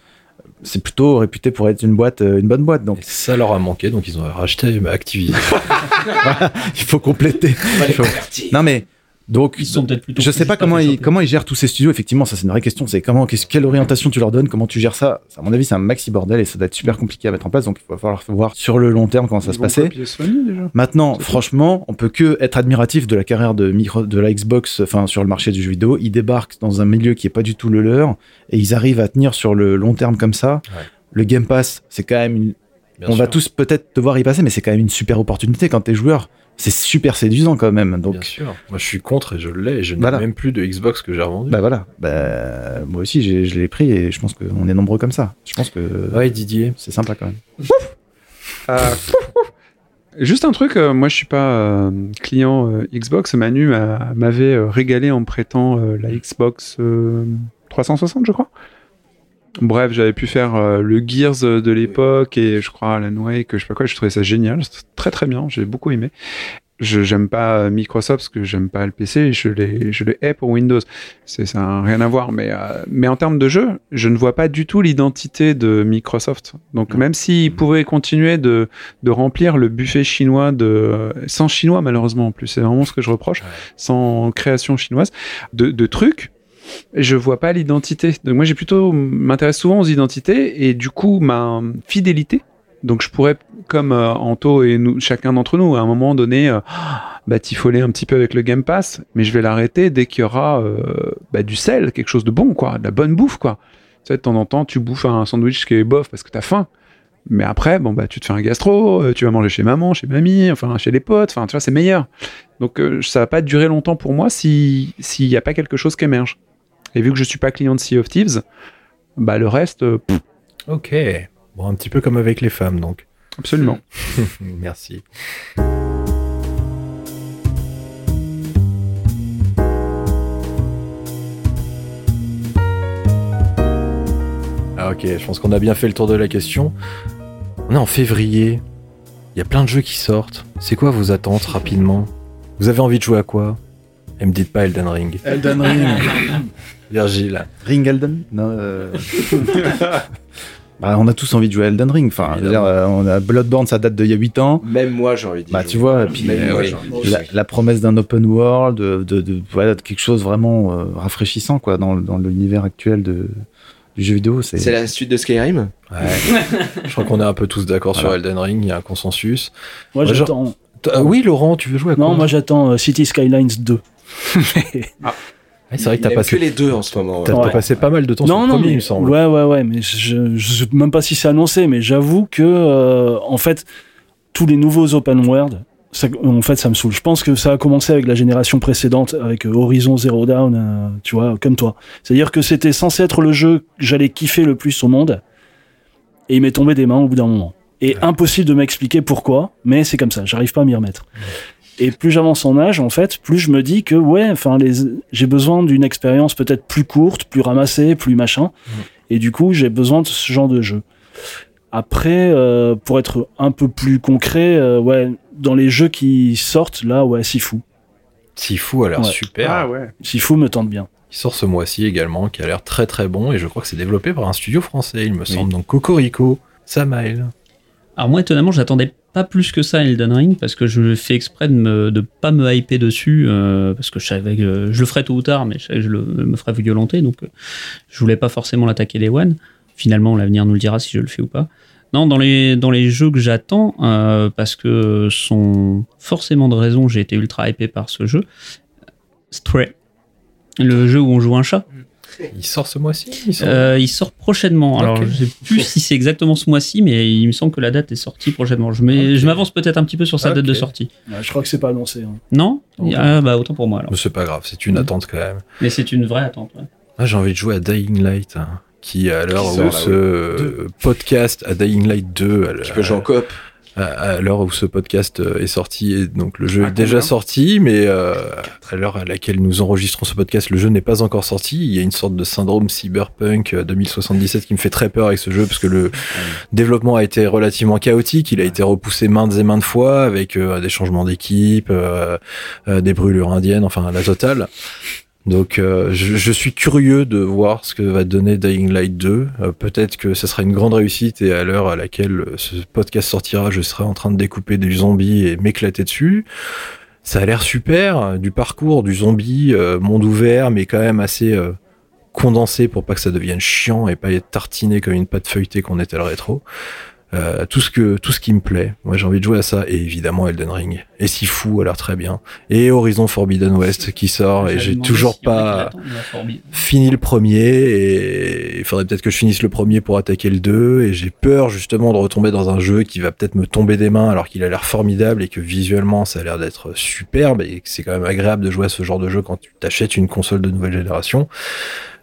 c'est plutôt réputé pour être une boîte, euh, une bonne boîte. Donc, Et ça leur a manqué, donc ils ont racheté Activision. il faut compléter. Il faut- Non, mais donc, Ils sont peut-être plutôt. je sais pas comment ils, choper. comment ils gèrent tous ces studios. Effectivement, ça c'est une vraie question. C'est comment, qu'est-ce- quelle orientation tu leur donnes, comment tu gères ça? À mon avis, c'est un maxi bordel et ça doit être super compliqué à mettre en place. Donc, il va falloir voir sur le long terme comment ça Ils se déjà. Maintenant, franchement, on peut que être admiratif de la carrière de micro, de la Xbox, enfin sur le marché du jeu vidéo. Ils débarquent dans un milieu qui est pas du tout le leur et ils arrivent à tenir sur le long terme comme ça. Ouais. Le Game Pass, c'est quand même une, Bien on va tous peut-être devoir y passer, mais c'est quand même une super opportunité quand t'es joueur. C'est super séduisant quand même. Donc, Bien sûr. Moi, je suis contre et je l'ai. et Je n'ai Voilà. même plus de Xbox que j'ai revendu. bah voilà. Bah, moi aussi, je l'ai pris et je pense qu'on est nombreux comme ça. Je pense que Ouais, Didier. c'est sympa quand même. Euh, Juste un truc, euh, moi je suis pas euh, client euh, Xbox. Manu m'a- m'avait euh, régalé en prêtant euh, la Xbox euh, 360, je crois. Bref, j'avais pu faire euh, le Gears de l'époque et je crois Alan Wake, je sais pas quoi. Je trouvais ça génial, c'était très très bien. J'ai beaucoup aimé. Je j'aime pas euh, Microsoft parce que j'aime pas le PC. Je les je les hais pour Windows. C'est ça n'a rien à voir. Mais euh, mais en termes de jeu, je ne vois pas du tout l'identité de Microsoft. Donc même s'ils pouvaient continuer de de remplir le buffet chinois de sans chinois malheureusement en plus c'est vraiment ce que je reproche Ouais. sans création chinoise de, de trucs je vois pas l'identité donc moi j'ai plutôt m'intéresse souvent aux identités et du coup ma fidélité donc je pourrais comme euh, Anto et nous chacun d'entre nous à un moment donné euh, bah un petit peu avec le Game Pass mais je vais l'arrêter dès qu'il y aura euh, bah, du sel quelque chose de bon quoi de la bonne bouffe quoi tu sais de temps en temps tu bouffes un sandwich qui est bof parce que t'as faim mais après, bon, bah, tu te fais un gastro, euh, tu vas manger chez maman, chez mamie, enfin, chez les potes, enfin, tu vois, c'est meilleur. Donc, ça va pas durer longtemps pour moi si, s'il n'y a pas quelque chose qui émerge. Et vu que je suis pas client de Sea of Thieves, bah, le reste, euh, pff, Ok. Bon, un petit peu comme avec les femmes, donc. absolument. Merci. Ah ok, je pense qu'on a bien fait le tour de la question. On est en février. Il y a plein de jeux qui sortent. C'est quoi vos attentes rapidement? Vous avez envie de jouer à quoi? Et me dites pas Elden Ring. Elden Ring. Virgile. Ring Elden? Non. euh, bah, on a tous envie de jouer à Elden Ring. Enfin, dire, euh, on a Bloodborne, ça date d'il y a 8 ans. Même moi, j'ai envie de. Bah, tu vois, et puis, moi, euh, la, la promesse d'un open world, de, de, de- voilà, de quelque chose vraiment euh, rafraîchissant quoi, dans, dans l'univers actuel de, du jeu vidéo. C'est C'est la suite de Skyrim? Ouais. je crois qu'on est un peu tous d'accord sur. Elden Ring, il y a un consensus. Moi, genre- j'attends. Oui, Laurent, tu veux jouer à quoi? Non, moi, j'attends City Skylines 2. Ouais, c'est vrai que t'as passé, que les deux en ce moment. t'as ouais. t'as passé pas mal de temps sur non, le non, premier, mais, il me semble. ouais, ouais, ouais, mais je, je sais même pas si c'est annoncé, mais j'avoue que, euh, en fait, tous les nouveaux open world, ça, en fait, ça me saoule. Je pense que ça a commencé avec la génération précédente, avec euh, Horizon Zero Dawn, euh, tu vois, comme toi. C'est-à-dire que c'était censé être le jeu que j'allais kiffer le plus au monde, et il m'est tombé des mains au bout d'un moment. Et impossible de m'expliquer pourquoi, mais c'est comme ça, j'arrive pas à m'y remettre. Et plus j'avance en âge, en fait, plus je me dis que ouais, enfin, les, j'ai besoin d'une expérience peut-être plus courte, plus ramassée, plus machin. Et du coup, j'ai besoin de ce genre de jeu. Après, euh, pour être un peu plus concret, euh, ouais, dans les jeux qui sortent, là, ouais, Sifu. Sifu a l'air Ouais. super. Ah ouais. Sifu me tente bien. Il sort ce mois-ci également, qui a l'air très très bon, et je crois que c'est développé par un studio français, il me semble. Donc Cocorico, Samael. Alors moi étonnamment j'attendais pas plus que ça Elden Ring parce que je fais exprès de de pas me hyper dessus euh, parce que je savais je le ferais tôt ou tard mais je me ferais violenter donc euh, je voulais pas forcément l'attaquer des one. Finalement l'avenir nous le dira si je le fais ou pas. Non dans les dans les jeux que j'attends euh, parce que sont forcément de raison j'ai été ultra hypé par ce jeu. Stray. Le jeu où on joue un chat. Il sort ce mois-ci il sort- Euh, il sort prochainement. Alors, je sais plus si c'est exactement ce mois-ci, mais il me semble que la date est sortie prochainement. Je m'avance peut-être un petit peu sur sa date de sortie. Ouais, je crois que c'est pas annoncé. hein. Non? Ah, bah autant pour moi alors. C'est pas grave, c'est une Mm. attente quand même. Mais c'est une vraie attente. ouais. Ah, j'ai envie de jouer à Dying Light, hein, qui à l'heure où là, ce euh, podcast à Dying Light 2, à Tu peux jouer en coop. À, l'heure où ce podcast euh, est sorti, et donc le jeu À est déjà sorti, mais euh, à l'heure à laquelle nous enregistrons ce podcast, le jeu n'est pas encore sorti. Il y a une sorte de syndrome cyberpunk euh, 2077 qui me fait très peur avec ce jeu, parce que le développement a été relativement chaotique, il a été repoussé maintes et maintes fois, avec euh, des changements d'équipe, euh, euh, des brûlures indiennes, enfin la totale. Donc euh, je, suis curieux de voir ce que va donner Dying Light 2. Euh, Peut-être que ce sera une grande réussite et à l'heure à laquelle euh, ce podcast sortira, je serai en train de découper des zombies et m'éclater dessus. Ça a l'air super, du parcours, du zombie, euh, monde ouvert, mais quand même assez condensé pour pas que ça devienne chiant et pas être tartiné comme une pâte feuilletée qu'on était le rétro. Euh, tout ce que tout ce qui me plaît. Moi j'ai envie de jouer à ça et évidemment Elden Ring. Et si fou, a l'air très bien. Et Horizon Forbidden West qui sort et j'ai toujours pas fini le premier et il faudrait peut-être que je finisse le premier pour attaquer le 2 et j'ai peur justement de retomber dans un jeu qui va peut-être me tomber des mains alors qu'il a l'air formidable et que visuellement ça a l'air d'être superbe et que c'est quand même agréable de jouer à ce genre de jeu quand tu t'achètes une console de nouvelle génération.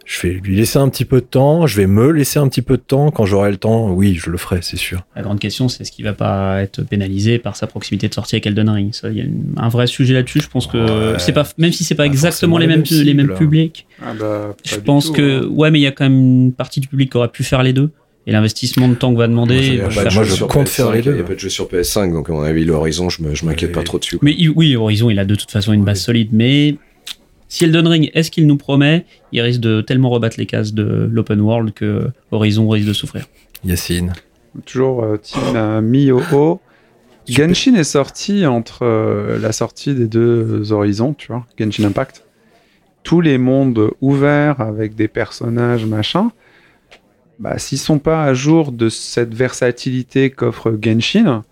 Je vais lui laisser un petit peu de temps, je vais me laisser un petit peu de temps quand j'aurai le temps. Oui, je le ferai, c'est sûr. La grande question, c'est est-ce qu'il va pas être pénalisé par sa proximité de sortie avec Elden Ring Ça, il y a un vrai sujet là-dessus. Je pense que Ouais. c'est pas, même si c'est pas Pas exactement les les mêmes, les mêmes publics. Ah bah, Je pense tout, que, hein. ouais, mais il y a quand même une partie du public qui aurait pu faire les deux. Et l'investissement de temps que va demander. Moi, je compte PS5, faire les deux. Il n'y a pas de jeu sur PS5, donc à mon avis, l'Horizon, je je m'inquiète pas trop dessus. quoi. Mais oui, Horizon, il a de toute façon une base solide. Mais si Elden Ring est ce qu'il nous promet, il risque de tellement rebattre les cases de l'open world que Horizon risque de souffrir. Yacine. Toujours euh, Team euh, Mi-Oh-Oh. Genshin est sorti entre euh, la sortie des deux horizons, tu vois, Genshin Impact. Tous les mondes ouverts avec des personnages, machin. Bah, s'ils sont pas à jour de cette versatilité qu'offre Genshin,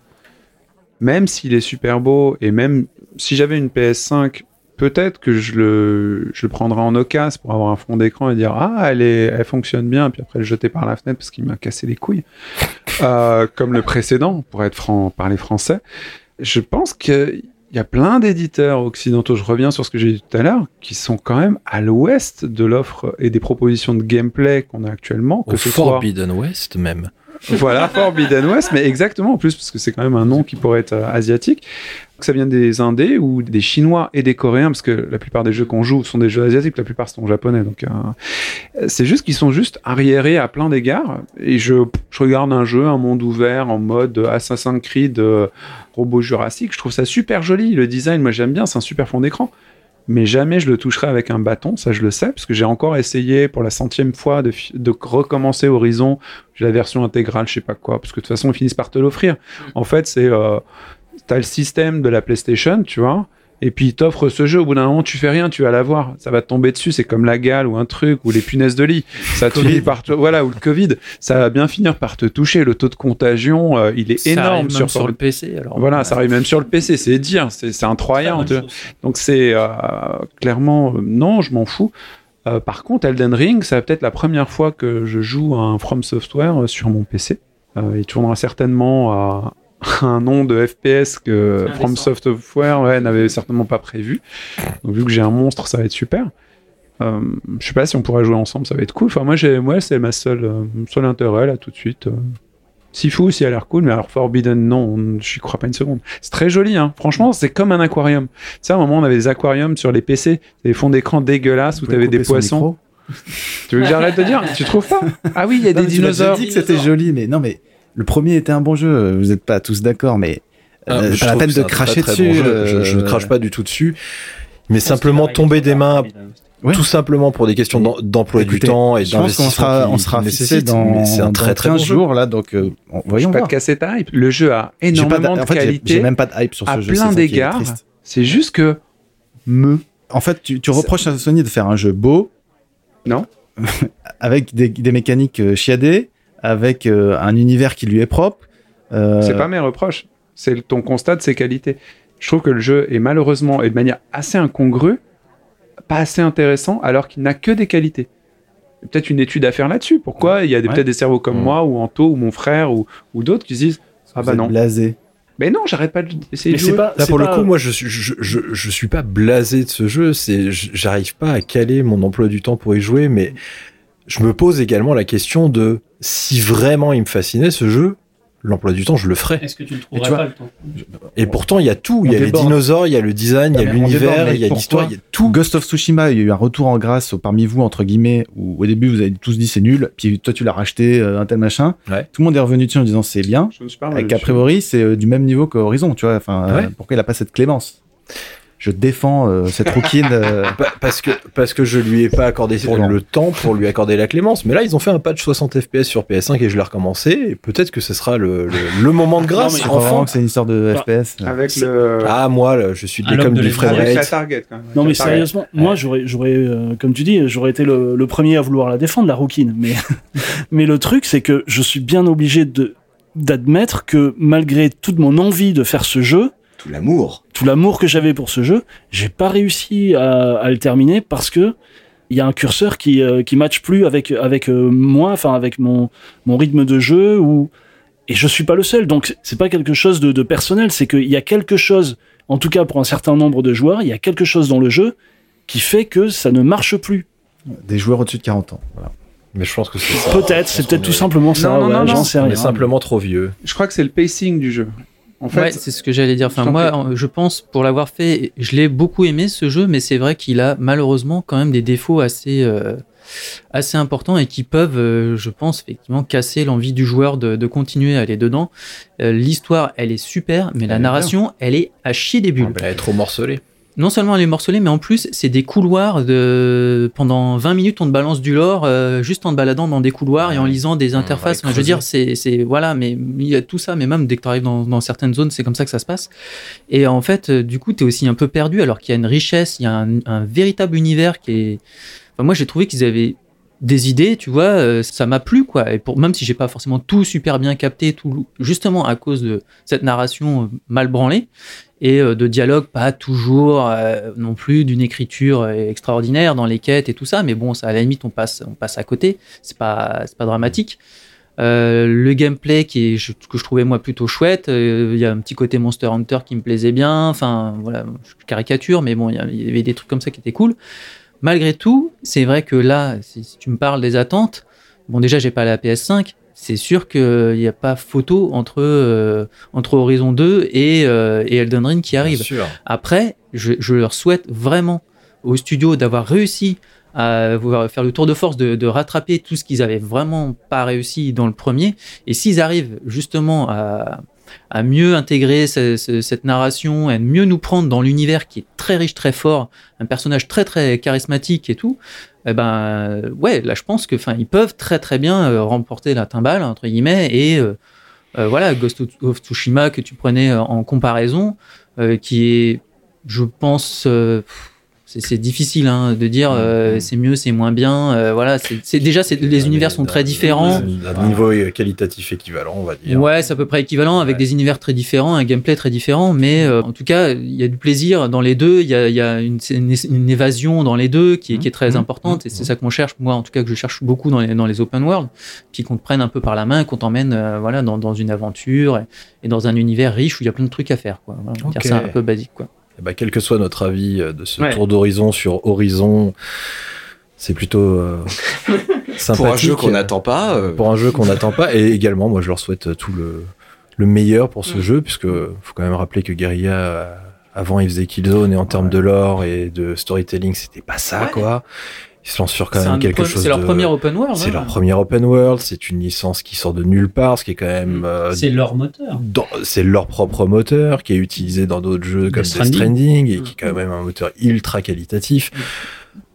même s'il est super beau et même si j'avais une PS5, peut-être que je le, je le prendrais en occasion pour avoir un fond d'écran et dire ah elle est, elle fonctionne bien, puis après le jeter par la fenêtre parce qu'il m'a cassé les couilles, Euh, comme le précédent pour être franc, parler français. Je pense que il y a plein d'éditeurs occidentaux, je reviens sur ce que j'ai dit tout à l'heure, qui sont quand même à l'ouest de l'offre et des propositions de gameplay qu'on a actuellement, que Au ce soit Forbidden West même. Voilà, Forbidden West, mais exactement en plus, parce que c'est quand même un nom qui pourrait être euh, asiatique. Que ça vient des Indés ou des Chinois et des Coréens, parce que la plupart des jeux qu'on joue sont des jeux asiatiques, la plupart sont japonais. Donc, euh, c'est juste qu'ils sont juste arriérés à plein d'égards. Et je, regarde un jeu, un monde ouvert en mode Assassin's Creed, euh, robot jurassique. Je trouve ça super joli. Le design, moi j'aime bien, c'est un super fond d'écran. Mais jamais je le toucherai avec un bâton, ça je le sais, parce que j'ai encore essayé pour la centième fois de, recommencer Horizon j'ai la version intégrale, je sais pas quoi, parce que de toute façon, ils finissent par te l'offrir. En fait, c'est. Euh, T'as le système de la PlayStation, tu vois, et puis ils t'offrent ce jeu. Au bout d'un moment, tu fais rien, tu vas l'avoir. Ça va te tomber dessus. C'est comme la gale ou un truc, ou les punaises de lit. Ça te finit par. te- Voilà, ou le Covid. Ça va bien finir par te toucher. Le taux de contagion, euh, il est Ça énorme sur, sur le PC. Alors, Voilà, ça arrive même sur le PC, c'est dire, c'est incroyable. Donc c'est euh, clairement euh, non, je m'en fous. Euh, par contre, Elden Ring, c'est peut-être la première fois que je joue à un From Software euh, sur mon PC. Euh, il tournera certainement à un nom de FPS que From. Software ouais, n'avait certainement pas prévu. Donc vu que j'ai un monstre, ça va être super. Euh, je sais pas si on pourrait jouer ensemble, ça va être cool. Enfin moi, j'ai, moi c'est ma seule, euh, mon seul intérêt là tout de suite. euh. Sifu aussi a l'air cool, mais alors Forbidden, non, je crois pas une seconde. C'est très joli, hein. Franchement, c'est comme un aquarium. Tu sais, à un moment, on avait des aquariums sur les PC, des fonds d'écran dégueulasses où t'avais des poissons. Tu veux que j'arrête de dire? Tu trouves pas? Ah oui, il y a des dinosaures. dit que c'était joli, mais non, mais le premier était un bon jeu. Vous n'êtes pas tous d'accord, mais Ah, euh, je pas la peine de cracher très, très dessus. bon. Je, je ne euh, crache pas du tout dessus. Mais simplement tomber des mains, Ouais. tout simplement pour des questions d'em- d'emploi du temps et d'investissement. sera, on sera fixé nécessite, dans, c'est un très très 15 bon jeu. jours là, donc euh, on- Je voyons pas de casser ta hype. Le jeu a énormément de en fait, qualité j'ai même pas de hype sur à ce jeu. plein qui est d'égards. C'est juste que me. En fait, tu, tu reproches à Sony de faire un jeu beau. Non. avec des, des mécaniques euh, chiadées, avec euh, un univers qui lui est propre. euh, C'est pas mes reproches. C'est le- ton constat de ses qualités. Je trouve que le jeu est malheureusement et de manière assez incongrue, pas assez intéressant, alors qu'il n'a que des qualités. Peut-être une étude à faire là-dessus. Pourquoi il y a Ouais. peut-être des cerveaux comme Mm. moi, ou Anto, ou mon frère, ou, ou d'autres qui se disent Ah vous bah êtes non. Blasé? Mais non, j'arrête pas d'essayer Mais de c'est jouer. pas. Là, pour le coup, moi, je suis, je, je, je suis pas blasé de ce jeu. C'est, j'arrive pas à caler mon emploi du temps pour y jouer, mais je me pose également la question de si vraiment il me fascinait ce jeu, l'emploi du temps, je le ferais. Est-ce que tu ne tu trouverais vois- pas le temps Et pourtant, il y a tout. Il y a les dinosaures, il y a le design, il y a l'univers, il y a l'histoire, il y a tout. Ghost of Tsushima, il y a eu un retour en grâce parmi vous, entre guillemets, où au début vous avez tous dit c'est nul, puis toi tu l'as racheté, euh, un tel machin. Ouais. Tout le monde est revenu dessus en disant c'est bien. Je me suis pas Et qu'a priori, c'est euh, du même niveau qu'Horizon, tu vois. Enfin, euh, pourquoi il a pas cette clémence? Je défends euh, cette rouquine. euh, Pa- Parce que, parce que je lui ai pas accordé Pour le temps pour lui accorder la clémence. Mais là, ils ont fait un patch 60 FPS sur PS5 et je l'ai recommencé. Et peut-être que ce sera le, le, le moment de grâce. Non, mais enfin. c'est une histoire de Bah, FPS Avec le. Ah, moi, là, je suis de du l'écran. avec la framerate. target quand même. Non mais target. sérieusement, moi j'aurais, j'aurais, euh, comme tu dis, j'aurais été le, le premier à vouloir la défendre, la rouquine. Mais, mais le truc, c'est que je suis bien obligé de d'admettre que malgré toute mon envie de faire ce jeu, Tout l'amour. Tout l'amour que j'avais pour ce jeu, j'ai pas réussi à, à le terminer parce que il y a un curseur qui euh, qui matche plus avec avec euh, moi, enfin avec mon mon rythme de jeu ou et je suis pas le seul. Donc c'est pas quelque chose de, de personnel, c'est qu'il y a quelque chose, en tout cas pour un certain nombre de joueurs, il y a quelque chose dans le jeu qui fait que ça ne marche plus. des joueurs au-dessus de 40 ans. Voilà. Mais je pense que c'est ça. Peut-être, c'est peut-être tout simplement ça. Non, non, ouais, non, j'en non. sais On rien. est simplement trop vieux. Je crois que c'est le pacing du jeu. En fait, ouais, c'est ce que j'allais dire. Enfin, moi, je pense, pour l'avoir fait, je l'ai beaucoup aimé ce jeu, mais c'est vrai qu'il a malheureusement quand même des défauts assez, euh, assez importants et qui peuvent, euh, je pense, effectivement, casser l'envie du joueur de, de continuer à aller dedans. Euh, L'histoire, elle est super, mais la narration, elle est à chier des bulles. Elle est trop morcelée. Non seulement elle est morcelée, mais en plus, c'est des couloirs de. Pendant 20 minutes, on te balance du lore euh, juste en te baladant dans des couloirs et en lisant des interfaces. Enfin, je veux dire, c'est. Voilà, mais il y a tout ça, mais même dès que tu arrives dans, dans certaines zones, c'est comme ça que ça se passe. Et en fait, euh, du coup, tu es aussi un peu perdu alors qu'il y a une richesse, il y a un, un véritable univers qui est. Enfin, moi, j'ai trouvé qu'ils avaient des idées, tu vois, euh, ça m'a plu, quoi. Et pour, même si j'ai pas forcément tout super bien capté, tout, justement à cause de cette narration mal branlée et euh, de dialogue pas toujours euh, non plus d'une écriture euh, extraordinaire dans les quêtes et tout ça, mais bon, ça à la limite on passe, on passe à côté, c'est pas, pas dramatique. Le gameplay que je trouvais moi plutôt chouette, il y a un petit côté Monster Hunter qui me plaisait bien, enfin voilà, je caricature, mais bon, il y a- il y avait des trucs comme ça qui étaient cool. Malgré tout, c'est vrai que là, si, si tu me parles des attentes, bon déjà j'ai pas la PS5, c'est sûr qu'il n'y a pas photo entre, euh, entre Horizon 2 et, euh, et Elden Ring qui arrive. Après, je, je leur souhaite vraiment au studio d'avoir réussi à faire le tour de force de, de rattraper tout ce qu'ils avaient vraiment pas réussi dans le premier. Et s'ils arrivent justement à, à mieux intégrer ce- ce- cette narration, à mieux nous prendre dans l'univers qui est très riche, très fort, un personnage très très charismatique et tout, eh ben ouais, là je pense que enfin ils peuvent très très bien euh, remporter la timbale entre guillemets et euh, euh, voilà Ghost of Tsushima que tu prenais euh, en comparaison, euh, qui est, je pense, euh, c'est c'est difficile hein, de dire euh, c'est mieux, c'est moins bien. euh, voilà, c'est c'est- déjà c'est- les univers sont très différents. Un niveau qualitatif équivalent, on va dire. Ouais, c'est à peu près équivalent avec Ouais. des univers très différents, un gameplay très différent, mais euh, en tout cas, il y a du plaisir dans les deux, il y a, il y a une, c'est une, une évasion dans les deux qui est, qui est très Mhm. importante, et c'est ça qu'on cherche, moi en tout cas que je cherche beaucoup dans les, dans les open world, puis qu'on te prenne un peu par la main, qu'on t'emmène euh, voilà, dans, dans une aventure et, et dans un univers riche où il y a plein de trucs à faire. Quoi. Voilà, on va Ok. dire ça un peu basique. Quoi. Eh ben, quel que soit notre avis euh, de ce Ouais. tour d'horizon sur Horizon, C'est plutôt euh, sympathique. Pour un jeu qu'on n'attend pas. euh, Pour un jeu qu'on n'attend pas. Et également, moi, je leur souhaite tout le, le meilleur pour ce jeu, puisque faut quand même rappeler que Guerrilla, euh, avant, il faisait Killzone, et en termes de lore et de storytelling, c'était pas ça, Ouais. quoi. Ils se lancent sur quand C'est même quelque chose C'est leur de- premier open world. C'est hein. leur premier open world, c'est une licence qui sort de nulle part, ce qui est quand même... euh, C'est leur moteur. dans- c'est leur propre moteur qui est utilisé dans d'autres jeux comme Death Stranding. Stranding et Mm. qui est quand même un moteur ultra qualitatif.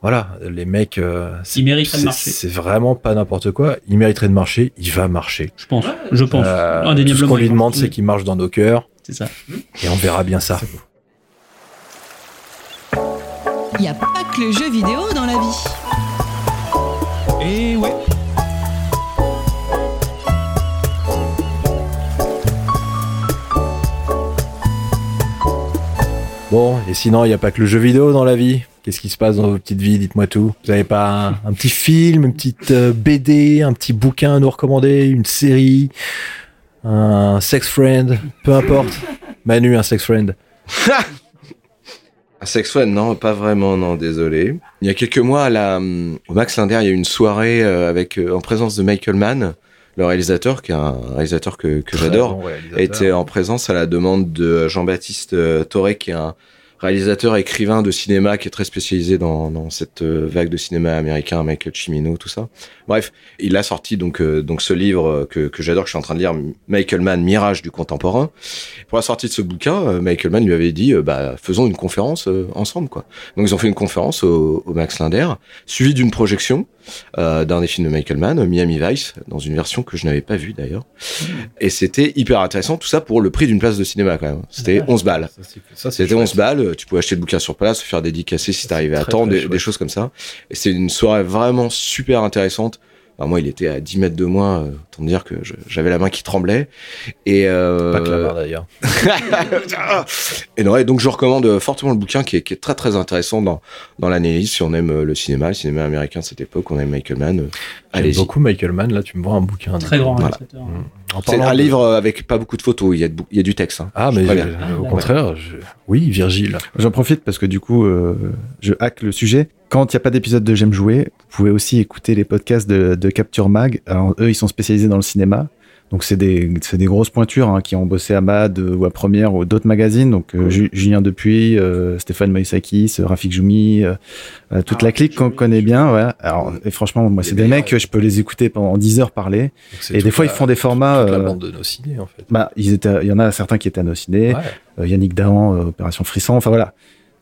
Voilà, les mecs, euh, c'est- Il mériterait de marcher. c'est vraiment pas n'importe quoi. Il mériterait de marcher, il va marcher. Je pense. Je pense. Euh, tout ce qu'on lui demande, c'est qu'il marche dans nos cœurs C'est ça. et on verra bien ça. Il n'y a pas que le jeu vidéo dans la vie. Et ouais. Bon, et sinon, il n'y a pas que le jeu vidéo dans la vie. Qu'est-ce qui se passe dans vos petites vies Dites-moi tout. Vous avez pas un, un petit film, une petite euh, BD, un petit bouquin à nous recommander, une série, un sex friend, peu importe. Manu, un sex friend. Un sex friend, non, pas vraiment, non, désolé. Il y a quelques mois, à la, au Max Linder, il y a eu une soirée euh, avec, euh, en présence de Michael Mann, le réalisateur, qui est un réalisateur que, que j'adore, était en présence à la demande de Jean-Baptiste euh, Toré, qui est un réalisateur écrivain de cinéma qui est très spécialisé dans, dans cette euh, vague de cinéma américain, Michael Cimino, tout ça. Bref, il a sorti donc euh, donc ce livre euh, que, que j'adore, que je suis en train de lire, Michael Mann, Mirage du contemporain. Pour la sortie de ce bouquin, euh, Michael Mann lui avait dit, euh, bah faisons une conférence euh, ensemble, quoi. Donc ils ont fait une conférence au, au Max Linder, suivie d'une projection euh, d'un des films de Michael Mann, Miami Vice, dans une version que je n'avais pas vue d'ailleurs. Et c'était hyper intéressant, tout ça pour le prix d'une place de cinéma quand même. C'était 11 balles. C'était 11 balles, euh, tu pouvais acheter le bouquin sur place, faire dédicacer si t'arrivais à temps, des, choses comme ça. Et c'est une soirée vraiment super intéressante. Alors moi, il était à 10 mètres de moi, euh, autant dire que j'avais la main qui tremblait. Et euh, Pas que la barre d'ailleurs. et non, et donc je recommande fortement le bouquin qui est, qui est très très intéressant dans, dans l'analyse. Si on aime euh, le cinéma, le cinéma américain de cette époque, on aime Michael Mann, euh, J'aime beaucoup Michael Mann. Là, tu me vois un bouquin. Très grand Voilà. réalisateur. En C'est un de- livre avec pas beaucoup de photos, il y a, de bou- il y a du texte. hein. Ah, mais je- au contraire, je- oui, Virgile. J'en profite parce que du coup, euh, je hack le sujet. Quand il n'y a pas d'épisode de J'aime jouer, vous pouvez aussi écouter les podcasts de, de Capture Mag. Alors, eux, ils sont spécialisés dans le cinéma. Donc, c'est des, des grosses pointures hein, qui ont bossé à MAD euh, ou à Première ou d'autres magazines. Donc, euh, Ju- Julien Dupuis, euh, Stéphane Moïsakis, Rafik Joumi, euh, toute la clique qu'on connaît bien. Ouais. Alors, et franchement, moi, c'est des mecs que je peux les écouter pendant 10 heures parler. Et des fois, la- ils font des formats. toute la bande de nos ciné, en fait. bah, ils étaient, il y en a certains qui étaient à nos ciné. Ouais. Yannick Dahan, Opération Frisson, enfin voilà.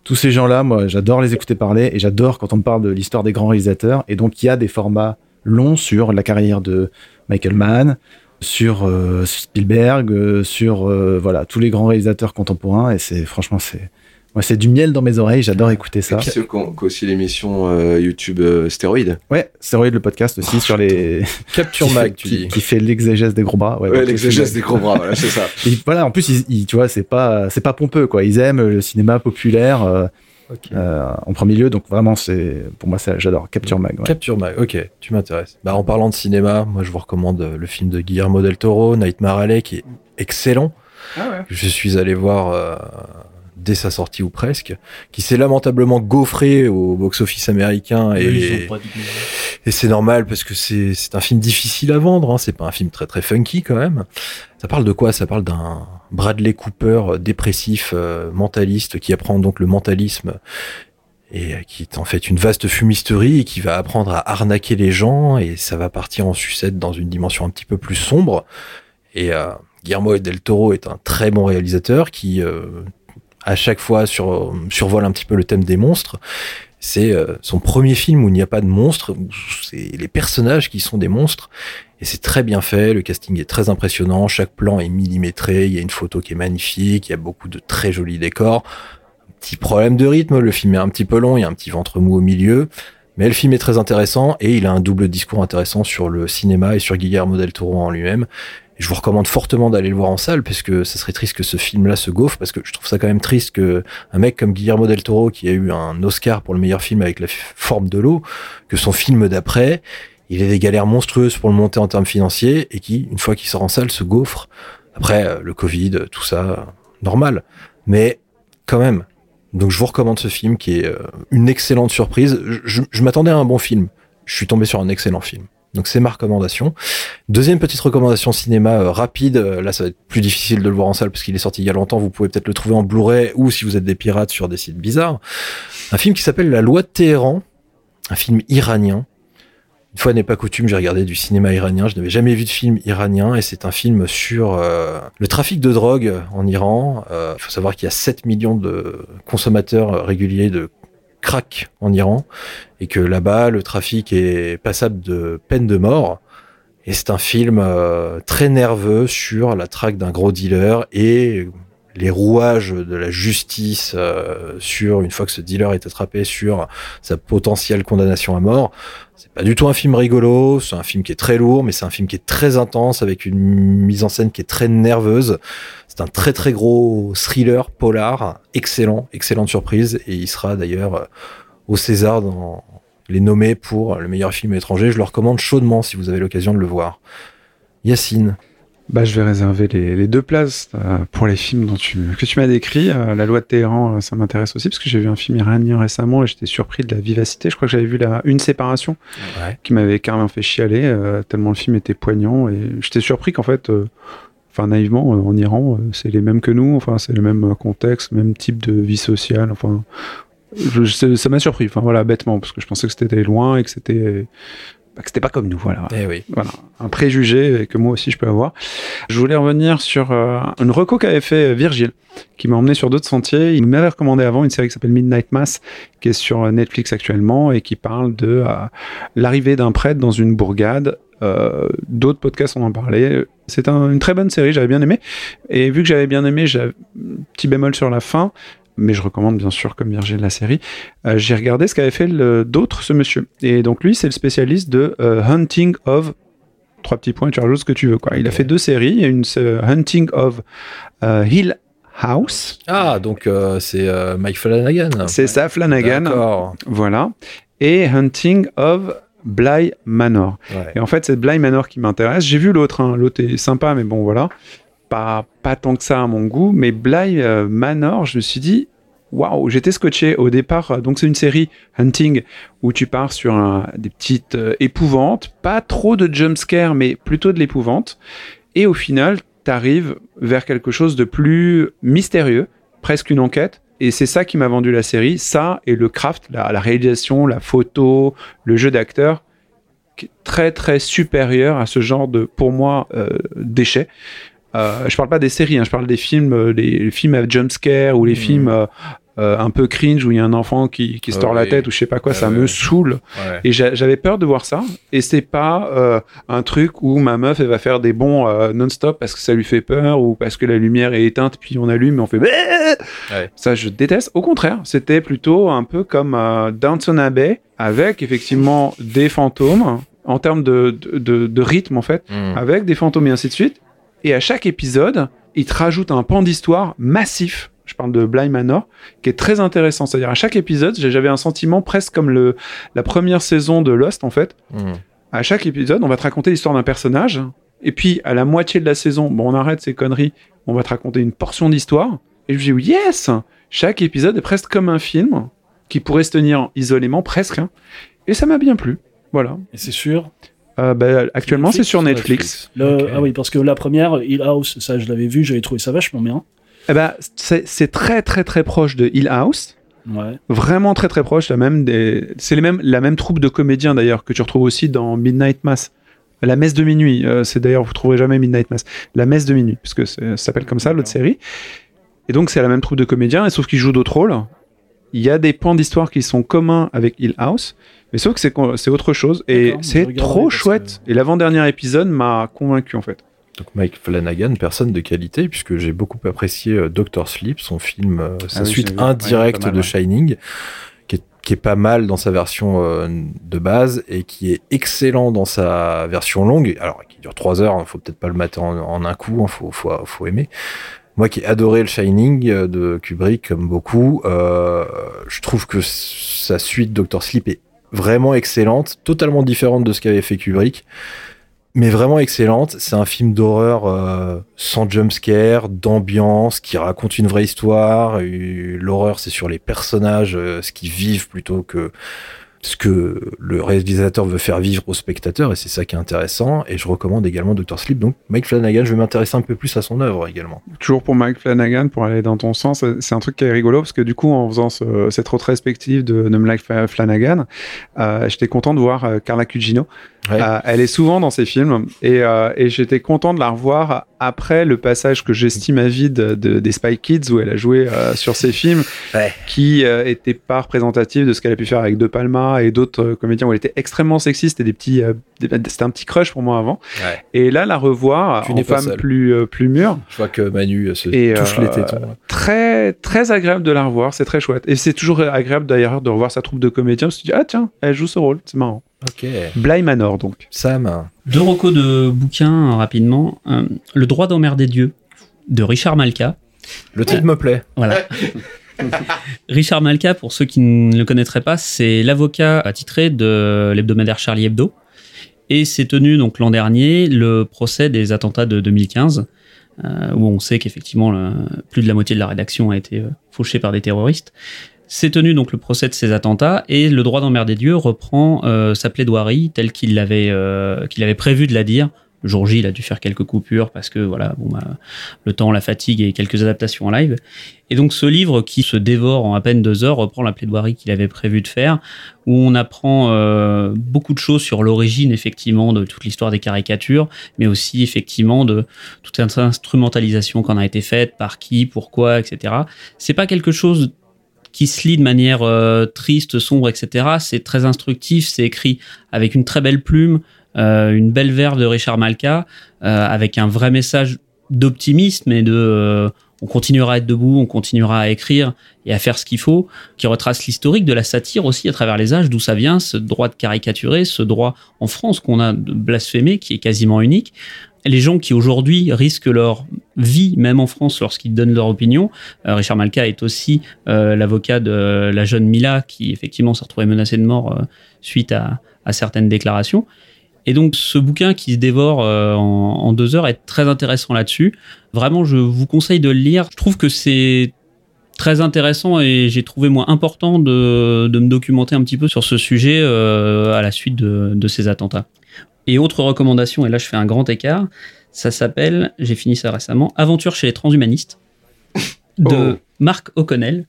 Tous ces gens-là, moi, j'adore les écouter parler et j'adore quand on me parle de l'histoire des grands réalisateurs. Et donc, il y a des formats longs sur la carrière de Michael Mann, sur euh, Spielberg, euh, sur euh, voilà tous les grands réalisateurs contemporains. Et c'est franchement, c'est moi, c'est du miel dans mes oreilles. J'adore écouter ça. qui qui ont aussi l'émission YouTube Stéroïde. Ouais, Stéroïde, le podcast aussi sur les Capture qui, Mag, qui, dis. qui fait l'exégèse des gros bras. Ouais, l'exégèse c'est- des gros bras, voilà, c'est ça. Et voilà, en plus, ils, ils- tu vois, c'est pas, c'est pas pompeux, quoi. Ils aiment le cinéma populaire euh, euh, en premier lieu, donc vraiment, c'est, pour moi, j'adore. Capture Mag. ouais. Capture Mag, ok, tu m'intéresses. Bah, en parlant de cinéma, moi je vous recommande euh, le film de Guillermo del Toro, Nightmare Alley, qui est excellent. Je suis allé voir euh, dès sa sortie ou presque, qui s'est lamentablement gaufré au box-office américain et, et c'est normal parce que c'est un film difficile à vendre, hein, c'est pas un film très très funky quand même. Ça parle de quoi? Ça parle d'un Bradley Cooper dépressif, euh, mentaliste, qui apprend donc le mentalisme et qui est en fait une vaste fumisterie et qui va apprendre à arnaquer les gens et ça va partir en sucette dans une dimension un petit peu plus sombre. Et euh, Guillermo del Toro est un très bon réalisateur qui euh, à chaque fois sur, survole un petit peu le thème des monstres. C'est euh, son premier film où il n'y a pas de monstres, c'est les personnages qui sont des monstres. Et c'est très bien fait, le casting est très impressionnant, chaque plan est millimétré, il y a une photo qui est magnifique, il y a beaucoup de très jolis décors. Petit problème de rythme, le film est un petit peu long, il y a un petit ventre mou au milieu. Mais le film est très intéressant et il a un double discours intéressant sur le cinéma et sur Guillermo del Toro en lui-même. Je vous recommande fortement d'aller le voir en salle parce que ça serait triste que ce film-là se gaufre parce que je trouve ça quand même triste que un mec comme Guillermo del Toro qui a eu un Oscar pour le meilleur film avec la forme de l'eau, que son film d'après, il ait des galères monstrueuses pour le monter en termes financiers et qui, une fois qu'il sort en salle, se gaufre. Après, euh, le Covid, tout ça, normal. Mais quand même, Donc je vous recommande ce film qui est euh, une excellente surprise. Je m'attendais à un bon film. Je suis tombé sur un excellent film. Donc c'est ma recommandation. Deuxième petite recommandation cinéma euh, rapide. Euh, Là, ça va être plus difficile de le voir en salle parce qu'il est sorti il y a longtemps. Vous pouvez peut-être le trouver en Blu-ray ou si vous êtes des pirates sur des sites bizarres. Un film qui s'appelle La Loi de Téhéran. Un film iranien. Une fois n'est pas coutume, j'ai regardé du cinéma iranien. Je n'avais jamais vu de film iranien et c'est un film sur euh, le trafic de drogue en Iran. Il faut savoir qu'il y a 7 millions de consommateurs réguliers de crack en Iran et que là-bas le trafic est passable de peine de mort. Et c'est un film euh, très nerveux sur la traque d'un gros dealer et les rouages de la justice euh, sur une fois que ce dealer est attrapé sur sa potentielle condamnation à mort. C'est pas du tout un film rigolo, c'est un film qui est très lourd, mais c'est un film qui est très intense avec une mise en scène qui est très nerveuse. C'est un très très gros thriller polar, excellent, excellente surprise, et il sera d'ailleurs euh, au César dans les nommés pour le meilleur film étranger. Je le recommande chaudement si vous avez l'occasion de le voir. Yacine. Bah, je vais réserver les, les deux places euh, pour les films dont tu, que tu m'as décrit. Euh, la loi de Téhéran, euh, ça m'intéresse aussi parce que j'ai vu un film iranien récemment et j'étais surpris de la vivacité. Je crois que j'avais vu la, une séparation Ouais. qui m'avait carrément fait chialer tellement le film était poignant et j'étais surpris qu'en fait, enfin naïvement, en Iran, c'est les mêmes que nous. Enfin, c'est le même contexte, même type de vie sociale. Enfin, je- ça m'a surpris. Enfin voilà, bêtement parce que je pensais que c'était loin et que c'était que c'était pas comme nous. Voilà. Eh oui. Voilà, un préjugé que moi aussi je peux avoir. Je voulais revenir sur euh, une reco qu'avait fait Virgile, qui m'a emmené sur d'autres sentiers. Il m'avait recommandé avant une série qui s'appelle Midnight Mass, qui est sur Netflix actuellement et qui parle de euh, l'arrivée d'un prêtre dans une bourgade. Euh, d'autres podcasts en ont parlé. C'est un- une très bonne série, j'avais bien aimé. Et vu que j'avais bien aimé, j'ai un petit bémol sur la fin. Mais je recommande bien sûr comme Virgile la série. Euh, j'ai regardé ce qu'avait fait d'autres ce monsieur. Et donc lui, c'est le spécialiste de euh, Hunting of trois petits points, tu rajoutes ce que tu veux. Quoi. Il a fait deux séries. Il y a une Hunting of euh, Hill House. Ah, donc c'est Mike Flanagan. C'est ça, Flanagan. Voilà. Et Hunting of Bly Manor. Ouais. Et en fait, c'est Bly Manor qui m'intéresse. J'ai vu l'autre. hein. L'autre est sympa, mais bon, voilà. Pas, pas tant que ça à mon goût. Mais Bly euh, Manor, je me suis dit, waouh, j'étais scotché au départ. Donc, c'est une série Hunting où tu pars sur des petites euh, épouvantes. Pas trop de jumpscare, mais plutôt de l'épouvante. Et au final, t'arrives vers quelque chose de plus mystérieux, presque une enquête. Et c'est ça qui m'a vendu la série. Ça et le craft, la, réalisation, la photo, le jeu d'acteur, très très supérieur à ce genre de, pour moi, euh, déchets. Euh, je parle pas des séries, hein, je parle des films, euh, les, les films à jumpscare ou les Mhm. films euh, euh, un peu cringe où il y a un enfant qui, qui se Ah la tête ou je sais pas quoi, Ah ça ouais. me saoule. Et j'a- j'avais peur de voir ça. Et c'est pas euh, un truc où ma meuf elle va faire des bons euh, non-stop parce que ça lui fait peur ou parce que la lumière est éteinte puis on allume et on fait. Ça je déteste. Au contraire, c'était plutôt un peu comme Downton Abbey avec effectivement des fantômes en termes de, de, de- de rythme en fait, Hmm. avec des fantômes et ainsi de suite. Et à chaque épisode, il te rajoute un pan d'histoire massif. Je parle de Bly Manor, qui est très intéressant. C'est-à-dire à chaque épisode, j'avais un sentiment presque comme le, la première saison de Lost en fait. Hmm. À chaque épisode, on va te raconter l'histoire d'un personnage. Et puis, à la moitié de la saison, bon, on arrête ces conneries, on va te raconter une portion d'histoire. Et je me dis, yes Chaque épisode est presque comme un film qui pourrait se tenir isolément, presque. hein. Et ça m'a bien plu. Voilà. Et c'est sûr. Euh, bah, actuellement, c'est Netflix sur Netflix. Le-. Ah oui, parce que la première, Hill House, ça je l'avais vu, j'avais trouvé ça vachement bien. Eh ben, c'est très, très, très proche de Hill House. Ouais. Vraiment très, très proche. La même des... C'est les mêmes, la même troupe de comédiens, d'ailleurs, que tu retrouves aussi dans Midnight Mass. La messe de minuit, euh, c'est d'ailleurs, vous trouverez jamais Midnight Mass. La messe de minuit, puisque c'est- ça s'appelle comme ça, l'autre série. Et donc, c'est la même troupe de comédiens, et sauf qu'ils jouent d'autres rôles. Il y a des pans d'histoire qui sont communs avec Hill House, mais sauf que c'est autre chose. Et c'est trop chouette. Et l'avant-dernier épisode m'a convaincu, en fait. Donc Mike Flanagan, personne de qualité, puisque j'ai beaucoup apprécié euh, Doctor Sleep, son film, euh, sa Ah oui, suite. Ouais, indirecte mal, de ouais. Shining, qui est, qui est pas mal dans sa version euh, de base et qui est excellent dans sa version longue. Alors, qui dure trois heures, hein, faut peut-être pas le mater en, en un coup, hein, faut, faut, faut aimer. Moi qui ai adoré le Shining de Kubrick, comme beaucoup, euh, je trouve que sa suite Doctor Sleep est vraiment excellente, totalement différente de ce qu'avait fait Kubrick mais vraiment excellente. C'est un film d'horreur euh, sans jumpscare, d'ambiance, qui raconte une vraie histoire. L'horreur, c'est sur les personnages, euh, ce qu'ils vivent plutôt que ce que le réalisateur veut faire vivre aux spectateurs, et c'est ça qui est intéressant. Et je recommande également Dr. Sleep. Donc, Mike Flanagan, je vais m'intéresser un peu plus à son œuvre également. Toujours pour Mike Flanagan, pour aller dans ton sens, c'est un truc qui est rigolo parce que du coup, en faisant ce- cette rétrospective de, de Mike Flanagan, euh, j'étais content de voir euh, Carla Cugino. Ouais. Euh, elle est souvent dans ses films et, euh, et j'étais content de la revoir après le passage que j'estime à vide de, des Spy Kids où elle a joué euh, sur ses films Ouais. qui étaient pas représentatifs de ce qu'elle a pu faire avec De Palma et d'autres comédiens où elle était extrêmement sexiste et des petits des- c'était un petit crush pour moi avant Ouais. et là la revoir Tu en femme seul. plus plus mûre Je vois que Manu se Et, touche les tétons. très très agréable de la revoir c'est très chouette et c'est toujours agréable d'ailleurs de revoir sa troupe de comédiens parce que tu dis ah tiens elle joue ce rôle c'est marrant Ok. Bly Manor donc Sam. Deux recos de bouquins euh, rapidement. Euh, le droit d'emmerder Dieu de Richard Malka. Le titre me plaît. Voilà. Richard Malka, pour ceux qui ne le connaîtraient pas, c'est l'avocat attitré de l'hebdomadaire Charlie Hebdo. Et c'est tenu donc l'an dernier le procès des attentats de 2015, euh, où on sait qu'effectivement plus de la moitié de la rédaction a été euh, fauchée par des terroristes. C'est tenu donc le procès de ces attentats et le droit d'emmerder Dieu reprend euh, sa plaidoirie telle qu'il l'avait euh, qu'il avait prévu de la dire. Le jour J, il a dû faire quelques coupures parce que voilà, bon, bah, le temps, la fatigue et quelques adaptations en live. Et donc ce livre qui se dévore en à peine deux heures reprend la plaidoirie qu'il avait prévu de faire, où on apprend euh, beaucoup de choses sur l'origine effectivement de toute l'histoire des caricatures, mais aussi effectivement de toute cette instrumentalisation qu'on a été faite, par qui, pourquoi, etc. C'est pas quelque chose qui se lit de manière euh, triste, sombre, etc. C'est très instructif, c'est écrit avec une très belle plume, euh, une belle verve de Richard Malka, euh, avec un vrai message d'optimisme et de on continuera à être debout, on continuera à écrire et à faire ce qu'il faut, qui retrace l'historique de la satire aussi à travers les âges, d'où ça vient, ce droit de caricaturer, ce droit en France qu'on a de blasphémer, qui est quasiment unique. Les gens qui aujourd'hui risquent leur vie, même en France, lorsqu'ils donnent leur opinion. Euh, Richard Malka est aussi euh, l'avocat de la jeune Mila, qui effectivement s'est retrouvée menacée de mort euh, suite à, certaines déclarations. Et donc ce bouquin qui se dévore en, deux heures est très intéressant là-dessus. Vraiment, je vous conseille de le lire. Je trouve que c'est très intéressant et j'ai trouvé moi important de, me documenter un petit peu sur ce sujet à la suite de ces attentats. Et autre recommandation, et là je fais un grand écart, ça s'appelle, j'ai fini ça récemment, Aventure chez les transhumanistes de Oh. Marc O'Connell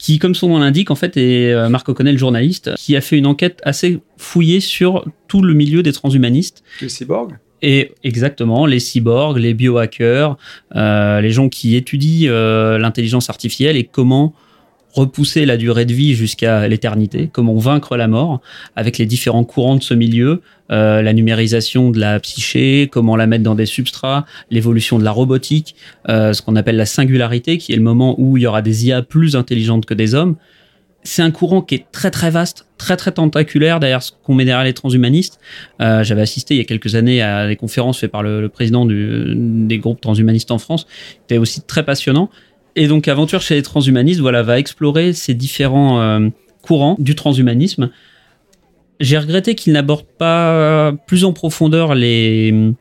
qui, comme son nom l'indique, en fait, est euh, Marc O'Connell, journaliste, qui a fait une enquête assez fouillée sur tout le milieu des transhumanistes. le cyborg Et exactement, les cyborgs, les biohackers, euh, les gens qui étudient euh, l'intelligence artificielle et comment repousser la durée de vie jusqu'à l'éternité, comment vaincre la mort avec les différents courants de ce milieu, euh, la numérisation de la psyché, comment la mettre dans des substrats, l'évolution de la robotique, euh, ce qu'on appelle la singularité, qui est le moment où il y aura des IA plus intelligentes que des hommes. C'est un courant qui est très très vaste, très très tentaculaire derrière ce qu'on met derrière les transhumanistes. Euh, J'avais assisté il y a quelques années à des conférences faites par le, président des groupes transhumanistes en France. C'était aussi très passionnant. Et donc Aventure chez les transhumanistes, voilà, va explorer ces différents euh, courants du transhumanisme. J'ai regretté qu'il n'aborde pas plus en profondeur les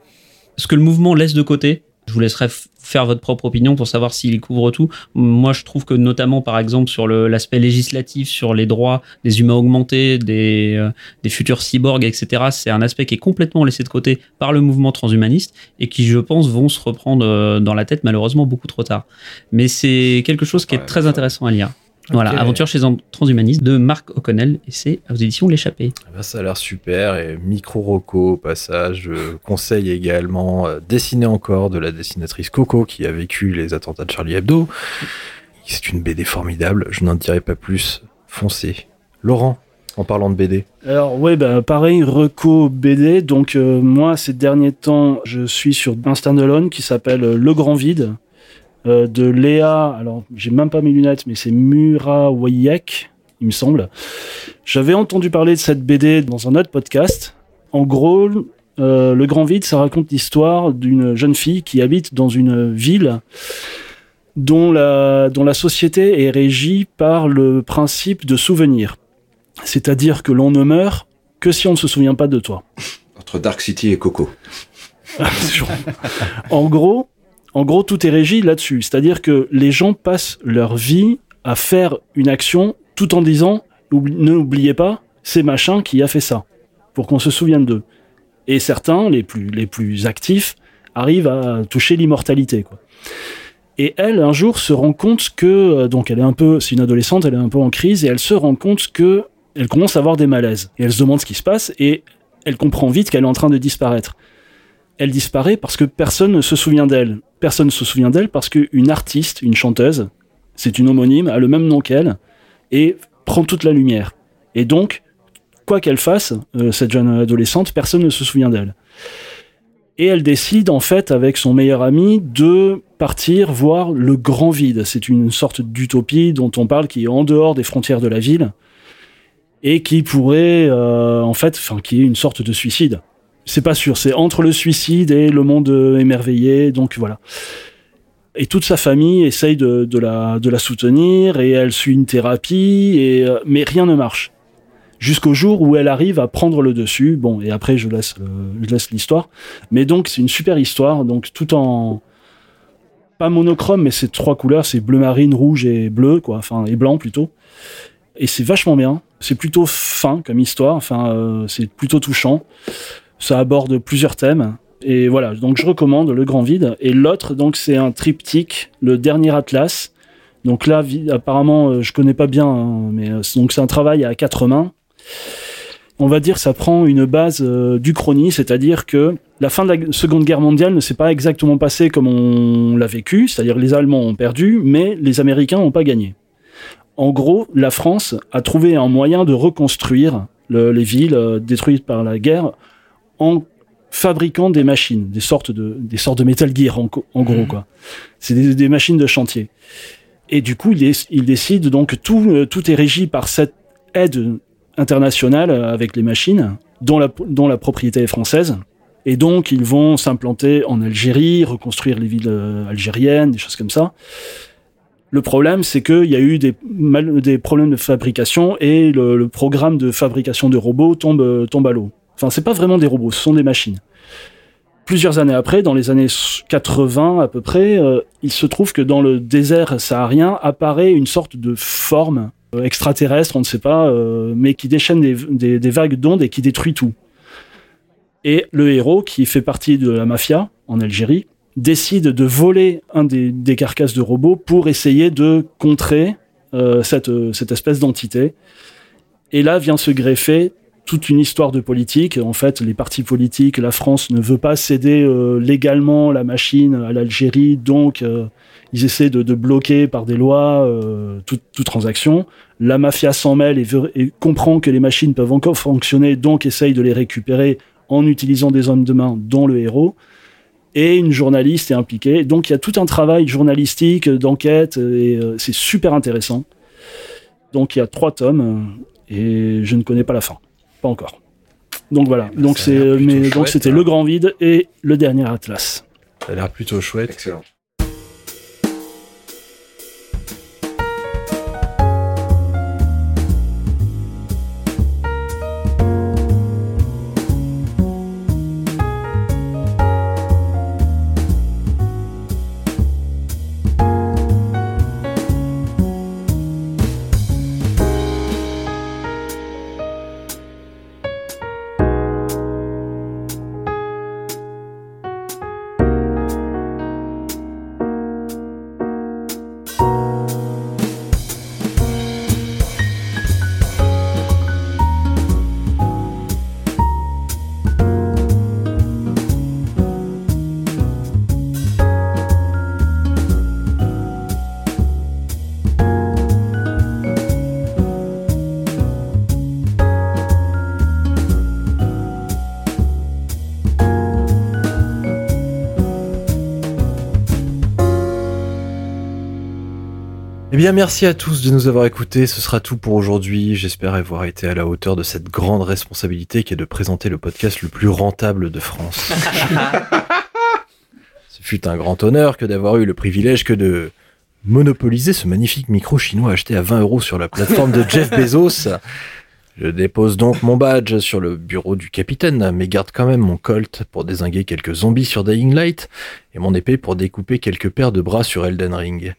ce que le mouvement laisse de côté. Je vous laisserai faire votre propre opinion pour savoir s'il couvre tout. Moi, je trouve que notamment, par exemple, sur l'aspect législatif, sur les droits des humains augmentés, des, euh, des futurs cyborgs, etc., c'est un aspect qui est complètement laissé de côté par le mouvement transhumaniste et qui, je pense, vont se reprendre euh, dans la tête malheureusement beaucoup trop tard. Mais c'est quelque chose qui est Ouais, très intéressant à lire. Voilà. Aventure chez un transhumaniste de Marc O'Connell et c'est aux éditions L'échappée. Ah bah, ça a l'air super et micro roco au passage. Je conseille également euh, Dessiner encore de la dessinatrice Coco qui a vécu les attentats de Charlie Hebdo. C'est une BD formidable. Je n'en dirai pas plus. Foncez. Laurent, en parlant de BD. Alors ouais, bah, pareil, reco BD. Donc euh, moi, ces derniers temps, je suis sur un standalone qui s'appelle euh, Le Grand Vide euh, de Léa. Alors j'ai même pas mes lunettes, mais c'est Murawayek, il me semble. J'avais entendu parler de cette BD dans un autre podcast. En gros, euh, Le Grand Vide, ça raconte l'histoire d'une jeune fille qui habite dans une ville dont la, dont la société est régie par le principe de souvenir. C'est-à-dire que l'on ne meurt que si on ne se souvient pas de toi. Entre Dark City et Coco. en gros, en gros, tout est régi là-dessus. C'est-à-dire que les gens passent leur vie à faire une action tout en disant n'oubliez pas, c'est machin qui a fait ça, pour qu'on se souvienne d'eux. Et certains, les plus, les plus actifs, arrivent à toucher l'immortalité. Et elle, un jour, se rend compte que, euh, donc elle est un peu, c'est une adolescente, elle est un peu en crise, et elle se rend compte que elle commence à avoir des malaises. Et elle se demande ce qui se passe, et elle comprend vite qu'elle est en train de disparaître. Elle disparaît parce que personne ne se souvient d'elle. Personne ne se souvient d'elle parce qu'une artiste, une chanteuse, c'est une homonyme, a le même nom qu'elle, et prend toute la lumière. Et donc, quoi qu'elle fasse, euh, cette jeune adolescente, personne ne se souvient d'elle. Et elle décide, en fait, avec son meilleur ami, de partir voir le grand vide. C'est une sorte d'utopie dont on parle qui est en dehors des frontières de la ville et qui pourrait, euh, en fait, enfin, qui est une sorte de suicide. C'est pas sûr, c'est entre le suicide et le monde émerveillé, donc voilà. Et toute sa famille essaye de, la, soutenir et elle suit une thérapie, euh, mais rien ne marche. Jusqu'au jour où elle arrive à prendre le dessus. Bon, et après je laisse, je laisse l'histoire. Mais donc c'est une super histoire, donc tout en pas monochrome, mais c'est trois couleurs, c'est bleu marine, rouge et bleu, quoi, enfin et blanc plutôt. Et c'est vachement bien. C'est plutôt fin comme histoire. Enfin, euh, c'est plutôt touchant. Ça aborde plusieurs thèmes. Et voilà, donc je recommande Le Grand Vide. Et l'autre, donc, c'est un triptyque, le dernier Atlas. Donc là, apparemment, euh, je connais pas bien, hein, mais euh, donc c'est un travail à quatre mains. On va dire, ça prend une base du chronie, c'est-à-dire que la fin de la Seconde Guerre mondiale ne s'est pas exactement passée comme on l'a vécu, c'est-à-dire les Allemands ont perdu, mais les Américains n'ont pas gagné en gros, la France a trouvé un moyen de reconstruire les villes euh, détruites par la guerre en fabriquant des machines, des sortes de, des sortes de Metal Gear en, gros mhm. quoi. C'est des, machines de chantier. Et du coup, il, décide donc tout, euh, tout est régi par cette aide internationale avec les machines, dont la, dont la propriété est française. Et donc, ils vont s'implanter en Algérie, reconstruire les villes euh, algériennes, des choses comme ça. Le problème, c'est qu'il y a eu des, des problèmes de fabrication et le, programme de fabrication de robots tombe, tombe à l'eau. Enfin, c'est pas vraiment des robots, ce sont des machines. Plusieurs années après, dans les années 80 à peu près, euh, il se trouve que dans le désert saharien apparaît une sorte de forme euh, extraterrestre, on ne sait pas, euh, mais qui déchaîne des, des vagues d'ondes et qui détruit tout. Et le héros, qui fait partie de la mafia en Algérie, décide de voler un des, carcasses de robots pour essayer de contrer cette, cette espèce d'entité. Et là vient se greffer toute une histoire de politique. En fait, les partis politiques, la France ne veut pas céder euh, légalement la machine à l'Algérie, donc euh, ils essaient de, bloquer par des lois toute, toute, transaction. La mafia s'en mêle et, comprend que les machines peuvent encore fonctionner, donc essaye de les récupérer en utilisant des hommes de main, dont le héros et une journaliste est impliquée. Donc il y a tout un travail journalistique, d'enquête, et euh, c'est super intéressant. Donc il y a trois tomes, euh, et je ne connais pas la fin. Pas encore. Donc voilà. donc c'est, mais donc c'était Le Grand Vide et Le Dernier Atlas. Ça a l'air plutôt chouette. Excellent. Bien, merci à tous de nous avoir écoutés. Ce sera tout pour aujourd'hui. J'espère avoir été à la hauteur de cette grande responsabilité qui est de présenter le podcast le plus rentable de France. Ce fut un grand honneur que d'avoir eu le privilège que de monopoliser ce magnifique micro chinois acheté à 20 euros sur la plateforme de Jeff Bezos. Je dépose donc mon badge sur le bureau du capitaine, mais garde quand même mon colt pour désinguer quelques zombies sur Dying Light et mon épée pour découper quelques paires de bras sur Elden Ring.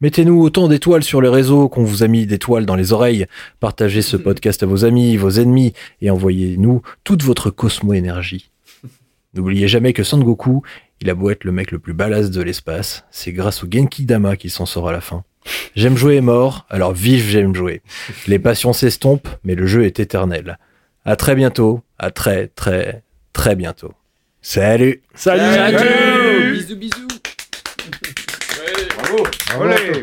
Mettez-nous autant d'étoiles sur les réseaux qu'on vous a mis d'étoiles dans les oreilles. Partagez ce podcast à vos amis, vos ennemis et envoyez-nous toute votre cosmo-énergie. N'oubliez jamais que Sangoku, il a beau être le mec le plus balasse de l'espace, c'est grâce au Genki Dama qu'il s'en sort à la fin. J'aime jouer est mort, alors vive j'aime jouer. Les passions s'estompent, mais le jeu est éternel. À très bientôt, à très très très bientôt. Salut Salut, Bisous, bisous. Uh, ¡Ole!